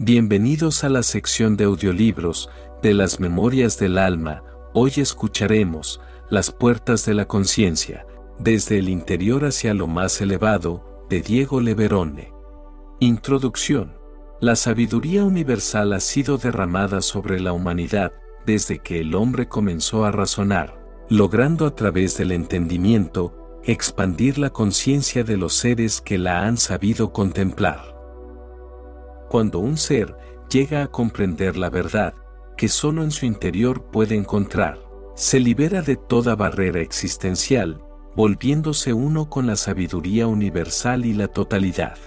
Bienvenidos a la sección de audiolibros de las Memorias del Alma. Hoy escucharemos Las Puertas de la Conciencia, desde el interior hacia lo más elevado, de Diego Leverone. Introducción. La sabiduría universal ha sido derramada sobre la humanidad desde que el hombre comenzó a razonar, logrando a través del entendimiento expandir la conciencia de los seres que la han sabido contemplar. Cuando un ser llega a comprender la verdad, que solo en su interior puede encontrar, se libera de toda barrera existencial, volviéndose uno con la sabiduría universal y la totalidad.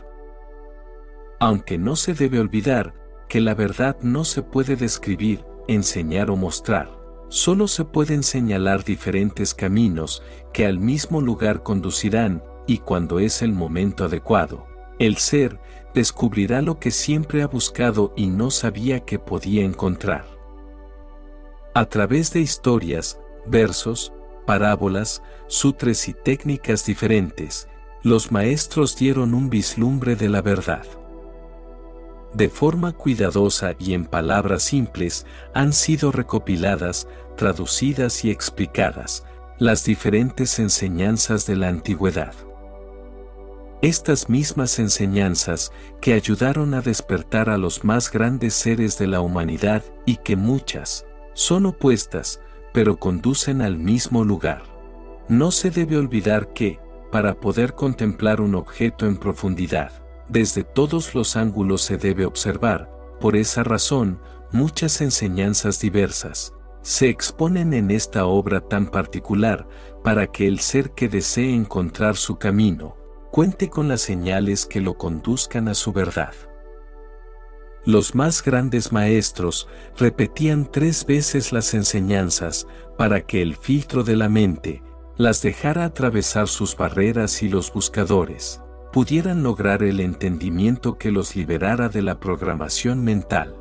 Aunque no se debe olvidar que la verdad no se puede describir, enseñar o mostrar, solo se pueden señalar diferentes caminos que al mismo lugar conducirán y cuando es el momento adecuado, el ser descubrirá lo que siempre ha buscado y no sabía que podía encontrar. A través de historias, versos, parábolas, sutres y técnicas diferentes, los maestros dieron un vislumbre de la verdad. De forma cuidadosa y en palabras simples han sido recopiladas, traducidas y explicadas las diferentes enseñanzas de la antigüedad. Estas mismas enseñanzas que ayudaron a despertar a los más grandes seres de la humanidad y que muchas son opuestas, pero conducen al mismo lugar. No se debe olvidar que, para poder contemplar un objeto en profundidad, desde todos los ángulos se debe observar, por esa razón, muchas enseñanzas diversas se exponen en esta obra tan particular para que el ser que desee encontrar su camino, cuente con las señales que lo conduzcan a su verdad. Los más grandes maestros repetían tres veces las enseñanzas para que el filtro de la mente las dejara atravesar sus barreras y los buscadores pudieran lograr el entendimiento que los liberara de la programación mental.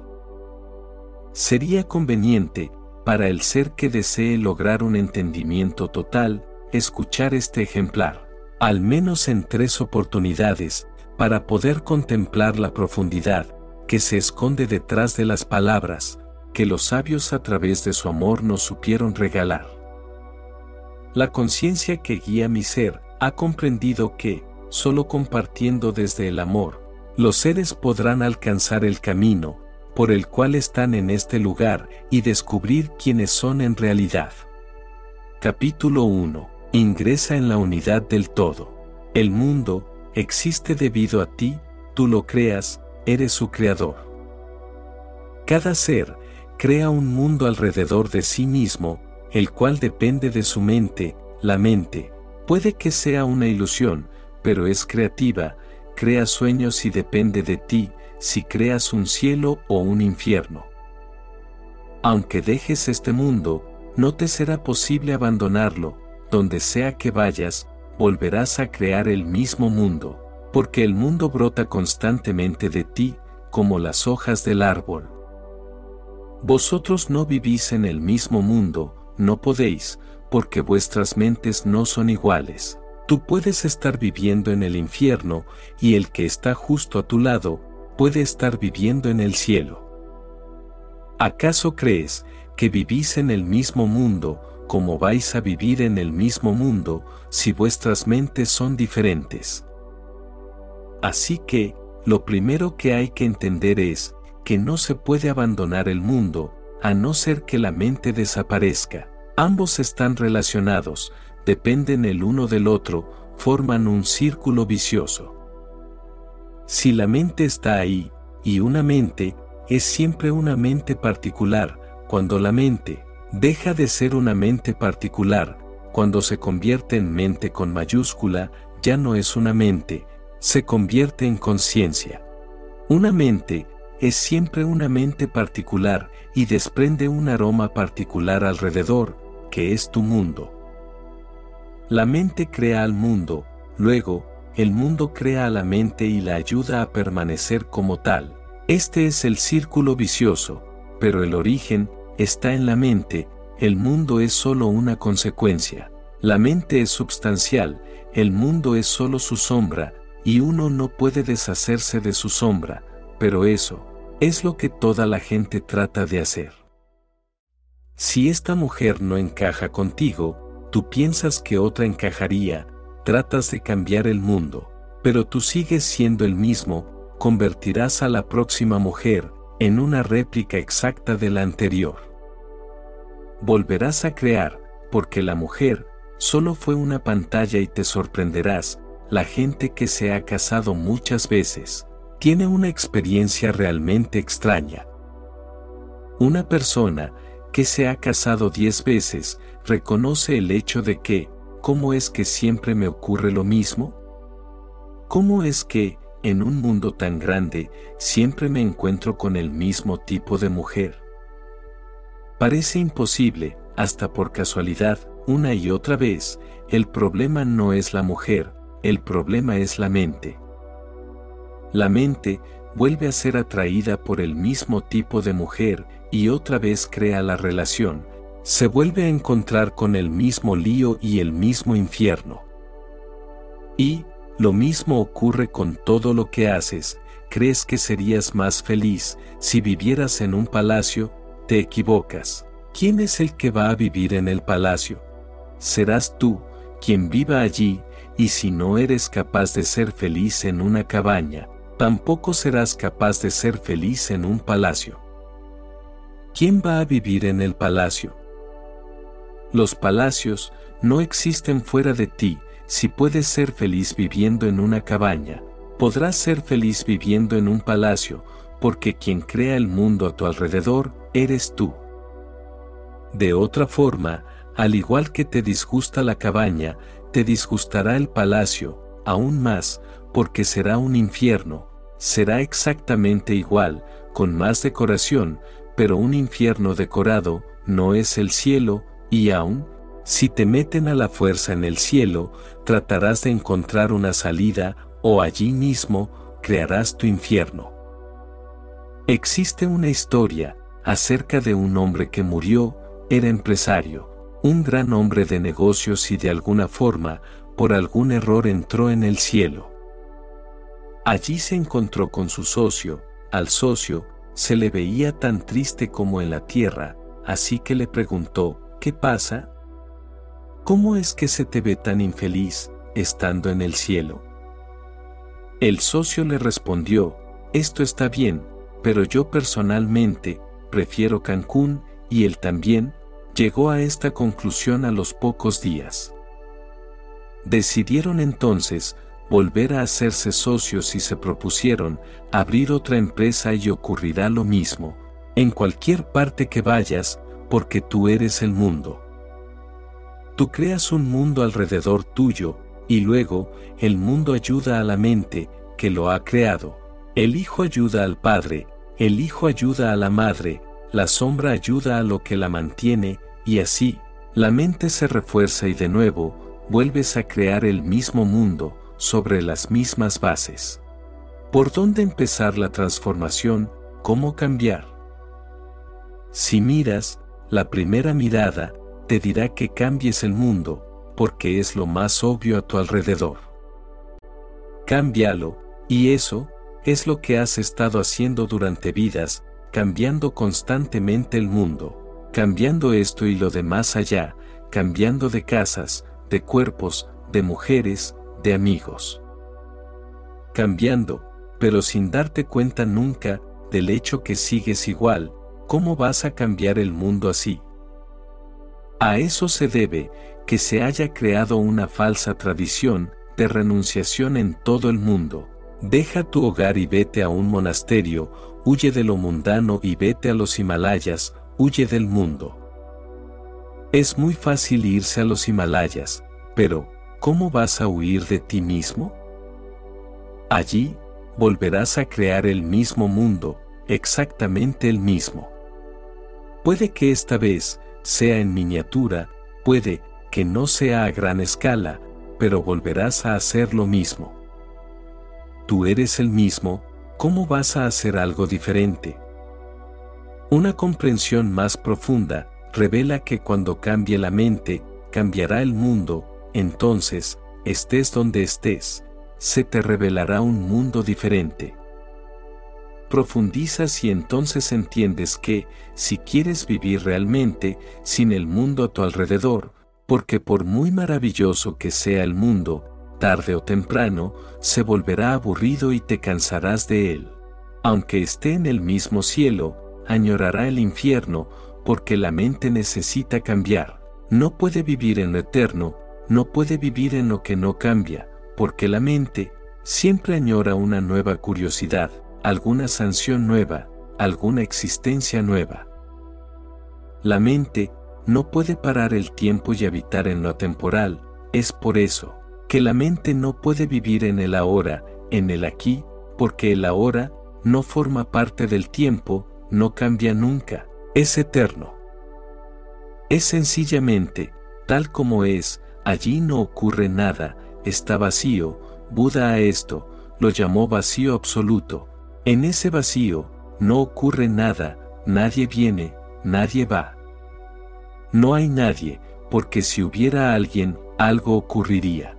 Sería conveniente, para el ser que desee lograr un entendimiento total, escuchar este ejemplar al menos en tres oportunidades, para poder contemplar la profundidad que se esconde detrás de las palabras que los sabios a través de su amor nos supieron regalar. La conciencia que guía mi ser ha comprendido que, solo compartiendo desde el amor, los seres podrán alcanzar el camino por el cual están en este lugar y descubrir quiénes son en realidad. Capítulo 1 Ingresa en la unidad del todo. El mundo existe debido a ti, tú lo creas, eres su creador. Cada ser crea un mundo alrededor de sí mismo, el cual depende de su mente, la mente. Puede que sea una ilusión, pero es creativa, crea sueños y depende de ti, si creas un cielo o un infierno. Aunque dejes este mundo, no te será posible abandonarlo, donde sea que vayas, volverás a crear el mismo mundo, porque el mundo brota constantemente de ti, como las hojas del árbol. Vosotros no vivís en el mismo mundo, no podéis, porque vuestras mentes no son iguales. Tú puedes estar viviendo en el infierno, y el que está justo a tu lado, puede estar viviendo en el cielo. ¿Acaso crees que vivís en el mismo mundo, ¿Cómo vais a vivir en el mismo mundo si vuestras mentes son diferentes? Así que, lo primero que hay que entender es que no se puede abandonar el mundo, a no ser que la mente desaparezca. Ambos están relacionados, dependen el uno del otro, forman un círculo vicioso. Si la mente está ahí, y una mente, es siempre una mente particular, cuando la mente, deja de ser una mente particular, cuando se convierte en mente con mayúscula, ya no es una mente, se convierte en conciencia. Una mente es siempre una mente particular y desprende un aroma particular alrededor, que es tu mundo. La mente crea al mundo, luego, el mundo crea a la mente y la ayuda a permanecer como tal. Este es el círculo vicioso, pero el origen está en la mente, el mundo es solo una consecuencia. La mente es substancial, el mundo es solo su sombra, y uno no puede deshacerse de su sombra, pero eso, Es lo que toda la gente trata de hacer. Si esta mujer no encaja contigo, tú piensas que otra encajaría, tratas de cambiar el mundo, pero tú sigues siendo el mismo, convertirás a la próxima mujer en una réplica exacta de la anterior. Volverás a crear, porque la mujer solo fue una pantalla y te sorprenderás, la gente que se ha casado muchas veces, tiene una experiencia realmente extraña. Una persona que se ha casado diez veces reconoce el hecho de que, ¿cómo es que siempre me ocurre lo mismo? ¿Cómo es que, en un mundo tan grande, siempre me encuentro con el mismo tipo de mujer? Parece imposible, hasta por casualidad, una y otra vez, el problema no es la mujer, el problema es la mente. La mente vuelve a ser atraída por el mismo tipo de mujer y otra vez crea la relación, se vuelve a encontrar con el mismo lío y el mismo infierno. Y, lo mismo ocurre con todo lo que haces, crees que serías más feliz si vivieras en un palacio, te equivocas. ¿Quién es el que va a vivir en el palacio? Serás tú, quien viva allí, y si no eres capaz de ser feliz en una cabaña, tampoco serás capaz de ser feliz en un palacio. ¿Quién va a vivir en el palacio? Los palacios no existen fuera de ti, si puedes ser feliz viviendo en una cabaña, podrás ser feliz viviendo en un palacio, porque quien crea el mundo a tu alrededor, eres tú. De otra forma, al igual que te disgusta la cabaña, te disgustará el palacio, aún más, porque será un infierno, será exactamente igual, con más decoración, pero un infierno decorado no es el cielo, y aún, si te meten a la fuerza en el cielo, tratarás de encontrar una salida, o allí mismo, crearás tu infierno. Existe una historia acerca de un hombre que murió, era empresario, un gran hombre de negocios y de alguna forma, por algún error entró en el cielo. Allí se encontró con su socio, al socio, se le veía tan triste como en la tierra, así que le preguntó, ¿qué pasa? ¿Cómo es que se te ve tan infeliz, estando en el cielo? El socio le respondió, esto está bien, pero yo personalmente, prefiero Cancún, y él también, llegó a esta conclusión a los pocos días. Decidieron entonces volver a hacerse socios y se propusieron abrir otra empresa y ocurrirá lo mismo, en cualquier parte que vayas, porque tú eres el mundo. Tú creas un mundo alrededor tuyo, y luego el mundo ayuda a la mente, que lo ha creado. El Hijo ayuda al Padre, el Hijo ayuda a la Madre, la sombra ayuda a lo que la mantiene, y así, la mente se refuerza y de nuevo, vuelves a crear el mismo mundo, sobre las mismas bases. ¿Por dónde empezar la transformación? ¿Cómo cambiar? Si miras, la primera mirada, te dirá que cambies el mundo, porque es lo más obvio a tu alrededor. Cámbialo, y eso, es lo que has estado haciendo durante vidas, cambiando constantemente el mundo cambiando esto y lo demás allá, cambiando de casas, de cuerpos, de mujeres, de amigos. Cambiando, pero sin darte cuenta nunca del hecho que sigues igual, ¿cómo vas a cambiar el mundo así? A eso se debe que se haya creado una falsa tradición de renunciación en todo el mundo. Deja tu hogar y vete a un monasterio, huye de lo mundano y vete a los Himalayas, huye del mundo. Es muy fácil irse a los Himalayas, pero, ¿cómo vas a huir de ti mismo? Allí, volverás a crear el mismo mundo, exactamente el mismo. Puede que esta vez sea en miniatura, puede que no sea a gran escala, pero volverás a hacer lo mismo. Tú eres el mismo, ¿cómo vas a hacer algo diferente? Una comprensión más profunda revela que cuando cambie la mente, cambiará el mundo, entonces, estés donde estés, se te revelará un mundo diferente. profundizas y entonces entiendes que, si quieres vivir realmente, sin el mundo a tu alrededor, porque por muy maravilloso que sea el mundo, tarde o temprano, se volverá aburrido y te cansarás de él. Aunque esté en el mismo cielo, añorará el infierno, porque la mente necesita cambiar. No puede vivir en lo eterno, no puede vivir en lo que no cambia, porque la mente siempre añora una nueva curiosidad, alguna sanción nueva, alguna existencia nueva. La mente no puede parar el tiempo y habitar en lo temporal, es por eso que la mente no puede vivir en el ahora, en el aquí, porque el ahora no forma parte del tiempo, no cambia nunca, es eterno. Es sencillamente, tal como es, allí no ocurre nada, está vacío, Buda a esto, lo llamó vacío absoluto. En ese vacío, no ocurre nada, nadie viene, nadie va. No hay nadie, porque si hubiera alguien, algo ocurriría.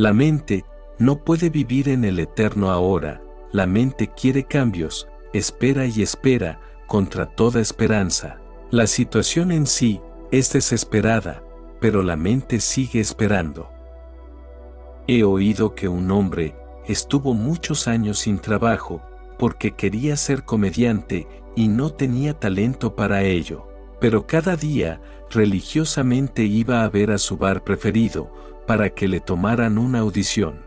La mente no puede vivir en el eterno ahora, la mente quiere cambios, espera y espera, contra toda esperanza. La situación en sí es desesperada, pero la mente sigue esperando. He oído que un hombre estuvo muchos años sin trabajo porque quería ser comediante y no tenía talento para ello, pero cada día religiosamente iba a ver a su bar preferido para que le tomaran una audición.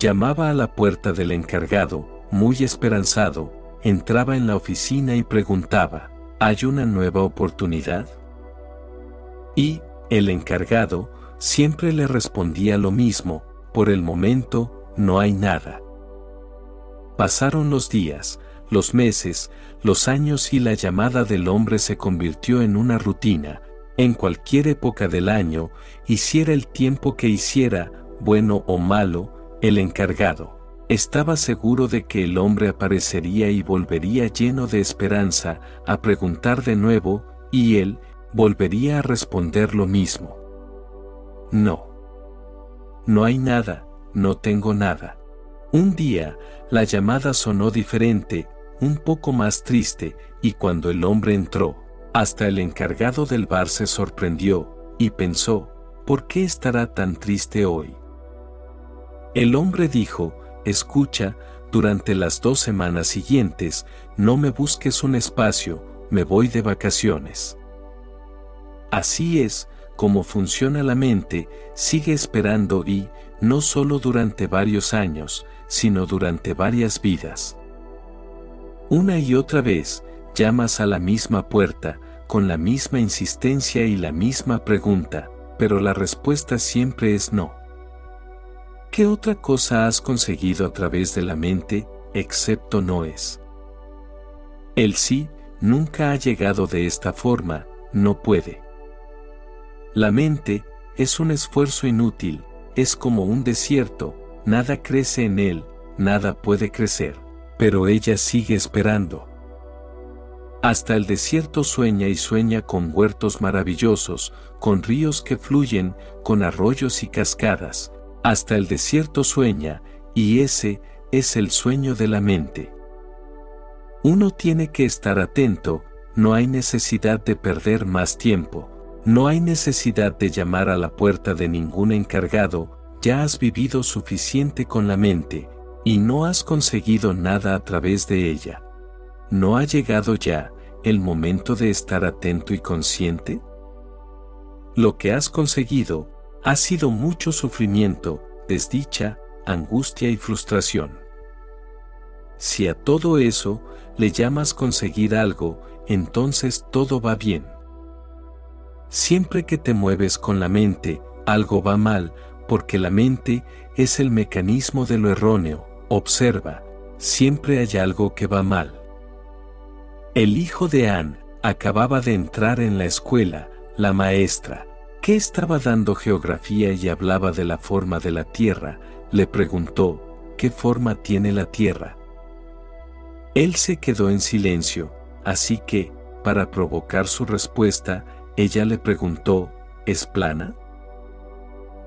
Llamaba a la puerta del encargado, muy esperanzado, entraba en la oficina y preguntaba, ¿hay una nueva oportunidad? Y, el encargado, siempre le respondía lo mismo, por el momento, no hay nada. Pasaron los días, los meses, los años y la llamada del hombre se convirtió en una rutina, en cualquier época del año, hiciera el tiempo que hiciera, bueno o malo, el encargado. Estaba seguro de que el hombre aparecería y volvería lleno de esperanza a preguntar de nuevo, y él volvería a responder lo mismo. No. No hay nada, no tengo nada. Un día, la llamada sonó diferente, un poco más triste, y cuando el hombre entró, hasta el encargado del bar se sorprendió, y pensó, ¿por qué estará tan triste hoy? El hombre dijo, escucha, durante las dos semanas siguientes, no me busques un espacio, me voy de vacaciones. Así es, como funciona la mente, sigue esperando y, no solo durante varios años, sino durante varias vidas. Una y otra vez, llamas a la misma puerta, con la misma insistencia y la misma pregunta, pero la respuesta siempre es no. ¿Qué otra cosa has conseguido a través de la mente, excepto no es? El sí nunca ha llegado de esta forma, no puede. La mente es un esfuerzo inútil, es como un desierto, nada crece en él, nada puede crecer, pero ella sigue esperando. Hasta el desierto sueña y sueña con huertos maravillosos, con ríos que fluyen, con arroyos y cascadas. Hasta el desierto sueña, y ese es el sueño de la mente. Uno tiene que estar atento, no hay necesidad de perder más tiempo. No hay necesidad de llamar a la puerta de ningún encargado, ya has vivido suficiente con la mente, y no has conseguido nada a través de ella. ¿No ha llegado ya el momento de estar atento y consciente? Lo que has conseguido ha sido mucho sufrimiento, desdicha, angustia y frustración. Si a todo eso le llamas conseguir algo, entonces todo va bien. Siempre que te mueves con la mente, algo va mal, porque la mente es el mecanismo de lo erróneo. Observa, siempre hay algo que va mal. El hijo de Anne acababa de entrar en la escuela, la maestra, que estaba dando geografía y hablaba de la forma de la Tierra, le preguntó, ¿qué forma tiene la Tierra? Él se quedó en silencio, así que, para provocar su respuesta, ella le preguntó, ¿es plana?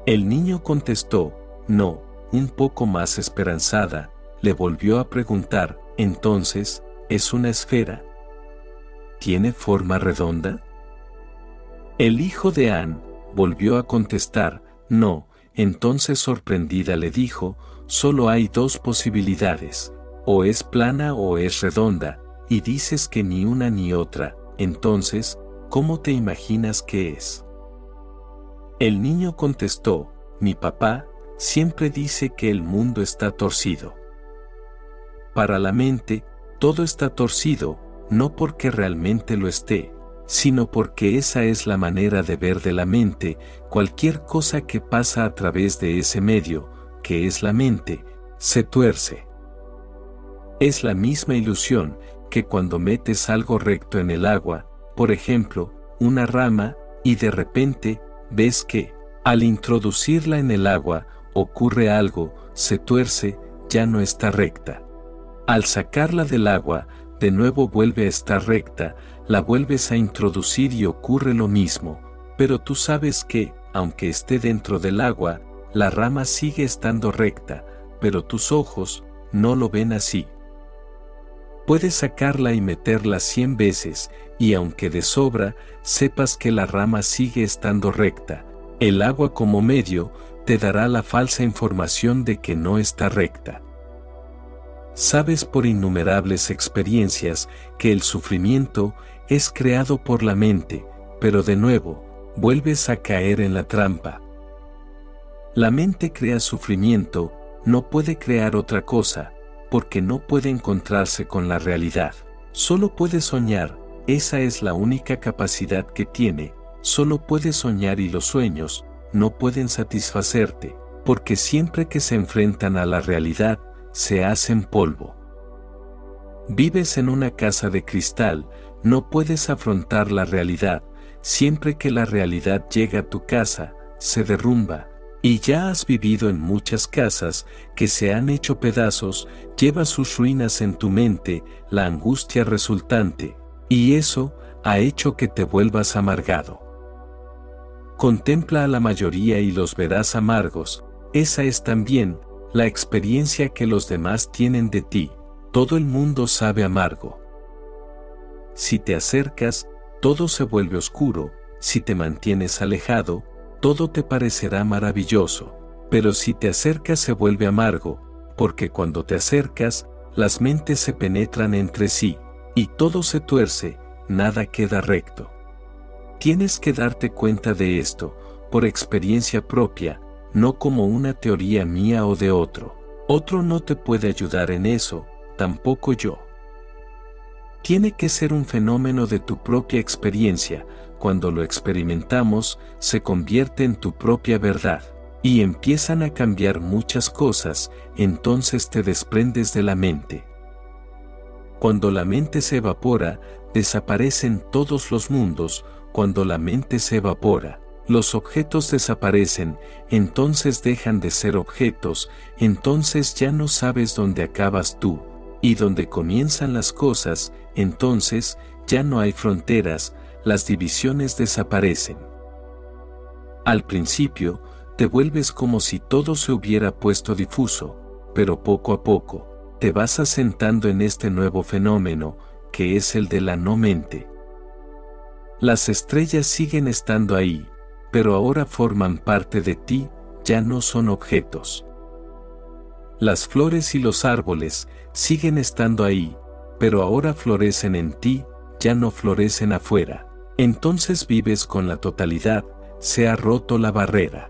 El niño contestó, no, un poco más esperanzada, le volvió a preguntar, entonces, ¿es una esfera? ¿Tiene forma redonda? El hijo de Anne volvió a contestar, no, entonces sorprendida le dijo, solo hay dos posibilidades, o es plana o es redonda, y dices que ni una ni otra, entonces, ¿cómo te imaginas que es? El niño contestó, mi papá, siempre dice que el mundo está torcido. Para la mente, todo está torcido, no porque realmente lo esté, sino porque esa es la manera de ver de la mente cualquier cosa que pasa a través de ese medio, que es la mente, se tuerce. Es la misma ilusión que cuando metes algo recto en el agua, por ejemplo, una rama, y de repente, ves que, al introducirla en el agua, ocurre algo, se tuerce, ya no está recta. Al sacarla del agua, de nuevo vuelve a estar recta, la vuelves a introducir y ocurre lo mismo, pero tú sabes que, aunque esté dentro del agua, la rama sigue estando recta, pero tus ojos no lo ven así. Puedes sacarla y meterla cien veces, y aunque de sobra, sepas que la rama sigue estando recta, el agua como medio te dará la falsa información de que no está recta. Sabes por innumerables experiencias que el sufrimiento es creado por la mente, pero de nuevo, vuelves a caer en la trampa. La mente crea sufrimiento, no puede crear otra cosa, porque no puede encontrarse con la realidad. Solo puede soñar, esa es la única capacidad que tiene, solo puede soñar y los sueños no pueden satisfacerte, porque siempre que se enfrentan a la realidad, se hacen polvo. Vives en una casa de cristal, no puedes afrontar la realidad, siempre que la realidad llega a tu casa, se derrumba, y ya has vivido en muchas casas que se han hecho pedazos, lleva sus ruinas en tu mente, la angustia resultante, y eso ha hecho que te vuelvas amargado. Contempla a la mayoría y los verás amargos, esa es también la experiencia que los demás tienen de ti, todo el mundo sabe amargo. Si te acercas, todo se vuelve oscuro, si te mantienes alejado, todo te parecerá maravilloso, pero si te acercas se vuelve amargo, porque cuando te acercas, las mentes se penetran entre sí, y todo se tuerce, nada queda recto. Tienes que darte cuenta de esto, por experiencia propia, no como una teoría mía o de otro. Otro no te puede ayudar en eso, tampoco yo. Tiene que ser un fenómeno de tu propia experiencia, cuando lo experimentamos, se convierte en tu propia verdad, y empiezan a cambiar muchas cosas, entonces te desprendes de la mente. Cuando la mente se evapora, desaparecen todos los mundos, cuando la mente se evapora, los objetos desaparecen, entonces dejan de ser objetos, entonces ya no sabes dónde acabas tú, y dónde comienzan las cosas, entonces ya no hay fronteras, las divisiones desaparecen. Al principio, te vuelves como si todo se hubiera puesto difuso, pero poco a poco, te vas asentando en este nuevo fenómeno, que es el de la no mente. Las estrellas siguen estando ahí, pero ahora forman parte de ti, ya no son objetos. Las flores y los árboles siguen estando ahí, pero ahora florecen en ti, ya no florecen afuera. Entonces vives con la totalidad, se ha roto la barrera.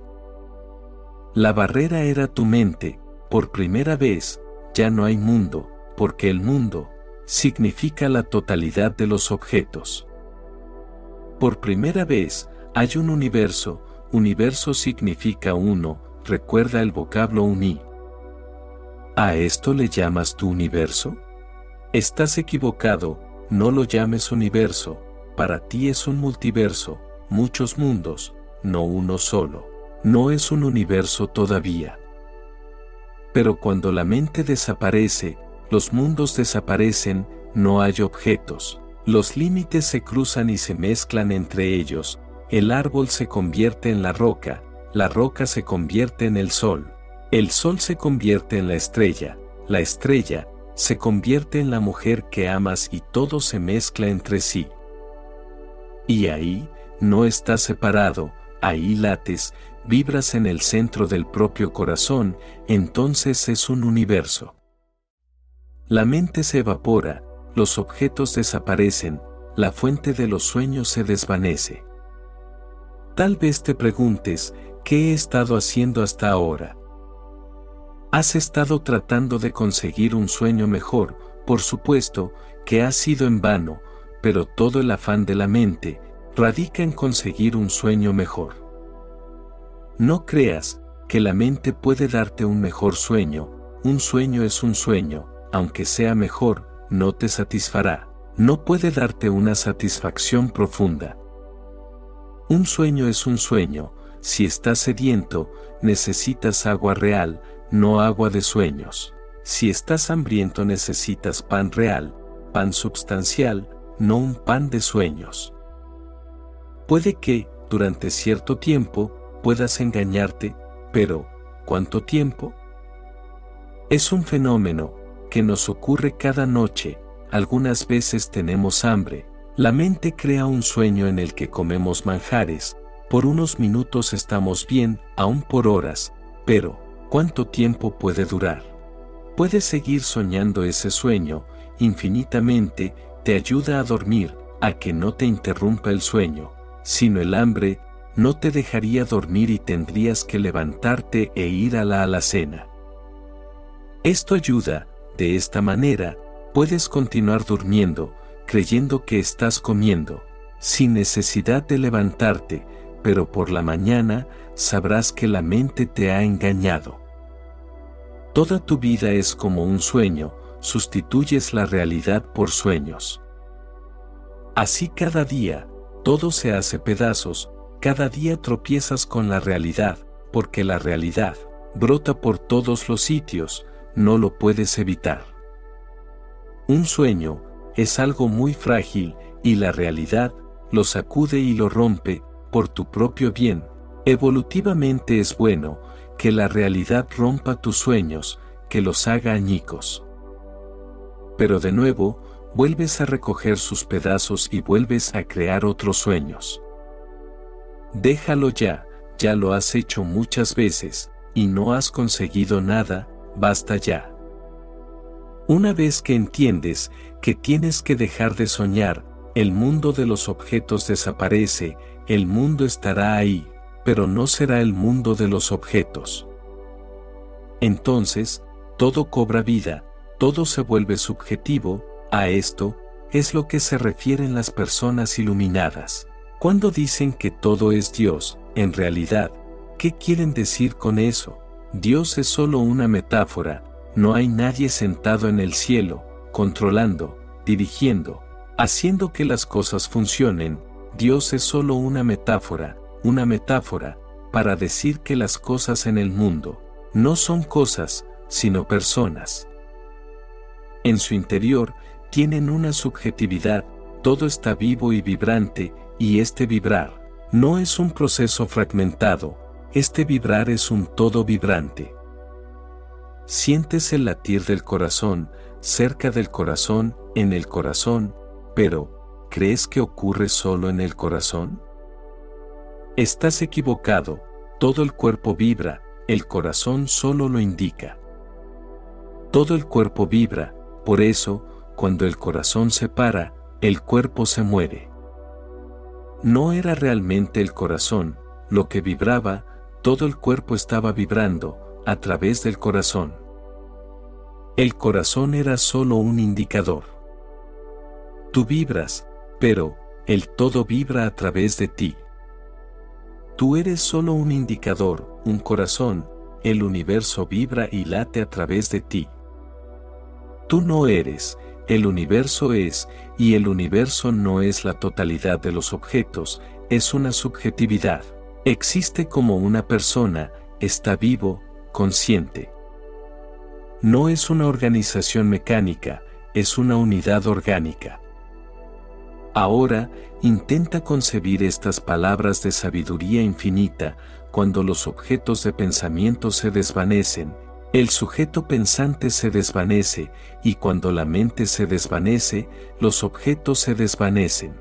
La barrera era tu mente, por primera vez, ya no hay mundo, porque el mundo significa la totalidad de los objetos. Por primera vez, hay un universo, universo significa uno, recuerda el vocablo uní. ¿A esto le llamas tu universo? Estás equivocado, no lo llames universo, para ti es un multiverso, muchos mundos, no uno solo, no es un universo todavía. Pero cuando la mente desaparece, los mundos desaparecen, no hay objetos, los límites se cruzan y se mezclan entre ellos, el árbol se convierte en la roca, la roca se convierte en el sol, el sol se convierte en la estrella, la estrella, se convierte en la mujer que amas y todo se mezcla entre sí. Y ahí, no estás separado, ahí lates, vibras en el centro del propio corazón, entonces es un universo. La mente se evapora, los objetos desaparecen, la fuente de los sueños se desvanece. Tal vez te preguntes, ¿qué he estado haciendo hasta ahora? Has estado tratando de conseguir un sueño mejor, por supuesto, que ha sido en vano, pero todo el afán de la mente radica en conseguir un sueño mejor. No creas que la mente puede darte un mejor sueño, un sueño es un sueño, aunque sea mejor, no te satisfará, no puede darte una satisfacción profunda. Un sueño es un sueño, si estás sediento, necesitas agua real, no agua de sueños. Si estás hambriento necesitas pan real, pan substancial, no un pan de sueños. Puede que, durante cierto tiempo, puedas engañarte, pero, ¿cuánto tiempo? Es un fenómeno que nos ocurre cada noche, algunas veces tenemos hambre, la mente crea un sueño en el que comemos manjares, por unos minutos estamos bien, aún por horas, pero, ¿cuánto tiempo puede durar? Puedes seguir soñando ese sueño, infinitamente, te ayuda a dormir, a que no te interrumpa el sueño, sino el hambre, no te dejaría dormir y tendrías que levantarte e ir a la alacena. Esto ayuda, de esta manera, puedes continuar durmiendo, creyendo que estás comiendo, sin necesidad de levantarte, pero por la mañana sabrás que la mente te ha engañado. Toda tu vida es como un sueño, sustituyes la realidad por sueños. Así cada día, todo se hace pedazos, cada día tropiezas con la realidad, porque la realidad brota por todos los sitios, no lo puedes evitar. Un sueño es algo muy frágil y la realidad lo sacude y lo rompe por tu propio bien. Evolutivamente es bueno que la realidad rompa tus sueños, que los haga añicos. Pero de nuevo, vuelves a recoger sus pedazos y vuelves a crear otros sueños. Déjalo ya, ya lo has hecho muchas veces, y no has conseguido nada, basta ya. Una vez que entiendes que tienes que dejar de soñar, el mundo de los objetos desaparece, el mundo estará ahí, pero no será el mundo de los objetos. Entonces, todo cobra vida, todo se vuelve subjetivo, a esto es lo que se refieren las personas iluminadas. Cuando dicen que todo es Dios, en realidad, ¿qué quieren decir con eso? Dios es solo una metáfora, no hay nadie sentado en el cielo, controlando, dirigiendo, haciendo que las cosas funcionen, Dios es solo una metáfora, una metáfora, para decir que las cosas en el mundo no son cosas, sino personas. En su interior, tienen una subjetividad, todo está vivo y vibrante, y este vibrar no es un proceso fragmentado, este vibrar es un todo vibrante. Sientes el latir del corazón, cerca del corazón, en el corazón, pero, ¿crees que ocurre solo en el corazón? Estás equivocado, todo el cuerpo vibra, el corazón solo lo indica. Todo el cuerpo vibra, por eso, cuando el corazón se para, el cuerpo se muere. No era realmente el corazón, lo que vibraba, todo el cuerpo estaba vibrando, a través del corazón. El corazón era solo un indicador. Tú vibras, pero, el todo vibra a través de ti. Tú eres solo un indicador, un corazón, el universo vibra y late a través de ti. Tú no eres, el universo es, y el universo no es la totalidad de los objetos, es una subjetividad. Existe como una persona, está vivo, consciente. No es una organización mecánica, es una unidad orgánica. Ahora, intenta concebir estas palabras de sabiduría infinita, cuando los objetos de pensamiento se desvanecen, El sujeto pensante se desvanece, y cuando la mente se desvanece, los objetos se desvanecen.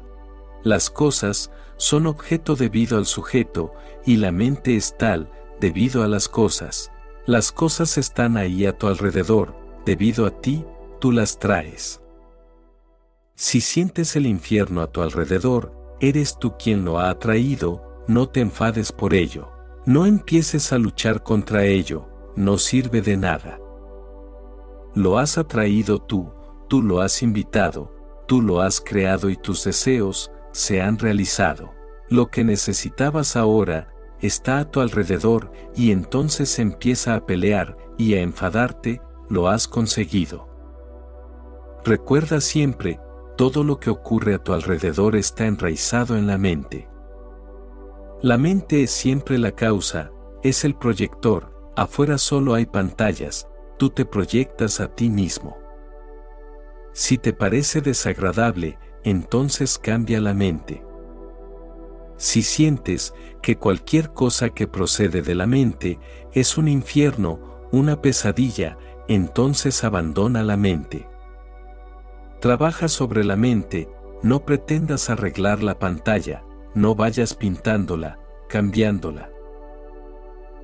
Las cosas son objeto debido al sujeto, y la mente es tal, debido a las cosas. Las cosas están ahí a tu alrededor, debido a ti, tú las traes. Si sientes el infierno a tu alrededor, eres tú quien lo ha atraído, no te enfades por ello. No empieces a luchar contra ello, no sirve de nada. Lo has atraído tú, tú lo has invitado, tú lo has creado y tus deseos se han realizado. Lo que necesitabas ahora está a tu alrededor y entonces empieza a pelear y a enfadarte, lo has conseguido. Recuerda siempre, todo lo que ocurre a tu alrededor está enraizado en la mente. La mente es siempre la causa, es el proyector, afuera solo hay pantallas, tú te proyectas a ti mismo. Si te parece desagradable, entonces cambia la mente. Si sientes que cualquier cosa que procede de la mente es un infierno, una pesadilla, entonces abandona la mente. Trabaja sobre la mente, no pretendas arreglar la pantalla, no vayas pintándola, cambiándola.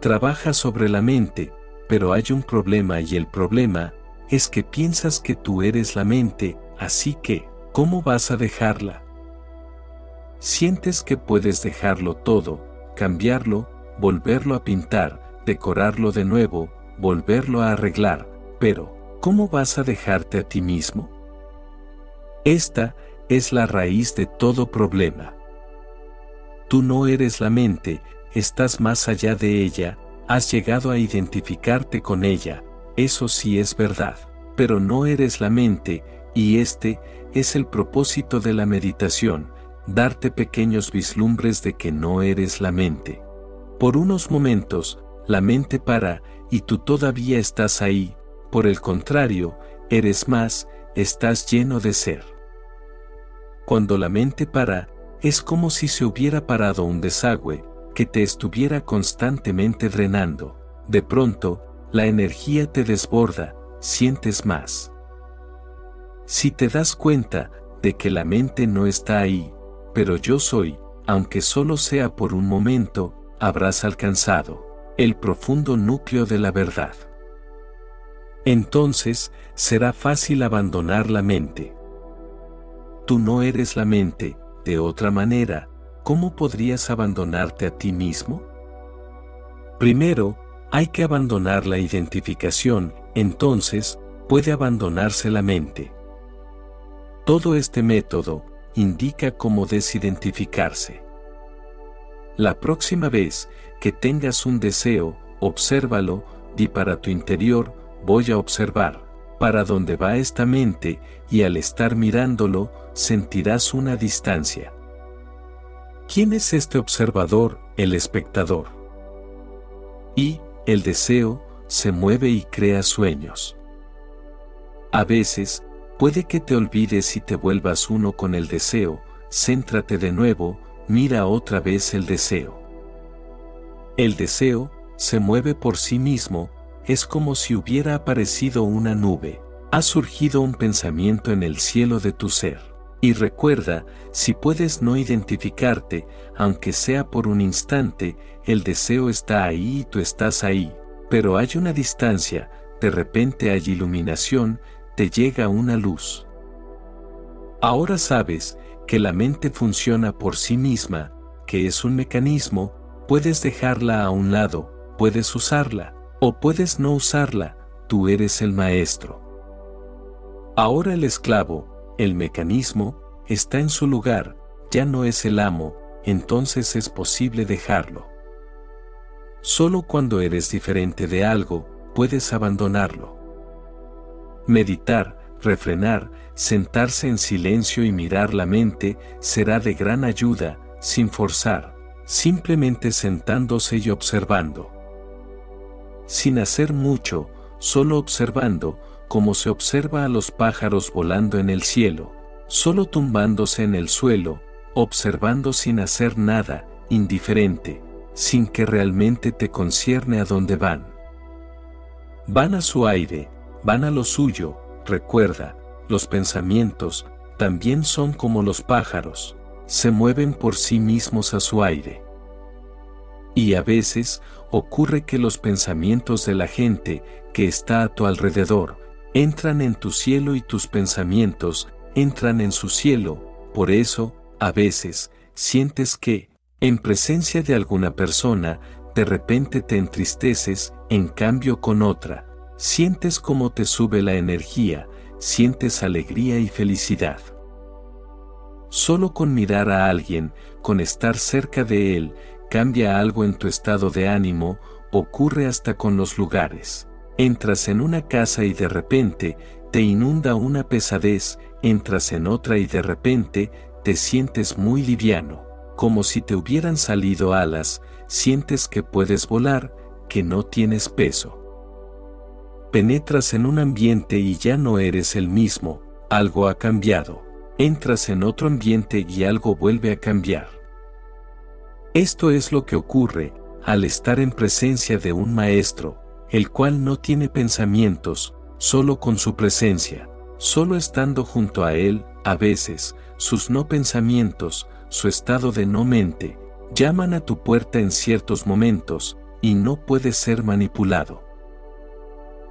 Trabaja sobre la mente, pero hay un problema y el problema es que piensas que tú eres la mente, así que, ¿cómo vas a dejarla? Sientes que puedes dejarlo todo, cambiarlo, volverlo a pintar, decorarlo de nuevo, volverlo a arreglar, pero, ¿cómo vas a dejarte a ti mismo? Esta es la raíz de todo problema. Tú no eres la mente, estás más allá de ella, has llegado a identificarte con ella, eso sí es verdad, pero no eres la mente, y este es el propósito de la meditación, darte pequeños vislumbres de que no eres la mente. Por unos momentos, la mente para, y tú todavía estás ahí, por el contrario, eres más, estás lleno de ser. Cuando la mente para, es como si se hubiera parado un desagüe, que te estuviera constantemente drenando. De pronto, la energía te desborda, sientes más. Si te das cuenta de que la mente no está ahí, pero yo soy, aunque solo sea por un momento, habrás alcanzado el profundo núcleo de la verdad. Entonces, será fácil abandonar la mente. Tú no eres la mente, de otra manera, ¿cómo podrías abandonarte a ti mismo? Primero, hay que abandonar la identificación, entonces, puede abandonarse la mente. Todo este método indica cómo desidentificarse. La próxima vez que tengas un deseo, obsérvalo, di para tu interior, voy a observar, para dónde va esta mente, y al estar mirándolo, sentirás una distancia. ¿Quién es este observador, el espectador? Y, el deseo, se mueve y crea sueños. A veces, puede que te olvides y te vuelvas uno con el deseo, céntrate de nuevo, mira otra vez el deseo. El deseo, se mueve por sí mismo, es como si hubiera aparecido una nube, ha surgido un pensamiento en el cielo de tu ser. Y recuerda, si puedes no identificarte, aunque sea por un instante, el deseo está ahí y tú estás ahí, pero hay una distancia, de repente hay iluminación, te llega una luz. Ahora sabes que la mente funciona por sí misma, que es un mecanismo, puedes dejarla a un lado, puedes usarla, o puedes no usarla, tú eres el maestro. Ahora el esclavo, el mecanismo, está en su lugar, ya no es el amo, entonces es posible dejarlo. Solo cuando eres diferente de algo, puedes abandonarlo. Meditar, refrenar, sentarse en silencio y mirar la mente será de gran ayuda, sin forzar, simplemente sentándose y observando. Sin hacer mucho, solo observando, como se observa a los pájaros volando en el cielo, solo tumbándose en el suelo, observando sin hacer nada, indiferente, sin que realmente te concierne a dónde van. Van a su aire, van a lo suyo, recuerda, los pensamientos, también son como los pájaros, se mueven por sí mismos a su aire. Y a veces, ocurre que los pensamientos de la gente que está a tu alrededor, entran en tu cielo y tus pensamientos entran en su cielo, por eso, a veces, sientes que, en presencia de alguna persona, de repente te entristeces, en cambio con otra, sientes como te sube la energía, sientes alegría y felicidad. Solo con mirar a alguien, con estar cerca de él, cambia algo en tu estado de ánimo, ocurre hasta con los lugares. Entras en una casa y de repente te inunda una pesadez, entras en otra y de repente te sientes muy liviano, como si te hubieran salido alas, sientes que puedes volar, que no tienes peso. Penetras en un ambiente y ya no eres el mismo, algo ha cambiado entras en otro ambiente y algo vuelve a cambiar. Esto es lo que ocurre al estar en presencia de un maestro, el cual no tiene pensamientos, solo con su presencia, solo estando junto a él, a veces, sus no pensamientos, su estado de no mente, llaman a tu puerta en ciertos momentos, y no puede ser manipulado.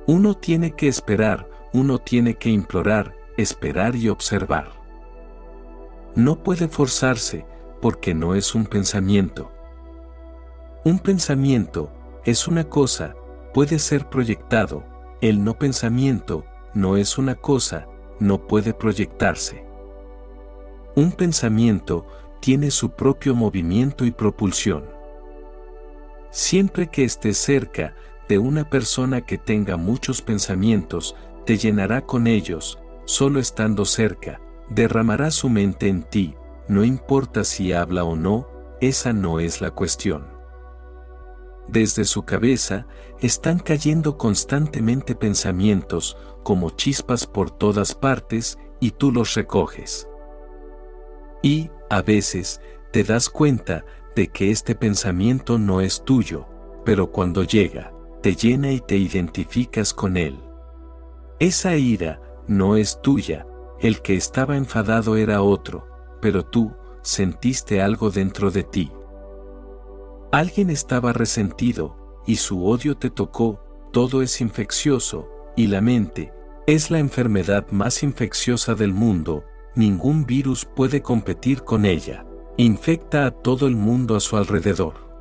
Uno tiene que esperar, uno tiene que implorar, esperar y observar no puede forzarse porque no es un pensamiento. Un pensamiento es una cosa, puede ser proyectado, el no pensamiento no es una cosa, no puede proyectarse. Un pensamiento tiene su propio movimiento y propulsión. Siempre que estés cerca de una persona que tenga muchos pensamientos, te llenará con ellos, solo estando cerca, derramará su mente en ti, no importa si habla o no, esa no es la cuestión. Desde su cabeza están cayendo constantemente pensamientos como chispas por todas partes y tú los recoges. Y, a veces, te das cuenta de que este pensamiento no es tuyo, pero cuando llega, te llena y te identificas con él. Esa ira no es tuya, el que estaba enfadado era otro, pero tú sentiste algo dentro de ti. Alguien estaba resentido, y su odio te tocó, todo es infeccioso, y la mente, es la enfermedad más infecciosa del mundo, ningún virus puede competir con ella, infecta a todo el mundo a su alrededor.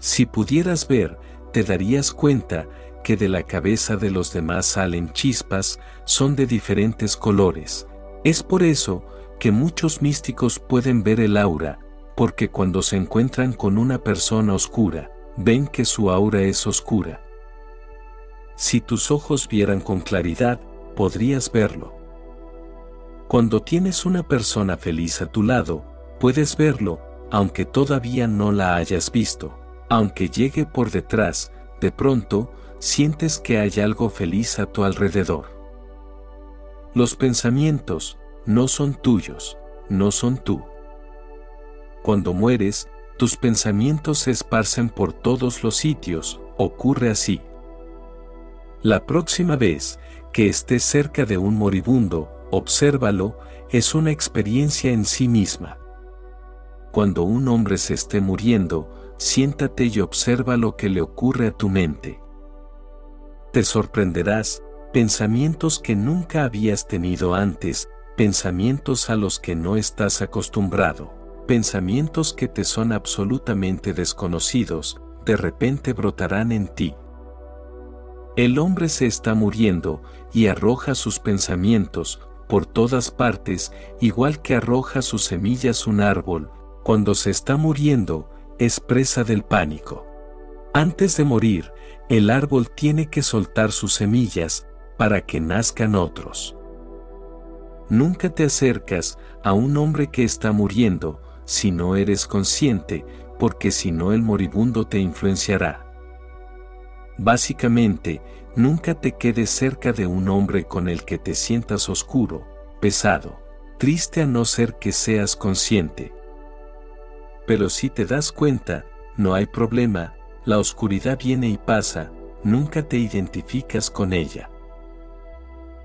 Si pudieras ver, te darías cuenta que de la cabeza de los demás salen chispas, son de diferentes colores. Es por eso que muchos místicos pueden ver el aura, porque cuando se encuentran con una persona oscura, ven que su aura es oscura. Si tus ojos vieran con claridad, podrías verlo. Cuando tienes una persona feliz a tu lado, puedes verlo, aunque todavía no la hayas visto, aunque llegue por detrás, de pronto, sientes que hay algo feliz a tu alrededor. Los pensamientos no son tuyos, no son tú. Cuando mueres, tus pensamientos se esparcen por todos los sitios, ocurre así. La próxima vez que estés cerca de un moribundo, obsérvalo, es una experiencia en sí misma. Cuando un hombre se esté muriendo, siéntate y observa lo que le ocurre a tu mente te sorprenderás, pensamientos que nunca habías tenido antes, pensamientos a los que no estás acostumbrado, pensamientos que te son absolutamente desconocidos, de repente brotarán en ti. El hombre se está muriendo y arroja sus pensamientos por todas partes, igual que arroja sus semillas un árbol, cuando se está muriendo, es presa del pánico. Antes de morir, el árbol tiene que soltar sus semillas para que nazcan otros. Nunca te acercas a un hombre que está muriendo si no eres consciente, porque si no el moribundo te influenciará. Básicamente, nunca te quedes cerca de un hombre con el que te sientas oscuro, pesado, triste a no ser que seas consciente. Pero si te das cuenta, no hay problema, la oscuridad viene y pasa, nunca te identificas con ella.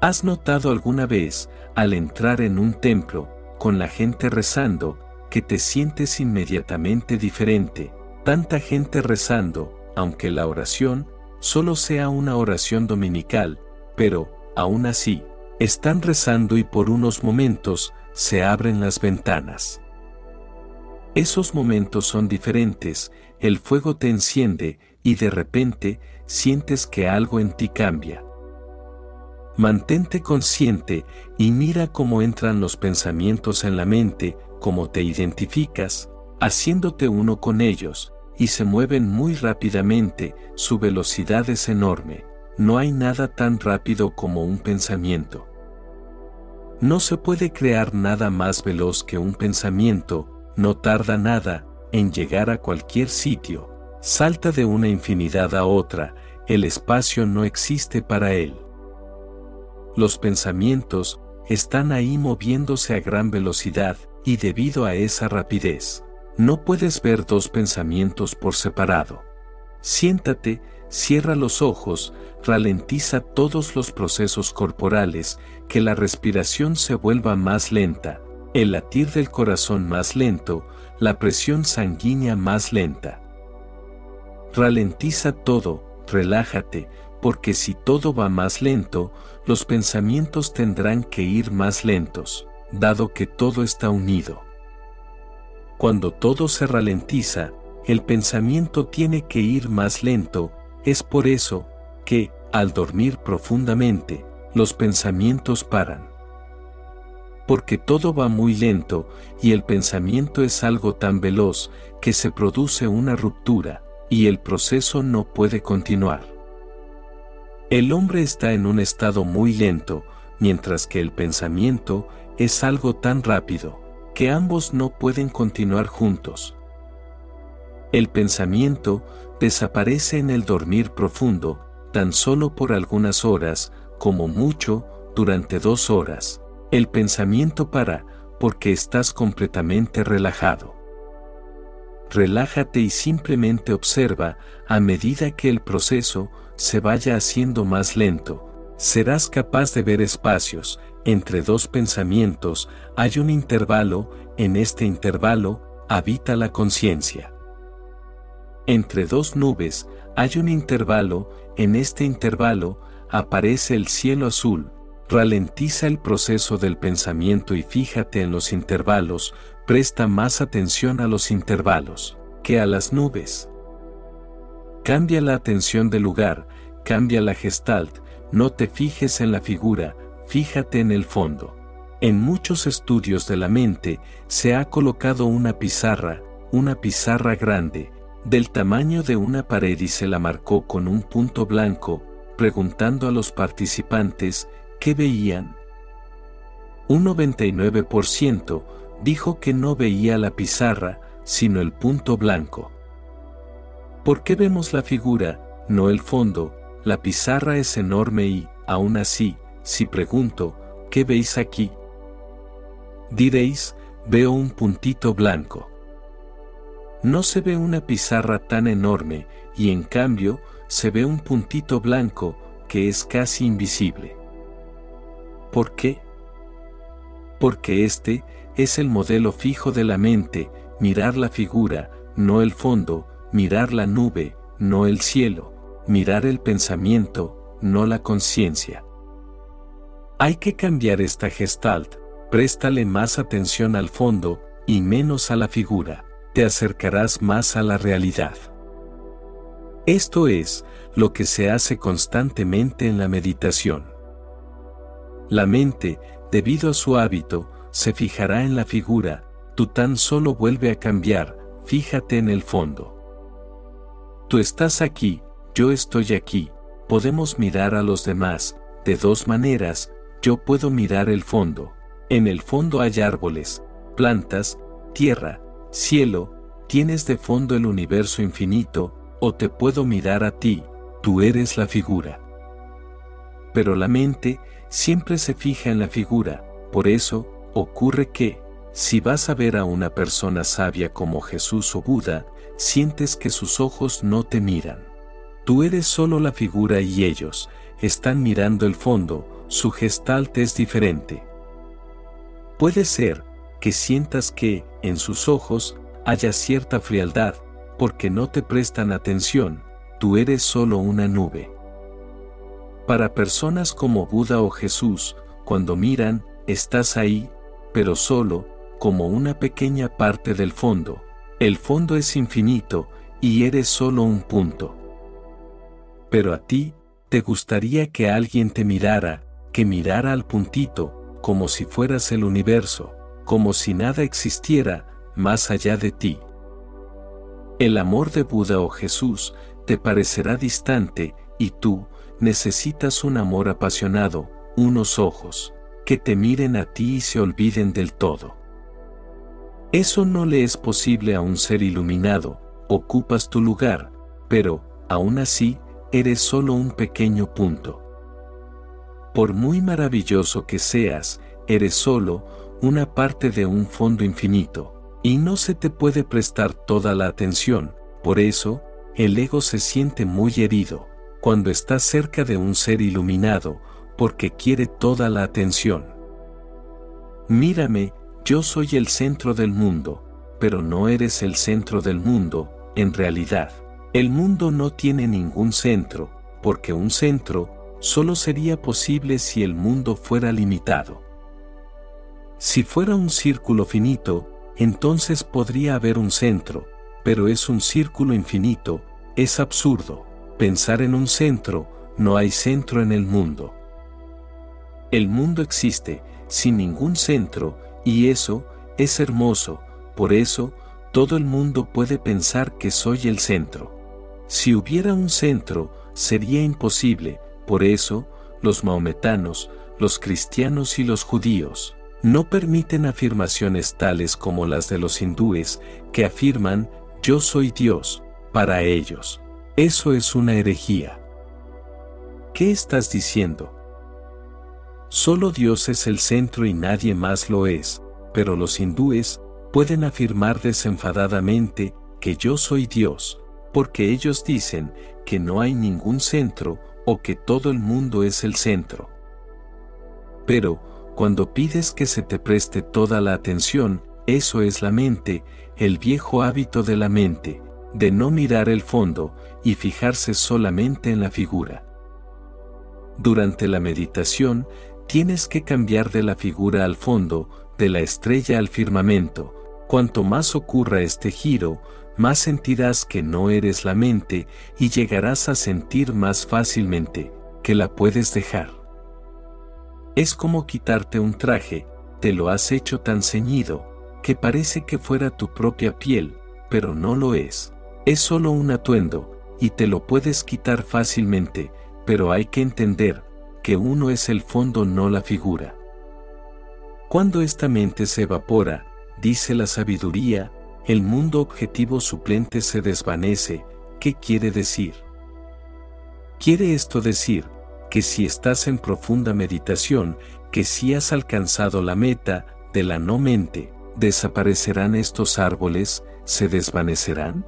¿Has notado alguna vez, al entrar en un templo, con la gente rezando, que te sientes inmediatamente diferente? Tanta gente rezando, aunque la oración solo sea una oración dominical, pero, aún así, están rezando y por unos momentos se abren las ventanas. Esos momentos son diferentes, el fuego te enciende y de repente sientes que algo en ti cambia. Mantente consciente y mira cómo entran los pensamientos en la mente, cómo te identificas, haciéndote uno con ellos, y se mueven muy rápidamente, su velocidad es enorme, no hay nada tan rápido como un pensamiento. No se puede crear nada más veloz que un pensamiento, no tarda nada en llegar a cualquier sitio, salta de una infinidad a otra, el espacio no existe para él. Los pensamientos están ahí moviéndose a gran velocidad, y debido a esa rapidez, no puedes ver dos pensamientos por separado. Siéntate, cierra los ojos, ralentiza todos los procesos corporales, que la respiración se vuelva más lenta, el latir del corazón más lento, la presión sanguínea más lenta. Ralentiza todo, relájate, porque si todo va más lento, los pensamientos tendrán que ir más lentos, dado que todo está unido. Cuando todo se ralentiza, el pensamiento tiene que ir más lento, es por eso que, al dormir profundamente, los pensamientos paran porque todo va muy lento y el pensamiento es algo tan veloz que se produce una ruptura y el proceso no puede continuar. El hombre está en un estado muy lento, mientras que el pensamiento es algo tan rápido que ambos no pueden continuar juntos. El pensamiento desaparece en el dormir profundo, tan solo por algunas horas, como mucho, durante dos horas el pensamiento para, porque estás completamente relajado. Relájate y simplemente observa, a medida que el proceso se vaya haciendo más lento, serás capaz de ver espacios, entre dos pensamientos hay un intervalo, en este intervalo habita la conciencia. Entre dos nubes hay un intervalo, en este intervalo aparece el cielo azul, Ralentiza el proceso del pensamiento y fíjate en los intervalos, presta más atención a los intervalos que a las nubes. Cambia la atención del lugar, cambia la gestalt, no te fijes en la figura, fíjate en el fondo. En muchos estudios de la mente se ha colocado una pizarra, una pizarra grande, del tamaño de una pared y se la marcó con un punto blanco, preguntando a los participantes ¿Qué veían? Un 99% dijo que no veía la pizarra, sino el punto blanco. ¿Por qué vemos la figura, no el fondo? La pizarra es enorme y, aún así, si pregunto, ¿qué veis aquí? Diréis, veo un puntito blanco. No se ve una pizarra tan enorme, y en cambio, se ve un puntito blanco, que es casi invisible. ¿Por qué? Porque este es el modelo fijo de la mente, mirar la figura, no el fondo, mirar la nube, no el cielo, mirar el pensamiento, no la conciencia. Hay que cambiar esta gestalt, préstale más atención al fondo y menos a la figura, te acercarás más a la realidad. Esto es lo que se hace constantemente en la meditación. La mente, debido a su hábito, se fijará en la figura, tú tan solo vuelve a cambiar, fíjate en el fondo. Tú estás aquí, yo estoy aquí, podemos mirar a los demás, de dos maneras, yo puedo mirar el fondo. En el fondo hay árboles, plantas, tierra, cielo, tienes de fondo el universo infinito, o te puedo mirar a ti, tú eres la figura. Pero la mente siempre se fija en la figura, por eso, ocurre que, si vas a ver a una persona sabia como Jesús o Buda, sientes que sus ojos no te miran. Tú eres solo la figura y ellos están mirando el fondo, su gestalt es diferente. Puede ser que sientas que, en sus ojos, haya cierta frialdad, porque no te prestan atención, tú eres solo una nube. Para personas como Buda o Jesús, cuando miran, estás ahí, pero solo, como una pequeña parte del fondo. El fondo es infinito, y eres solo un punto. Pero a ti, te gustaría que alguien te mirara, que mirara al puntito, como si fueras el universo, como si nada existiera más allá de ti. El amor de Buda o Jesús te parecerá distante, y tú necesitas un amor apasionado, unos ojos, que te miren a ti y se olviden del todo. Eso no le es posible a un ser iluminado, ocupas tu lugar, pero, aún así, eres solo un pequeño punto. Por muy maravilloso que seas, eres solo una parte de un fondo infinito, y no se te puede prestar toda la atención, por eso, el ego se siente muy herido, cuando está cerca de un ser iluminado, porque quiere toda la atención. Mírame, yo soy el centro del mundo, pero no eres el centro del mundo, en realidad. El mundo no tiene ningún centro, porque un centro solo sería posible si el mundo fuera limitado. Si fuera un círculo finito, entonces podría haber un centro, pero es un círculo infinito, es absurdo. Pensar en un centro, no hay centro en el mundo. El mundo existe sin ningún centro, y eso es hermoso, por eso todo el mundo puede pensar que soy el centro. Si hubiera un centro, sería imposible, por eso, los maometanos, los cristianos y los judíos, no permiten afirmaciones tales como las de los hindúes, que afirman, yo soy Dios, para ellos. Eso es una herejía. ¿Qué estás diciendo? Solo Dios es el centro y nadie más lo es, pero los hindúes pueden afirmar desenfadadamente que yo soy Dios, porque ellos dicen que no hay ningún centro o que todo el mundo es el centro. Pero, cuando pides que se te preste toda la atención, eso es la mente, el viejo hábito de la mente, de no mirar el fondo y fijarse solamente en la figura. Durante la meditación, tienes que cambiar de la figura al fondo, de la estrella al firmamento. Cuanto más ocurra este giro, más sentirás que no eres la mente y llegarás a sentir más fácilmente que la puedes dejar. Es como quitarte un traje, te lo has hecho tan ceñido, que parece que fuera tu propia piel, pero no lo es. Es solo un atuendo, y te lo puedes quitar fácilmente, pero hay que entender que uno es el fondo no la figura. Cuando esta mente se evapora, dice la sabiduría, el mundo objetivo suplente se desvanece, ¿qué quiere decir? Quiere esto decir, que si estás en profunda meditación, que si has alcanzado la meta de la no mente, ¿desaparecerán estos árboles, se desvanecerán?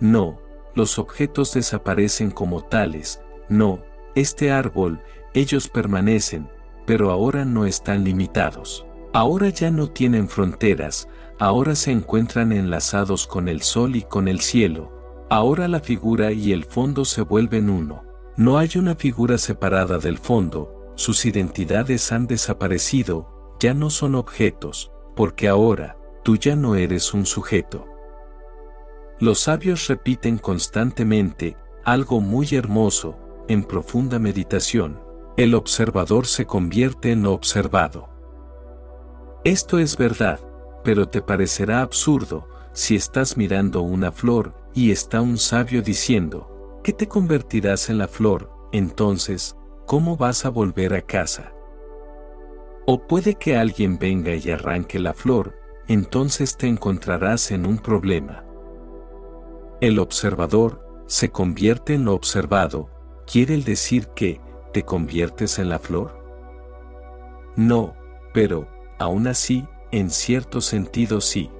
No, los objetos desaparecen como tales, no, este árbol, ellos permanecen, pero ahora no están limitados. Ahora ya no tienen fronteras, ahora se encuentran enlazados con el sol y con el cielo, ahora la figura y el fondo se vuelven uno. No hay una figura separada del fondo, sus identidades han desaparecido, ya no son objetos, porque ahora, tú ya no eres un sujeto. Los sabios repiten constantemente, algo muy hermoso, en profunda meditación, el observador se convierte en lo observado. Esto es verdad, pero te parecerá absurdo si estás mirando una flor y está un sabio diciendo, que te convertirás en la flor, entonces, ¿cómo vas a volver a casa? O puede que alguien venga y arranque la flor, entonces te encontrarás en un problema. El observador se convierte en lo observado, quiere decir que te conviertes en la flor? No, pero, aún así, en cierto sentido sí.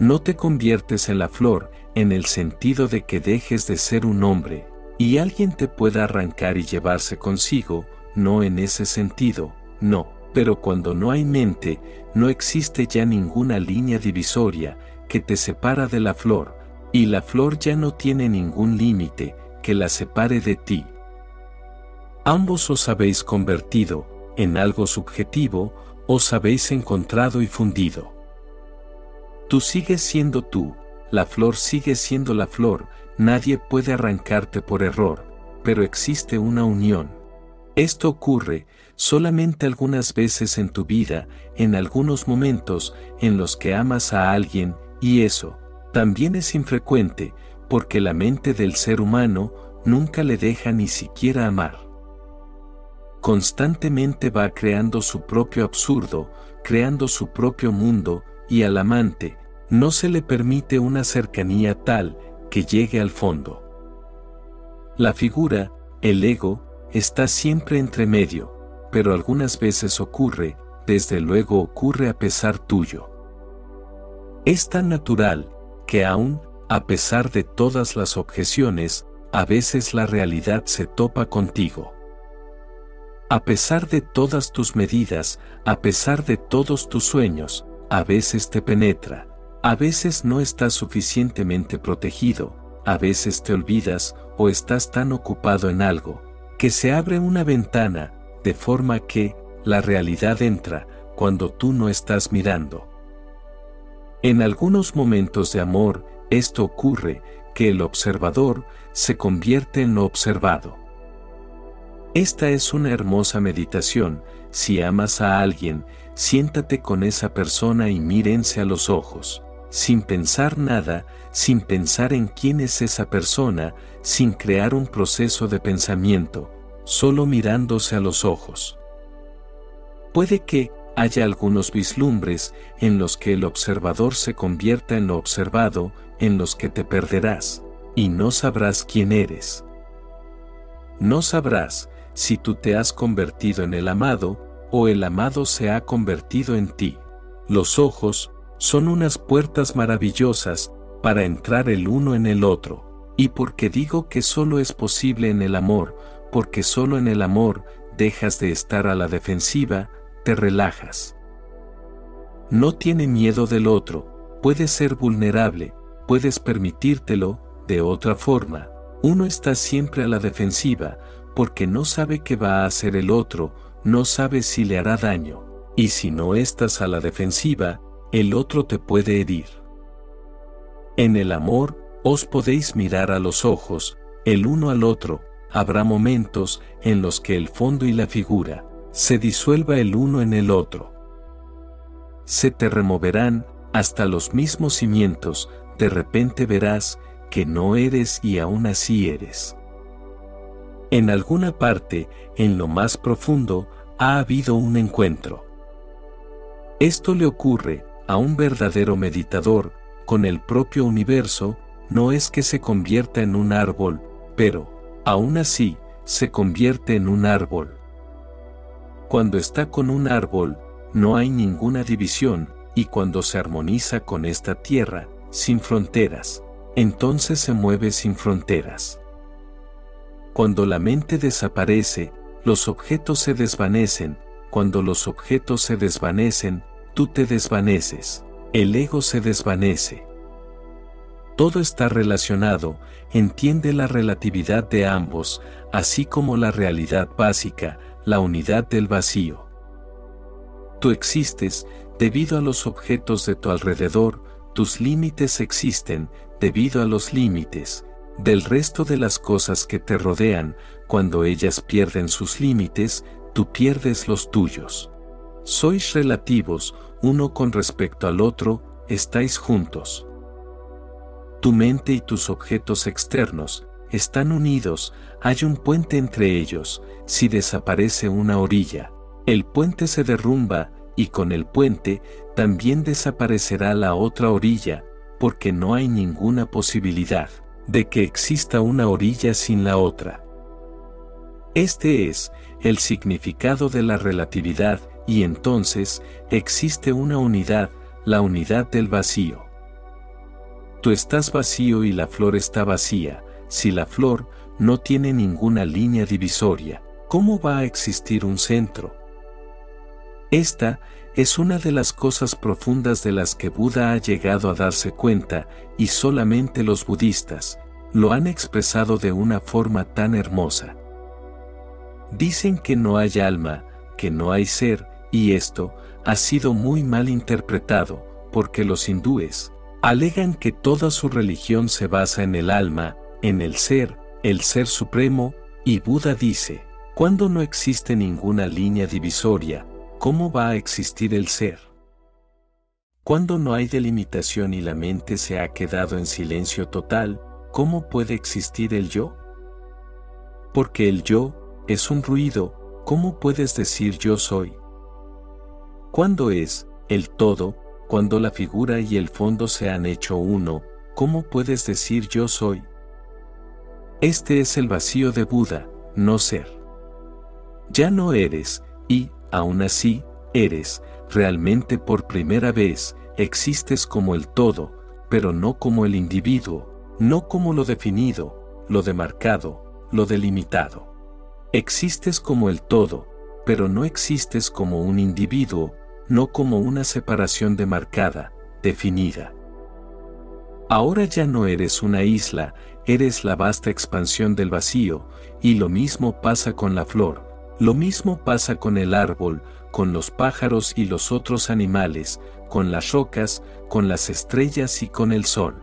No te conviertes en la flor, en el sentido de que dejes de ser un hombre, y alguien te pueda arrancar y llevarse consigo, no en ese sentido, no, pero cuando no hay mente, no existe ya ninguna línea divisoria que te separa de la flor, y la flor ya no tiene ningún límite que la separe de ti. Ambos os habéis convertido en algo subjetivo, os habéis encontrado y fundido. Tú sigues siendo tú, la flor sigue siendo la flor, nadie puede arrancarte por error, pero existe una unión. Esto ocurre solamente algunas veces en tu vida, en algunos momentos en los que amas a alguien, y eso también es infrecuente, porque la mente del ser humano nunca le deja ni siquiera amar. Constantemente va creando su propio absurdo, creando su propio mundo, y al amante, no se le permite una cercanía tal que llegue al fondo. La figura, el ego, está siempre entre medio, pero algunas veces ocurre, desde luego ocurre a pesar tuyo. Es tan natural, que aún, a pesar de todas las objeciones, a veces la realidad se topa contigo. A pesar de todas tus medidas, a pesar de todos tus sueños, a veces te penetra, a veces no estás suficientemente protegido, a veces te olvidas o estás tan ocupado en algo, que se abre una ventana, de forma que, la realidad entra, cuando tú no estás mirando. En algunos momentos de amor, esto ocurre, que el observador se convierte en lo observado. Esta es una hermosa meditación, si amas a alguien, siéntate con esa persona y mírense a los ojos sin pensar nada, sin pensar en quién es esa persona, sin crear un proceso de pensamiento, solo mirándose a los ojos. Puede que haya algunos vislumbres en los que el observador se convierta en lo observado, en los que te perderás, y no sabrás quién eres. No sabrás si tú te has convertido en el amado, o el amado se ha convertido en ti. Los ojos, son unas puertas maravillosas para entrar el uno en el otro, y porque digo que solo es posible en el amor, porque solo en el amor dejas de estar a la defensiva, te relajas. No tiene miedo del otro, puedes ser vulnerable, puedes permitírtelo, de otra forma, uno está siempre a la defensiva, porque no sabe qué va a hacer el otro, no sabe si le hará daño, y si no estás a la defensiva, el otro te puede herir. En el amor, os podéis mirar a los ojos, el uno al otro, habrá momentos en los que el fondo y la figura se disuelva el uno en el otro. Se te removerán hasta los mismos cimientos, de repente verás que no eres y aún así eres. En alguna parte, en lo más profundo, ha habido un encuentro. Esto le ocurre a un verdadero meditador, con el propio universo, no es que se convierta en un árbol, pero, aún así, se convierte en un árbol. Cuando está con un árbol, no hay ninguna división, y cuando se armoniza con esta tierra, sin fronteras, entonces se mueve sin fronteras. Cuando la mente desaparece, los objetos se desvanecen, cuando los objetos se desvanecen, tú te desvaneces, el ego se desvanece. Todo está relacionado, entiende la relatividad de ambos, así como la realidad básica, la unidad del vacío. Tú existes debido a los objetos de tu alrededor, tus límites existen debido a los límites del resto de las cosas que te rodean, cuando ellas pierden sus límites, tú pierdes los tuyos. Sois relativos, uno con respecto al otro, estáis juntos. Tu mente y tus objetos externos están unidos, hay un puente entre ellos, si desaparece una orilla, el puente se derrumba, y con el puente también desaparecerá la otra orilla, porque no hay ninguna posibilidad de que exista una orilla sin la otra. Este es el significado de la relatividad y entonces existe una unidad, la unidad del vacío. Tú estás vacío y la flor está vacía, si la flor no tiene ninguna línea divisoria, ¿cómo va a existir un centro? Esta es una de las cosas profundas de las que Buda ha llegado a darse cuenta, y solamente los budistas lo han expresado de una forma tan hermosa. Dicen que no hay alma, que no hay ser, y esto ha sido muy mal interpretado, porque los hindúes alegan que toda su religión se basa en el alma, en el ser, el ser supremo, y Buda dice, cuando no existe ninguna línea divisoria, ¿cómo va a existir el ser? Cuando no hay delimitación y la mente se ha quedado en silencio total, ¿cómo puede existir el yo? Porque el yo es un ruido, ¿cómo puedes decir yo soy? ¿Cuándo es el todo, cuando la figura y el fondo se han hecho uno, ¿cómo puedes decir yo soy? Este es el vacío de Buda, no ser. Ya no eres, y, aún así, eres, realmente por primera vez, existes como el todo, pero no como el individuo, no como lo definido, lo demarcado, lo delimitado. Existes como el todo, pero no existes como un individuo, no como una separación demarcada, definida. Ahora ya no eres una isla, eres la vasta expansión del vacío, y lo mismo pasa con la flor, lo mismo pasa con el árbol, con los pájaros y los otros animales, con las rocas, con las estrellas y con el sol.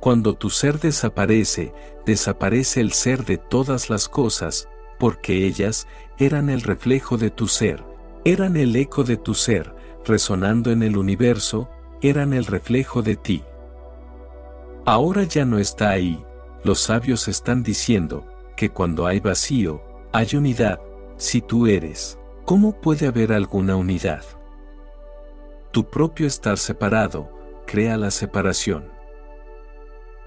Cuando tu ser desaparece, desaparece el ser de todas las cosas, porque ellas eran el reflejo de tu ser, eran el eco de tu ser, resonando en el universo, eran el reflejo de ti. Ahora ya no está ahí, los sabios están diciendo, que cuando hay vacío, hay unidad, si tú eres, ¿cómo puede haber alguna unidad? Tu propio estar separado crea la separación.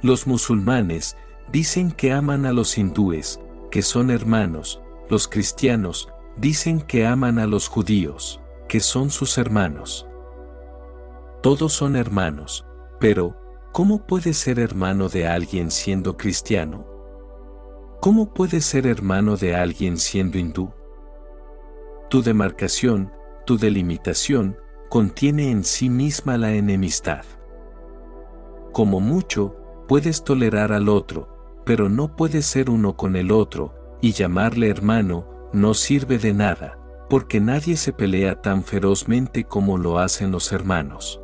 Los musulmanes dicen que aman a los hindúes, que son hermanos, los cristianos dicen que aman a los judíos, que son sus hermanos. Todos son hermanos, pero, ¿cómo puede ser hermano de alguien siendo cristiano? ¿Cómo puedes ser hermano de alguien siendo hindú? Tu demarcación, tu delimitación, contiene en sí misma la enemistad. Como mucho, puedes tolerar al otro, pero no puedes ser uno con el otro, y llamarle hermano, no sirve de nada, porque nadie se pelea tan ferozmente como lo hacen los hermanos.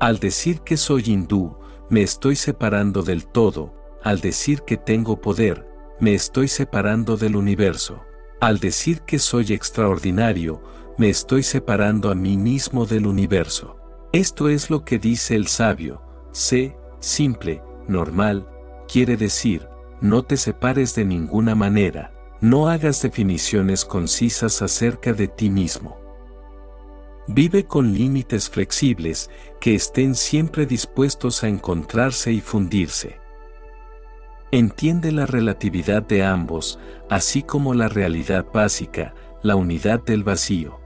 Al decir que soy hindú, me estoy separando del todo, al decir que tengo poder, me estoy separando del universo. Al decir que soy extraordinario, me estoy separando a mí mismo del universo. Esto es lo que dice el sabio. Sé, simple, normal, quiere decir, no te separes de ninguna manera, no hagas definiciones concisas acerca de ti mismo. Vive con límites flexibles que estén siempre dispuestos a encontrarse y fundirse. Entiende la relatividad de ambos, así como la realidad básica, la unidad del vacío.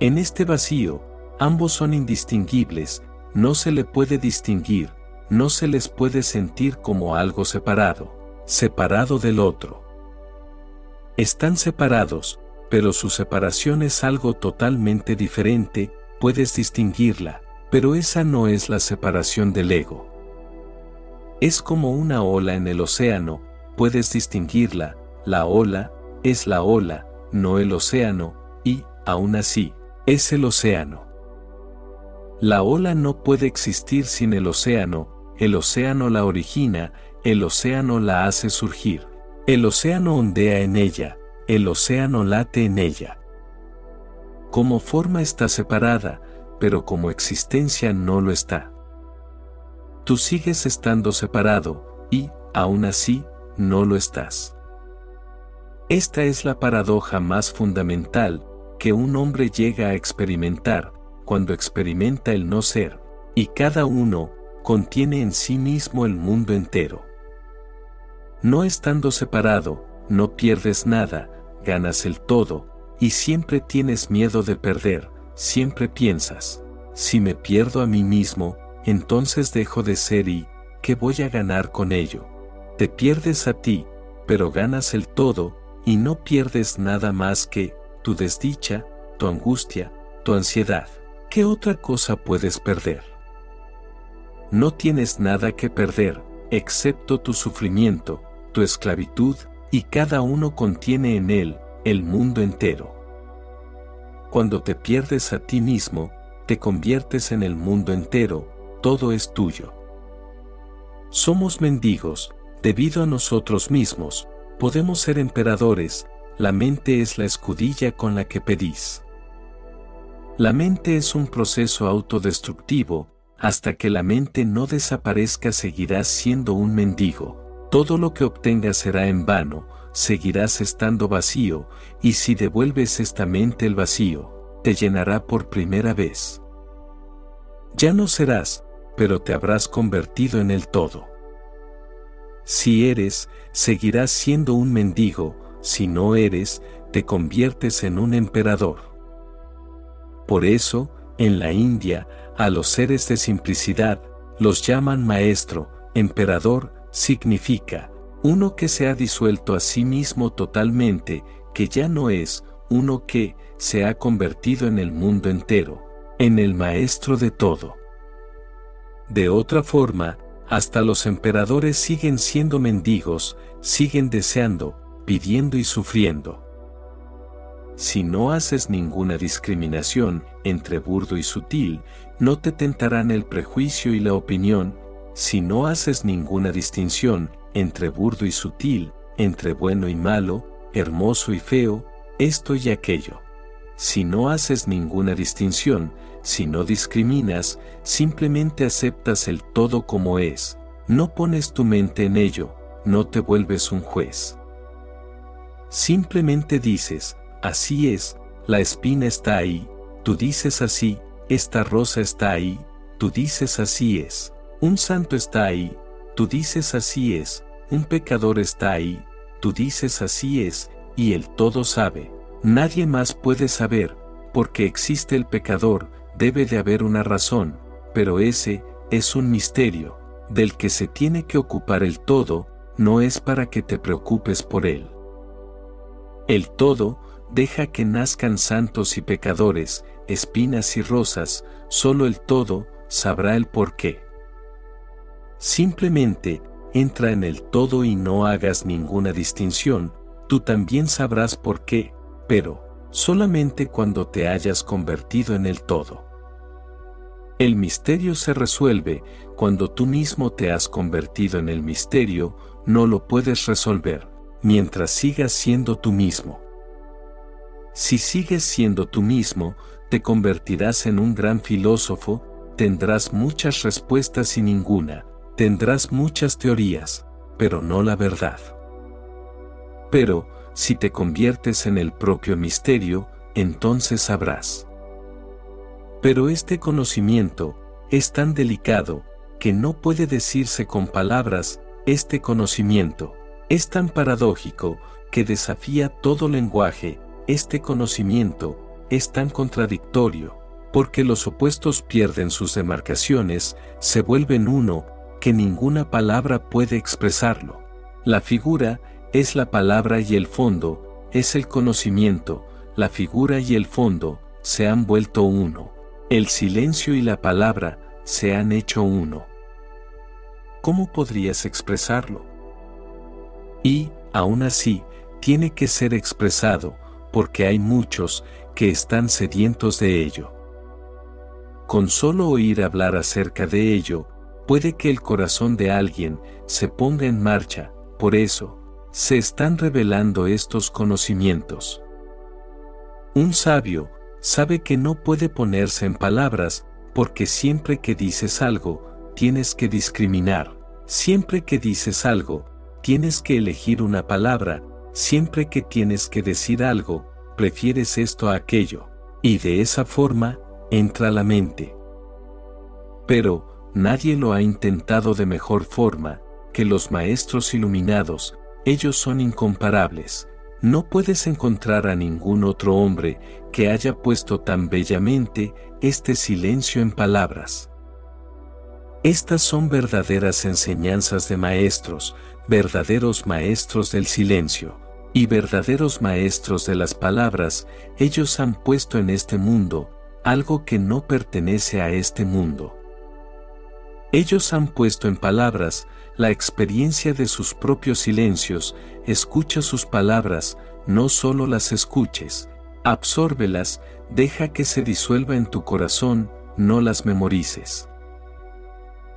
En este vacío, ambos son indistinguibles, no se le puede distinguir, no se les puede sentir como algo separado, separado del otro. Están separados, pero su separación es algo totalmente diferente, puedes distinguirla, pero esa no es la separación del ego. Es como una ola en el océano, puedes distinguirla, la ola, es la ola, no el océano, y, aún así, es el océano. La ola no puede existir sin el océano, el océano la origina, el océano la hace surgir. El océano ondea en ella, el océano late en ella. Como forma está separada, pero como existencia no lo está tú sigues estando separado, y, aún así, no lo estás. Esta es la paradoja más fundamental que un hombre llega a experimentar cuando experimenta el no ser, y cada uno contiene en sí mismo el mundo entero. No estando separado, no pierdes nada, ganas el todo, y siempre tienes miedo de perder, siempre piensas, si me pierdo a mí mismo, entonces dejo de ser y, ¿qué voy a ganar con ello? Te pierdes a ti, pero ganas el todo, y no pierdes nada más que tu desdicha, tu angustia, tu ansiedad. ¿Qué otra cosa puedes perder? No tienes nada que perder, excepto tu sufrimiento, tu esclavitud, y cada uno contiene en él el mundo entero. Cuando te pierdes a ti mismo, te conviertes en el mundo entero, todo es tuyo. Somos mendigos, debido a nosotros mismos, podemos ser emperadores, la mente es la escudilla con la que pedís. La mente es un proceso autodestructivo, hasta que la mente no desaparezca seguirás siendo un mendigo, todo lo que obtengas será en vano, seguirás estando vacío, y si devuelves esta mente el vacío, te llenará por primera vez. Ya no serás, pero te habrás convertido en el todo. Si eres, seguirás siendo un mendigo, si no eres, te conviertes en un emperador. Por eso, en la India, a los seres de simplicidad, los llaman maestro, emperador, significa, uno que se ha disuelto a sí mismo totalmente, que ya no es, uno que se ha convertido en el mundo entero, en el maestro de todo. De otra forma, hasta los emperadores siguen siendo mendigos, siguen deseando, pidiendo y sufriendo. Si no haces ninguna discriminación entre burdo y sutil, no te tentarán el prejuicio y la opinión, si no haces ninguna distinción entre burdo y sutil, entre bueno y malo, hermoso y feo, esto y aquello. Si no haces ninguna distinción, si no discriminas, simplemente aceptas el todo como es, no pones tu mente en ello, no te vuelves un juez. Simplemente dices, así es, la espina está ahí, tú dices así, esta rosa está ahí, tú dices así es, un santo está ahí, tú dices así es, un pecador está ahí, tú dices así es, y el todo sabe, nadie más puede saber, porque existe el pecador, debe de haber una razón, pero ese es un misterio, del que se tiene que ocupar el todo, no es para que te preocupes por él. El todo, deja que nazcan santos y pecadores, espinas y rosas, solo el todo sabrá el por qué. Simplemente, entra en el todo y no hagas ninguna distinción, tú también sabrás por qué, pero, solamente cuando te hayas convertido en el todo. El misterio se resuelve cuando tú mismo te has convertido en el misterio, no lo puedes resolver, mientras sigas siendo tú mismo. Si sigues siendo tú mismo, te convertirás en un gran filósofo, tendrás muchas respuestas y ninguna, tendrás muchas teorías, pero no la verdad. Pero, si te conviertes en el propio misterio, entonces sabrás. Pero este conocimiento es tan delicado que no puede decirse con palabras, este conocimiento es tan paradójico que desafía todo lenguaje este conocimiento es tan contradictorio, porque los opuestos pierden sus demarcaciones, se vuelven uno, que ninguna palabra puede expresarlo. La figura es la palabra y el fondo, es el conocimiento, la figura y el fondo se han vuelto uno. El silencio y la palabra se han hecho uno. ¿Cómo podrías expresarlo? Y, aún así, tiene que ser expresado, porque hay muchos que están sedientos de ello. Con solo oír hablar acerca de ello, puede que el corazón de alguien se ponga en marcha, por eso, se están revelando estos conocimientos. Un sabio sabe que no puede ponerse en palabras, porque siempre que dices algo, tienes que discriminar, siempre que dices algo, tienes que elegir una palabra, siempre que tienes que decir algo, prefieres esto a aquello, y de esa forma, entra la mente. Pero, nadie lo ha intentado de mejor forma, que los maestros iluminados, ellos son incomparables, no puedes encontrar a ningún otro hombre que haya puesto tan bellamente este silencio en palabras. Estas son verdaderas enseñanzas de maestros, verdaderos maestros del silencio, y verdaderos maestros de las palabras, ellos han puesto en este mundo, algo que no pertenece a este mundo. Ellos han puesto en palabras la experiencia de sus propios silencios, escucha sus palabras, no solo las escuches, absórbelas, deja que se disuelva en tu corazón, no las memorices.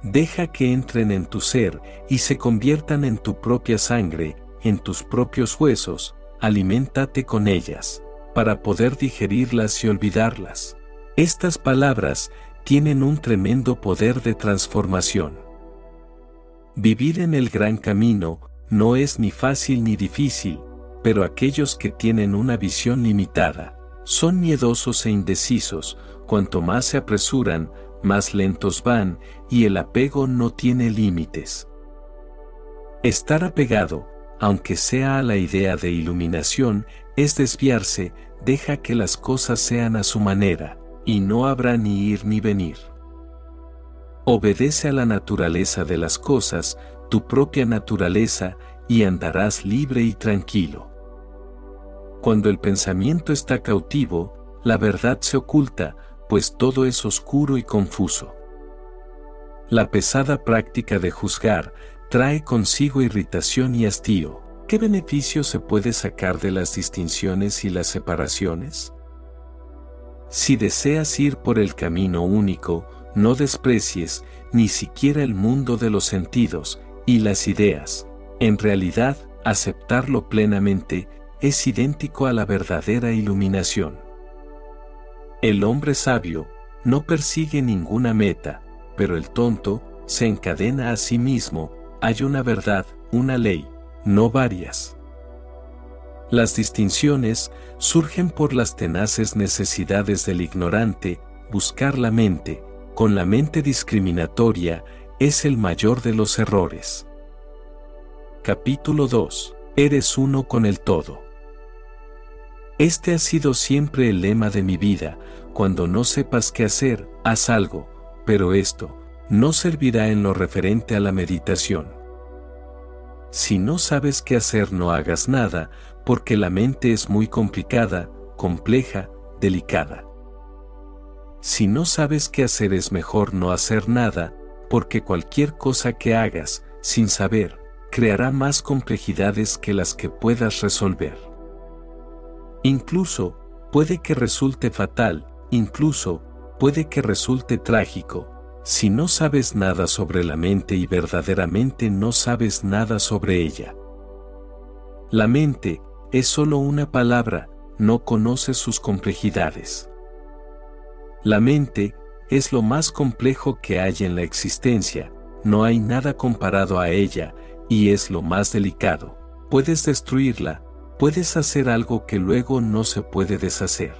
Deja que entren en tu ser y se conviertan en tu propia sangre, en tus propios huesos, aliméntate con ellas, para poder digerirlas y olvidarlas. Estas palabras tienen un tremendo poder de transformación. Vivir en el gran camino no es ni fácil ni difícil, pero aquellos que tienen una visión limitada, son miedosos e indecisos, cuanto más se apresuran, más lentos van, y el apego no tiene límites. Estar apegado, aunque sea a la idea de iluminación, es desviarse, deja que las cosas sean a su manera, y no habrá ni ir ni venir. Obedece a la naturaleza de las cosas, tu propia naturaleza, y andarás libre y tranquilo. Cuando el pensamiento está cautivo, la verdad se oculta, pues todo es oscuro y confuso. La pesada práctica de juzgar trae consigo irritación y hastío. ¿Qué beneficio se puede sacar de las distinciones y las separaciones? Si deseas ir por el camino único, no desprecies ni siquiera el mundo de los sentidos y las ideas. En realidad, aceptarlo plenamente es idéntico a la verdadera iluminación. El hombre sabio no persigue ninguna meta, pero el tonto se encadena a sí mismo, hay una verdad, una ley, no varias. Las distinciones surgen por las tenaces necesidades del ignorante, buscar la mente, con la mente discriminatoria, es el mayor de los errores. Capítulo 2. Eres uno con el todo. Este ha sido siempre el lema de mi vida, cuando no sepas qué hacer, haz algo, pero esto no servirá en lo referente a la meditación. Si no sabes qué hacer no hagas nada, porque la mente es muy complicada, compleja, delicada. Si no sabes qué hacer es mejor no hacer nada, porque cualquier cosa que hagas, sin saber, creará más complejidades que las que puedas resolver. Incluso, puede que resulte fatal, incluso, puede que resulte trágico, si no sabes nada sobre la mente y verdaderamente no sabes nada sobre ella. La mente es solo una palabra, no conoce sus complejidades. La mente es lo más complejo que hay en la existencia, no hay nada comparado a ella, y es lo más delicado. Puedes destruirla, puedes hacer algo que luego no se puede deshacer.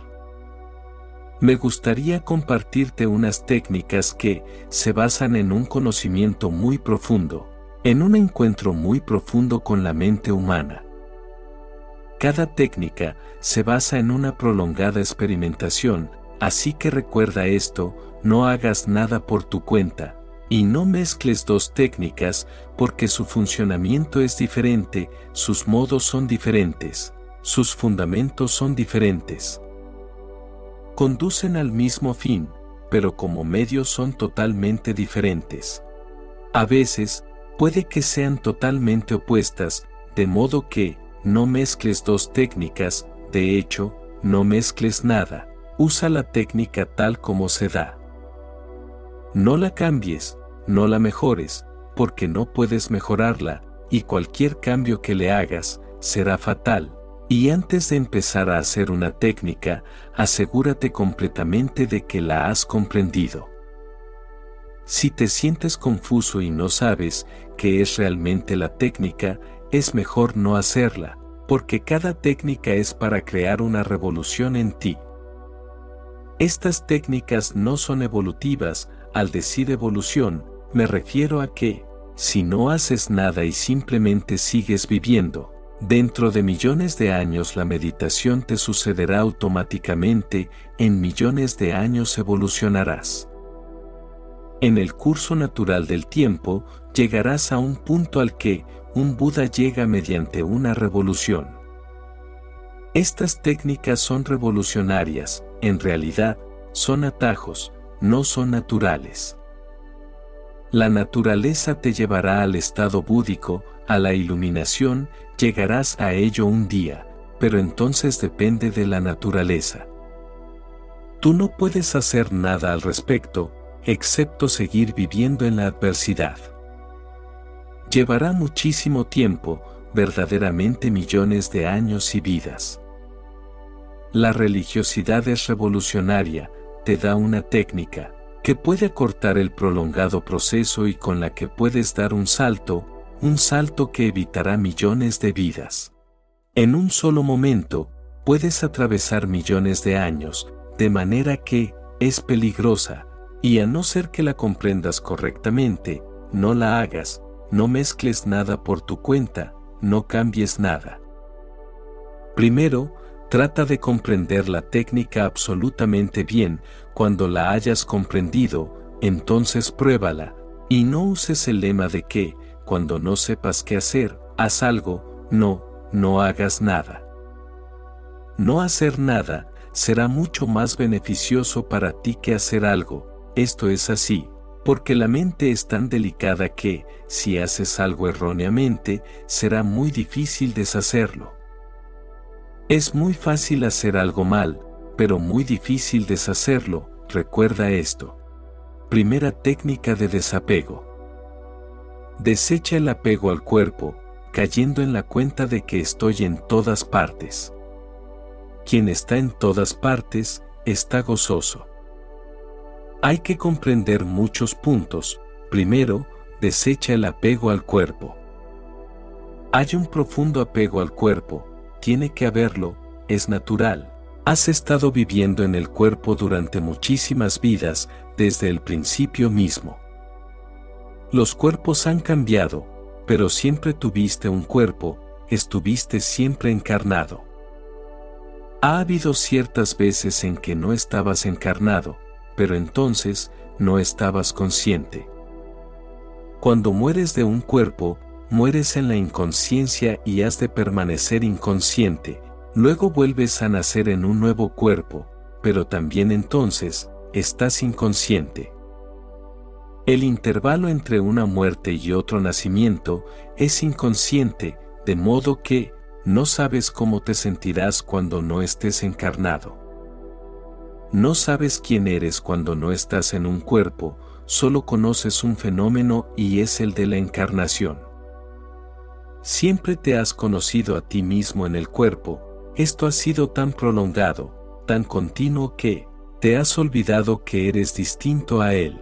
Me gustaría compartirte unas técnicas que se basan en un conocimiento muy profundo, en un encuentro muy profundo con la mente humana. Cada técnica se basa en una prolongada experimentación, así que recuerda esto, no hagas nada por tu cuenta, y no mezcles dos técnicas porque su funcionamiento es diferente, sus modos son diferentes, sus fundamentos son diferentes. Conducen al mismo fin, pero como medios son totalmente diferentes. A veces, puede que sean totalmente opuestas, de modo que, no mezcles dos técnicas, de hecho, no mezcles nada, usa la técnica tal como se da. No la cambies, no la mejores, porque no puedes mejorarla, y cualquier cambio que le hagas, será fatal. Y antes de empezar a hacer una técnica, asegúrate completamente de que la has comprendido. Si te sientes confuso y no sabes qué es realmente la técnica, es mejor no hacerla, porque cada técnica es para crear una revolución en ti. Estas técnicas no son evolutivas, al decir evolución, me refiero a que, si no haces nada y simplemente sigues viviendo, dentro de millones de años la meditación te sucederá automáticamente, en millones de años evolucionarás. En el curso natural del tiempo, llegarás a un punto al que un Buda llega mediante una revolución. Estas técnicas son revolucionarias, en realidad, son atajos, no son naturales. La naturaleza te llevará al estado búdico, a la iluminación, llegarás a ello un día, pero entonces depende de la naturaleza. Tú no puedes hacer nada al respecto, excepto seguir viviendo en la adversidad. Llevará muchísimo tiempo, verdaderamente millones de años y vidas. La religiosidad es revolucionaria, te da una técnica, que puede cortar el prolongado proceso y con la que puedes dar un salto, un salto que evitará millones de vidas. En un solo momento, puedes atravesar millones de años, de manera que, es peligrosa, y a no ser que la comprendas correctamente, no la hagas, no mezcles nada por tu cuenta, no cambies nada. Primero, trata de comprender la técnica absolutamente bien, cuando la hayas comprendido, entonces pruébala, y no uses el lema de que, cuando no sepas qué hacer, haz algo, no, no hagas nada. No hacer nada será mucho más beneficioso para ti que hacer algo, esto es así, porque la mente es tan delicada que, si haces algo erróneamente, será muy difícil deshacerlo. Es muy fácil hacer algo mal, pero muy difícil deshacerlo, recuerda esto. Primera técnica de desapego. Desecha el apego al cuerpo, cayendo en la cuenta de que estoy en todas partes. Quien está en todas partes, está gozoso. Hay que comprender muchos puntos. Primero, desecha el apego al cuerpo. Hay un profundo apego al cuerpo, tiene que haberlo, es natural. Has estado viviendo en el cuerpo durante muchísimas vidas, desde el principio mismo. Los cuerpos han cambiado, pero siempre tuviste un cuerpo, estuviste siempre encarnado. Ha habido ciertas veces en que no estabas encarnado, pero entonces no estabas consciente. Cuando mueres de un cuerpo, mueres en la inconsciencia y has de permanecer inconsciente, luego vuelves a nacer en un nuevo cuerpo, pero también entonces, estás inconsciente. El intervalo entre una muerte y otro nacimiento es inconsciente, de modo que, no sabes cómo te sentirás cuando no estés encarnado. No sabes quién eres cuando no estás en un cuerpo, solo conoces un fenómeno y es el de la encarnación. Siempre te has conocido a ti mismo en el cuerpo, esto ha sido tan prolongado, tan continuo que, te has olvidado que eres distinto a él.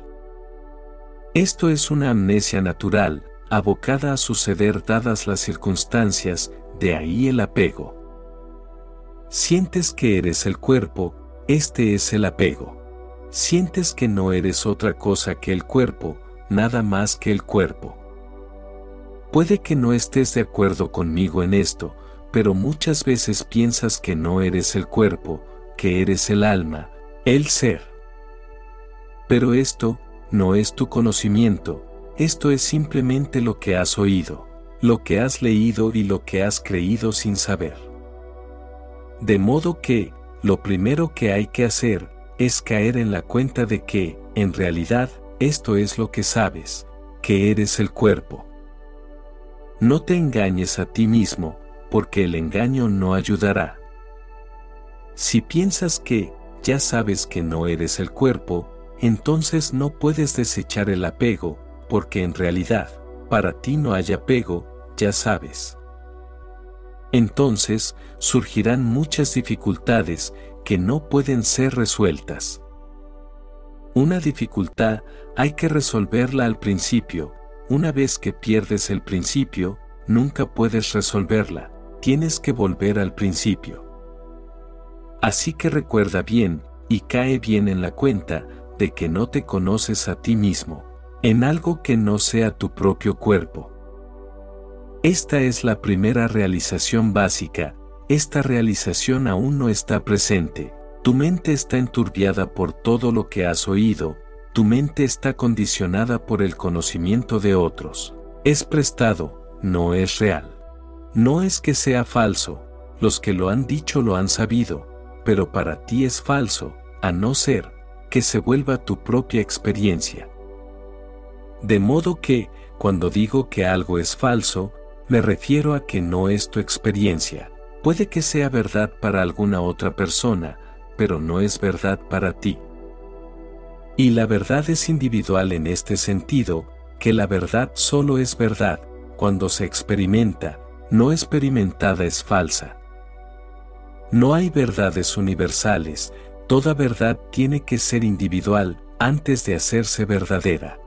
Esto es una amnesia natural, abocada a suceder dadas las circunstancias, de ahí el apego. Sientes que eres el cuerpo, este es el apego. Sientes que no eres otra cosa que el cuerpo, nada más que el cuerpo. Puede que no estés de acuerdo conmigo en esto, pero muchas veces piensas que no eres el cuerpo, que eres el alma, el ser. Pero esto, no es tu conocimiento, esto es simplemente lo que has oído, lo que has leído y lo que has creído sin saber. De modo que, lo primero que hay que hacer es caer en la cuenta de que, en realidad, esto es lo que sabes, que eres el cuerpo. No te engañes a ti mismo, porque el engaño no ayudará. Si piensas que, ya sabes que no eres el cuerpo, entonces no puedes desechar el apego, porque en realidad, para ti no hay apego, ya sabes entonces surgirán muchas dificultades que no pueden ser resueltas. Una dificultad hay que resolverla al principio, una vez que pierdes el principio, nunca puedes resolverla, tienes que volver al principio. Así que recuerda bien, y cae bien en la cuenta, de que no te conoces a ti mismo, en algo que no sea tu propio cuerpo. Esta es la primera realización básica, esta realización aún no está presente, tu mente está enturbiada por todo lo que has oído, tu mente está condicionada por el conocimiento de otros. Es prestado, no es real. No es que sea falso, los que lo han dicho lo han sabido, pero para ti es falso, a no ser que se vuelva tu propia experiencia. De modo que, cuando digo que algo es falso, me refiero a que no es tu experiencia. Puede que sea verdad para alguna otra persona, pero no es verdad para ti. Y la verdad es individual en este sentido, que la verdad solo es verdad, cuando se experimenta, no experimentada es falsa. No hay verdades universales, toda verdad tiene que ser individual antes de hacerse verdadera.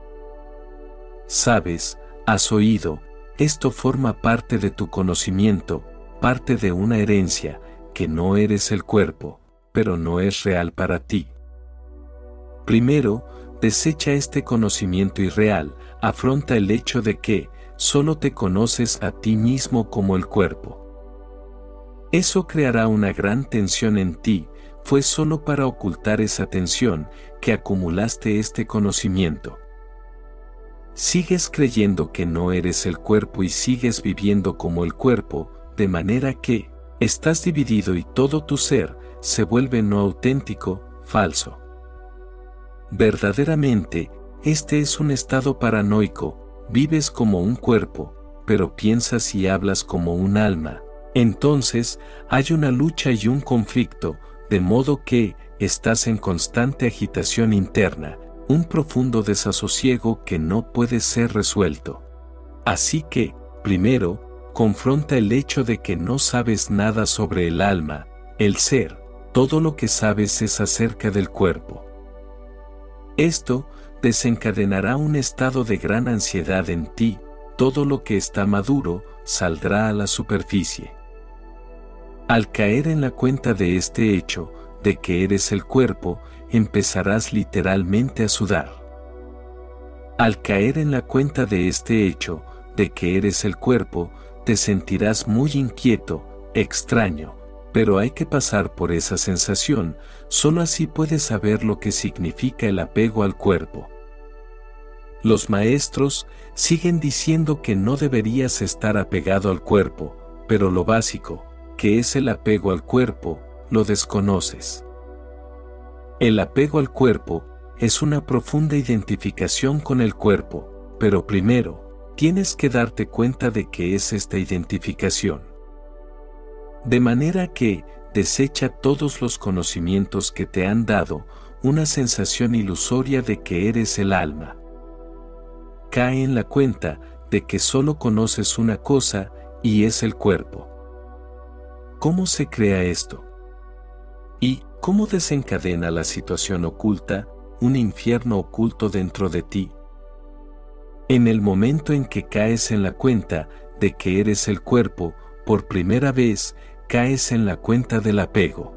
Sabes, has oído, esto forma parte de tu conocimiento, parte de una herencia, que no eres el cuerpo, pero no es real para ti. Primero, desecha este conocimiento irreal, afronta el hecho de que solo te conoces a ti mismo como el cuerpo. Eso creará una gran tensión en ti, fue solo para ocultar esa tensión que acumulaste este conocimiento. Sigues creyendo que no eres el cuerpo y sigues viviendo como el cuerpo, de manera que, estás dividido y todo tu ser se vuelve no auténtico, falso. Verdaderamente, este es un estado paranoico, vives como un cuerpo, pero piensas y hablas como un alma. Entonces, hay una lucha y un conflicto, de modo que, estás en constante agitación interna, un profundo desasosiego que no puede ser resuelto. Así que, primero, confronta el hecho de que no sabes nada sobre el alma, el ser, todo lo que sabes es acerca del cuerpo. Esto desencadenará un estado de gran ansiedad en ti, todo lo que está maduro saldrá a la superficie. Al caer en la cuenta de este hecho, de que eres el cuerpo, empezarás literalmente a sudar. Al caer en la cuenta de este hecho, de que eres el cuerpo, te sentirás muy inquieto, extraño, pero hay que pasar por esa sensación, solo así puedes saber lo que significa el apego al cuerpo. Los maestros siguen diciendo que no deberías estar apegado al cuerpo, pero lo básico, que es el apego al cuerpo, lo desconoces. El apego al cuerpo es una profunda identificación con el cuerpo, pero primero, tienes que darte cuenta de qué es esta identificación. De manera que, desecha todos los conocimientos que te han dado una sensación ilusoria de que eres el alma. Cae en la cuenta de que solo conoces una cosa y es el cuerpo. ¿Cómo se crea esto? ¿Y cómo desencadena la situación oculta, un infierno oculto dentro de ti? En el momento en que caes en la cuenta de que eres el cuerpo, por primera vez, caes en la cuenta del apego.